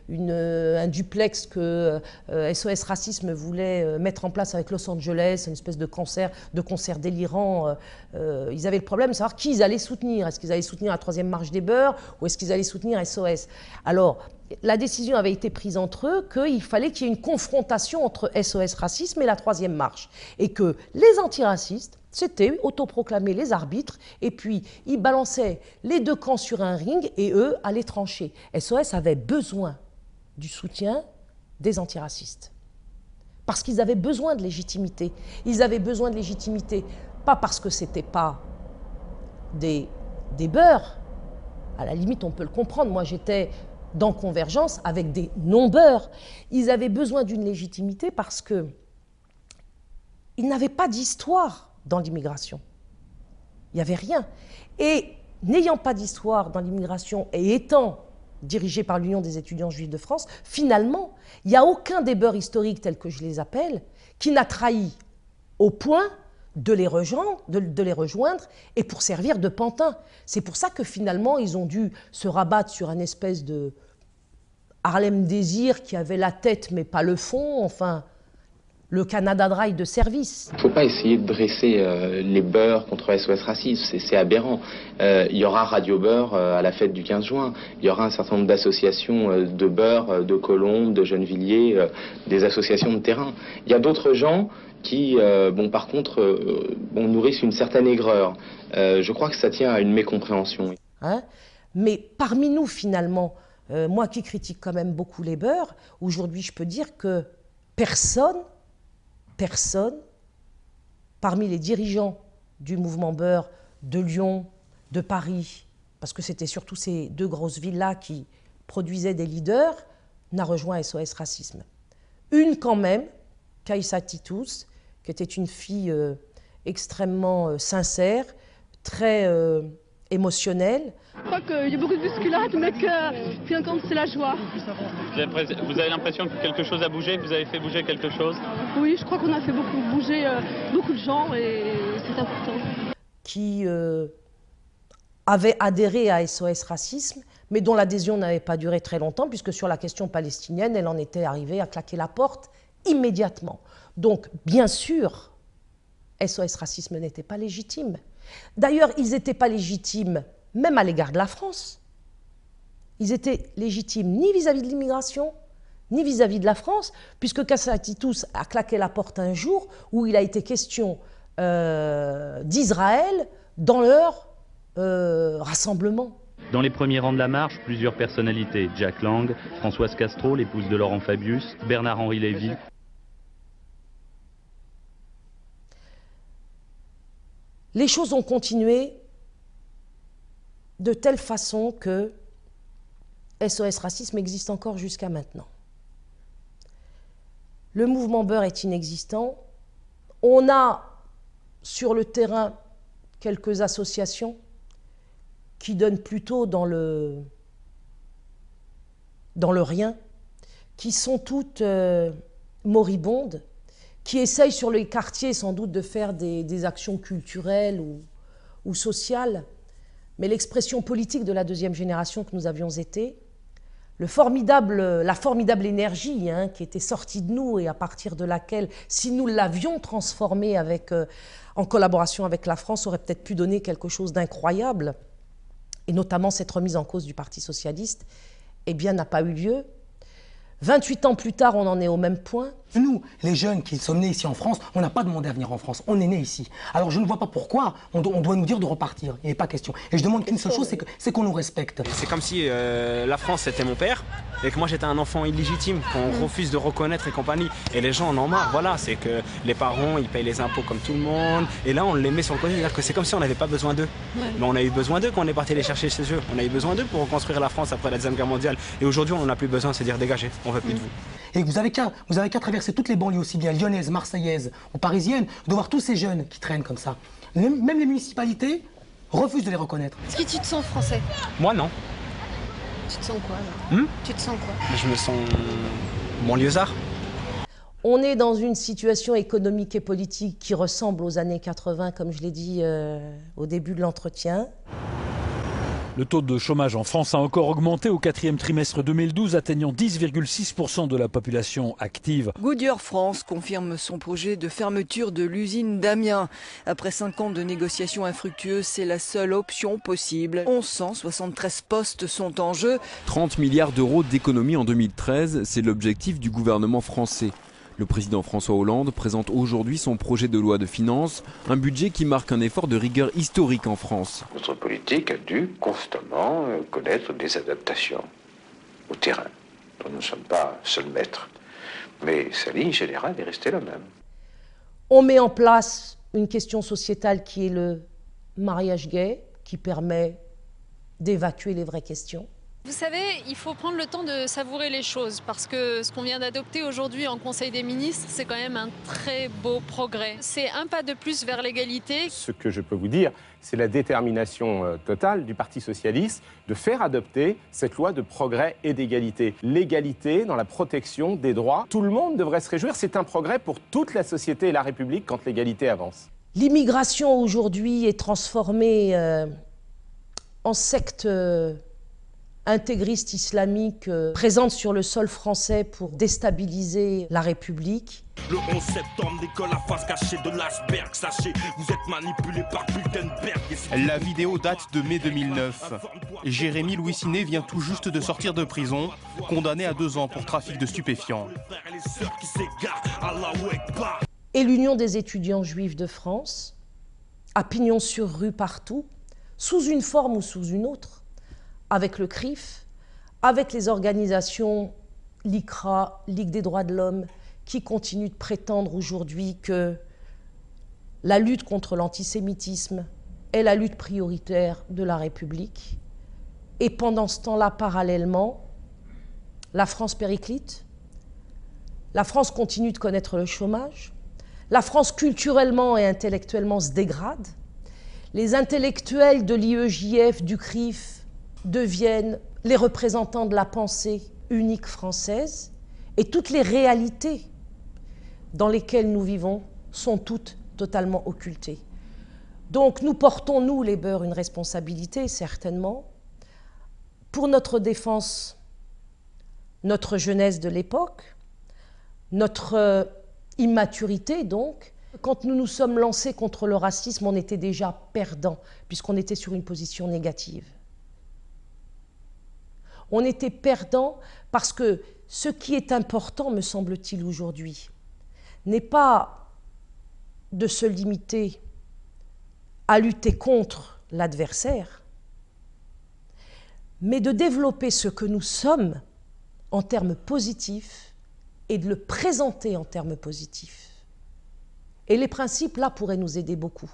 un duplex que SOS Racisme voulait mettre en place avec Los Angeles, une espèce de concert, de concert délirant euh, ils avaient le problème de savoir qui ils allaient soutenir. Est-ce qu'ils allaient soutenir la troisième marche des beurs ou est-ce qu'ils allaient soutenir SOS Alors, la décision avait été prise entre eux qu'il fallait qu'il y ait une confrontation entre SOS Racisme et la troisième marche. Et que les antiracistes, c'était autoproclamer les arbitres, et puis ils balançaient les deux camps sur un ring, et eux allaient trancher. SOS avait besoin du soutien des antiracistes. Parce qu'ils avaient besoin de légitimité. Ils avaient besoin de légitimité pas parce que ce n'était pas des, des beurs. À la limite, on peut le comprendre. Moi, j'étais dans Convergence avec des non-beurs. Ils avaient besoin d'une légitimité parce que ils n'avaient pas d'histoire dans l'immigration. Il n'y avait rien. Et n'ayant pas d'histoire dans l'immigration et étant dirigé par l'Union des étudiants juifs de France, finalement, il n'y a aucun des beurs historiques tels que je les appelle qui n'a trahi au point de les, rejoindre, et pour servir de pantin. C'est pour ça que finalement, ils ont dû se rabattre sur un espèce de Harlem Désir qui avait la tête mais pas le fond, enfin, le Canada Dry de service. Il ne faut pas essayer de dresser euh, les beurs contre SOS Racisme, c'est aberrant. Euh, il y aura Radio Beurre euh, à la fête du 15 juin, il y aura un certain nombre d'associations de beurre, de Colombes, de Gennevilliers, des associations de terrain. Il y a d'autres gens qui, euh, bon, par contre, euh, nourrissent une certaine aigreur. Euh, je crois que ça tient à une mécompréhension. Hein? Mais parmi nous, finalement, moi qui critique quand même beaucoup les beurs, aujourd'hui, je peux dire que personne, personne, parmi les dirigeants du mouvement beurre de Lyon, de Paris, parce que c'était surtout ces deux grosses villes-là qui produisaient des leaders, n'a rejoint SOS Racisme. Une quand même, Kaïsa Titus, qui était une fille euh, extrêmement euh, sincère, très euh, émotionnelle. Je crois qu'il y a beaucoup de bousculades, mais que fin c'est la joie. Vous avez l'impression que quelque chose a bougé, que vous avez fait bouger quelque chose? Oui, je crois qu'on a fait beaucoup bouger beaucoup de gens et c'est important. Qui avait adhéré à SOS Racisme, mais dont l'adhésion n'avait pas duré très longtemps, puisque sur la question palestinienne, elle en était arrivée à claquer la porte immédiatement. Donc, bien sûr, SOS Racisme n'était pas légitime. D'ailleurs, ils n'étaient pas légitimes même à l'égard de la France. Ils étaient légitimes ni vis-à-vis de l'immigration, ni vis-à-vis de la France, puisque Cassatitus a claqué la porte un jour où il a été question euh, d'Israël dans leur euh, rassemblement. Dans les premiers rangs de la marche, plusieurs personnalités. Jack Lang, Françoise Castro, l'épouse de Laurent Fabius, Bernard-Henri Lévy. Les choses ont continué de telle façon que SOS Racisme existe encore jusqu'à maintenant. Le mouvement Beurre est inexistant. On a sur le terrain quelques associations qui donnent plutôt dans le, dans le rien, qui sont toutes euh, moribondes qui essayent sur les quartiers sans doute de faire des, actions culturelles ou, sociales. mais l'expression politique de la deuxième génération que nous avions été, la formidable énergie hein, qui était sortie de nous et à partir de laquelle, si nous l'avions transformée avec, euh, en collaboration avec la France, aurait peut-être pu donner quelque chose d'incroyable, et notamment cette remise en cause du Parti socialiste, eh bien, n'a pas eu lieu. 28 ans plus tard, on en est au même point. Nous, les jeunes qui sommes nés ici en France, on n'a pas demandé à venir en France. On est nés ici. Alors je ne vois pas pourquoi on, doit nous dire de repartir. Il n'est pas question. Et je demande qu'une seule chose, c'est qu'on nous respecte. C'est comme si euh, la France était mon père et que moi j'étais un enfant illégitime qu'on mm. refuse de reconnaître et compagnie. Et les gens en ont marre. Voilà, c'est que les parents ils payent les impôts comme tout le monde. Et là on les met sur le côté. C'est-à-dire que c'est comme si on n'avait pas besoin d'eux. Mais on a eu besoin d'eux quand on est parti les chercher chez eux. On a eu besoin d'eux pour reconstruire la France après la Deuxième Guerre mondiale. Et aujourd'hui on n'en a plus besoin, c'est dire dégagez, on veut plus de mm. vous. Et vous avez qu'à traverser toutes les banlieues, aussi bien lyonnaises, marseillaises ou parisiennes, de voir tous ces jeunes qui traînent comme ça. Même les municipalités refusent de les reconnaître. Est-ce que tu te sens français? Moi, non. Tu te sens quoi là hmm? Tu te sens quoi? Je me sens banlieusard. On est dans une situation économique et politique qui ressemble aux années 80, comme je l'ai dit euh, au début de l'entretien. Le taux de chômage en France a encore augmenté au quatrième trimestre 2012, atteignant 10,6% de la population active. Goodyear France confirme son projet de fermeture de l'usine d'Amiens. Après cinq ans de négociations infructueuses, c'est la seule option possible. 1173 postes sont en jeu. 30 milliards d'euros d'économie en 2013, c'est l'objectif du gouvernement français. Le président François Hollande présente aujourd'hui son projet de loi de finances, un budget qui marque un effort de rigueur historique en France. Notre politique a dû constamment euh, connaître des adaptations au terrain, dont nous ne sommes pas seuls maîtres. Mais sa ligne générale est restée la même. On met en place une question sociétale qui est le mariage gay, qui permet d'évacuer les vraies questions. Vous savez, il faut prendre le temps de savourer les choses parce que ce qu'on vient d'adopter aujourd'hui en Conseil des ministres, c'est quand même un très beau progrès. C'est un pas de plus vers l'égalité. Ce que je peux vous dire, c'est la détermination euh, totale du Parti socialiste de faire adopter cette loi de progrès et d'égalité. L'égalité dans la protection des droits, tout le monde devrait se réjouir. C'est un progrès pour toute la société et la République quand l'égalité avance. L'immigration aujourd'hui est transformée euh, en secte. Euh, intégriste islamique euh, présente sur le sol français pour déstabiliser la République. Le 11 septembre, la face cachée de l'iceberg. Sachez, vous êtes manipulé par La vidéo date de mai 2009. Jérémy Louis Ciné vient tout juste de sortir de prison, condamné à deux ans pour trafic de stupéfiants. Et l'Union des étudiants juifs de France, à pignon sur rue partout, sous une forme ou sous une autre, avec le CRIF, avec les organisations l'ICRA, Ligue des droits de l'homme, qui continuent de prétendre aujourd'hui que la lutte contre l'antisémitisme est la lutte prioritaire de la République. Et pendant ce temps-là, parallèlement, la France périclite, la France continue de connaître le chômage, la France culturellement et intellectuellement se dégrade, les intellectuels de l'IEJF, du CRIF, deviennent les représentants de la pensée unique française et toutes les réalités dans lesquelles nous vivons sont toutes totalement occultées. Donc nous portons, nous les beurs, une responsabilité, certainement, pour notre défense, notre jeunesse de l'époque, notre euh, immaturité donc. Quand nous nous sommes lancés contre le racisme, on était déjà perdants, puisqu'on était sur une position négative on était perdant parce que ce qui est important, me semble-t-il aujourd'hui, n'est pas de se limiter à lutter contre l'adversaire, mais de développer ce que nous sommes en termes positifs et de le présenter en termes positifs. Et les principes, là, pourraient nous aider beaucoup.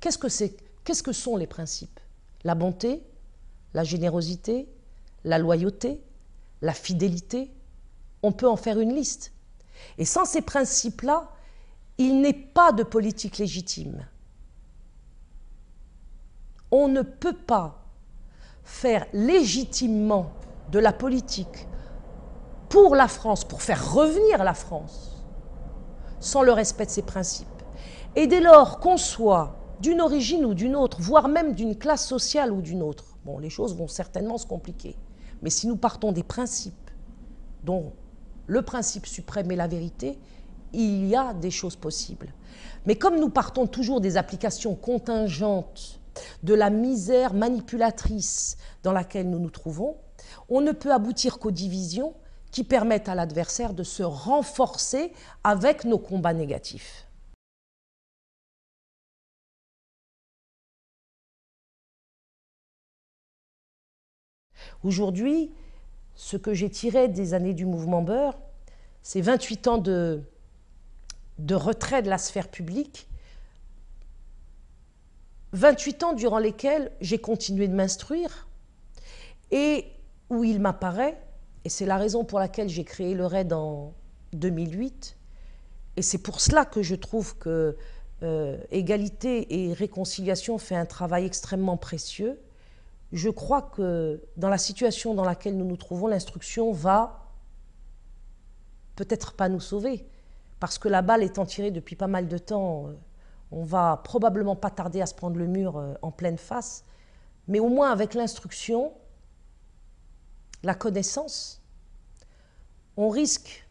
Qu'est-ce que, qu'est-ce que sont les principes? La bonté, la générosité, la loyauté, la fidélité, on peut en faire une liste. Et sans ces principes-là, il n'est pas de politique légitime. On ne peut pas faire légitimement de la politique pour la France, pour faire revenir la France, sans le respect de ces principes. Et dès lors qu'on soit d'une origine ou d'une autre, voire même d'une classe sociale ou d'une autre, bon, les choses vont certainement se compliquer. Mais si nous partons des principes, dont le principe suprême est la vérité, il y a des choses possibles. Mais comme nous partons toujours des applications contingentes de la misère manipulatrice dans laquelle nous nous trouvons, on ne peut aboutir qu'aux divisions qui permettent à l'adversaire de se renforcer avec nos combats négatifs. Aujourd'hui, ce que j'ai tiré des années du mouvement Beurre, c'est 28 ans de, de retrait de la sphère publique, 28 ans durant lesquels j'ai continué de m'instruire et où il m'apparaît, et c'est la raison pour laquelle j'ai créé le RAID en 2008, et c'est pour cela que je trouve que euh, égalité et réconciliation fait un travail extrêmement précieux. Je crois que dans la situation dans laquelle nous nous trouvons, l'instruction va peut-être pas nous sauver, parce que la balle étant tirée depuis pas mal de temps, euh, on va probablement pas tarder à se prendre le mur euh, en pleine face, mais au moins avec l'instruction, la connaissance, on risque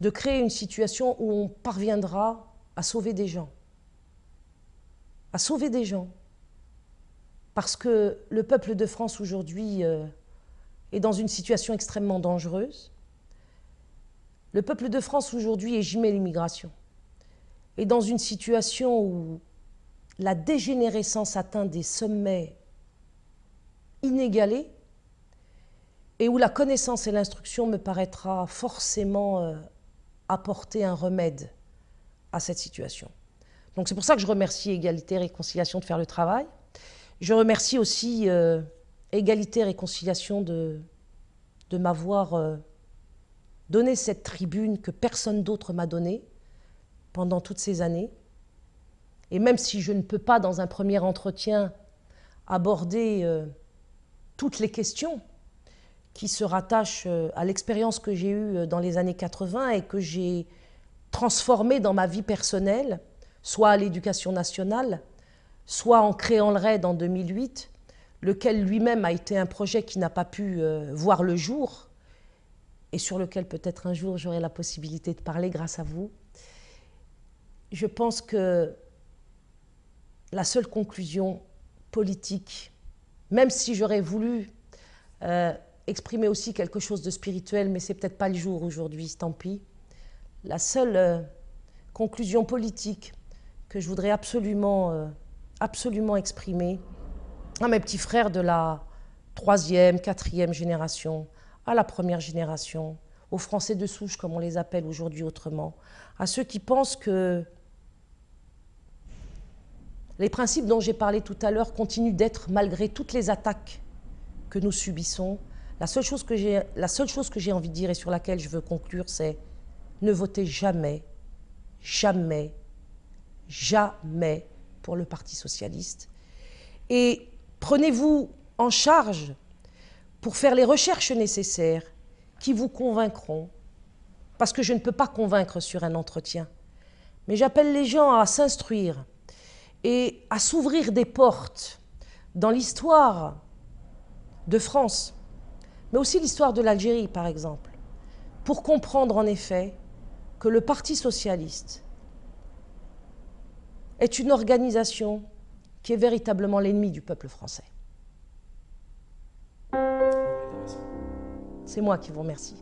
de créer une situation où on parviendra à sauver des gens. À sauver des gens. Parce que le peuple de France aujourd'hui euh, est dans une situation extrêmement dangereuse. Le peuple de France aujourd'hui, et j'y mets l'immigration, est dans une situation où la dégénérescence atteint des sommets inégalés et où la connaissance et l'instruction me paraîtra forcément euh, apporter un remède à cette situation. Donc c'est pour ça que je remercie Égalité et Réconciliation de faire le travail. Je remercie aussi euh, Égalité et Réconciliation de, m'avoir euh, donné cette tribune que personne d'autre m'a donnée pendant toutes ces années. Et même si je ne peux pas, dans un premier entretien, aborder toutes les questions qui se rattache euh, à l'expérience que j'ai eue euh, dans les années 80 et que j'ai transformée dans ma vie personnelle, soit à l'éducation nationale, soit en créant le RAID en 2008, lequel lui-même a été un projet qui n'a pas pu euh, voir le jour et sur lequel peut-être un jour j'aurai la possibilité de parler grâce à vous. Je pense que la seule conclusion politique, même si j'aurais voulu exprimer aussi quelque chose de spirituel, mais c'est peut-être pas le jour aujourd'hui, tant pis. La seule euh, conclusion politique que je voudrais absolument, euh, absolument exprimer à mes petits frères de la troisième, quatrième génération, à la première génération, aux Français de souche, comme on les appelle aujourd'hui autrement, à ceux qui pensent que les principes dont j'ai parlé tout à l'heure continuent d'être, malgré toutes les attaques que nous subissons, la seule chose que j'ai envie de dire et sur laquelle je veux conclure, c'est ne votez jamais, jamais, jamais pour le Parti socialiste. Et prenez-vous en charge pour faire les recherches nécessaires qui vous convaincront, parce que je ne peux pas convaincre sur un entretien. Mais j'appelle les gens à s'instruire et à s'ouvrir des portes dans l'histoire de France mais aussi l'histoire de l'Algérie, par exemple, pour comprendre en effet que le Parti socialiste est une organisation qui est véritablement l'ennemi du peuple français. C'est moi qui vous remercie.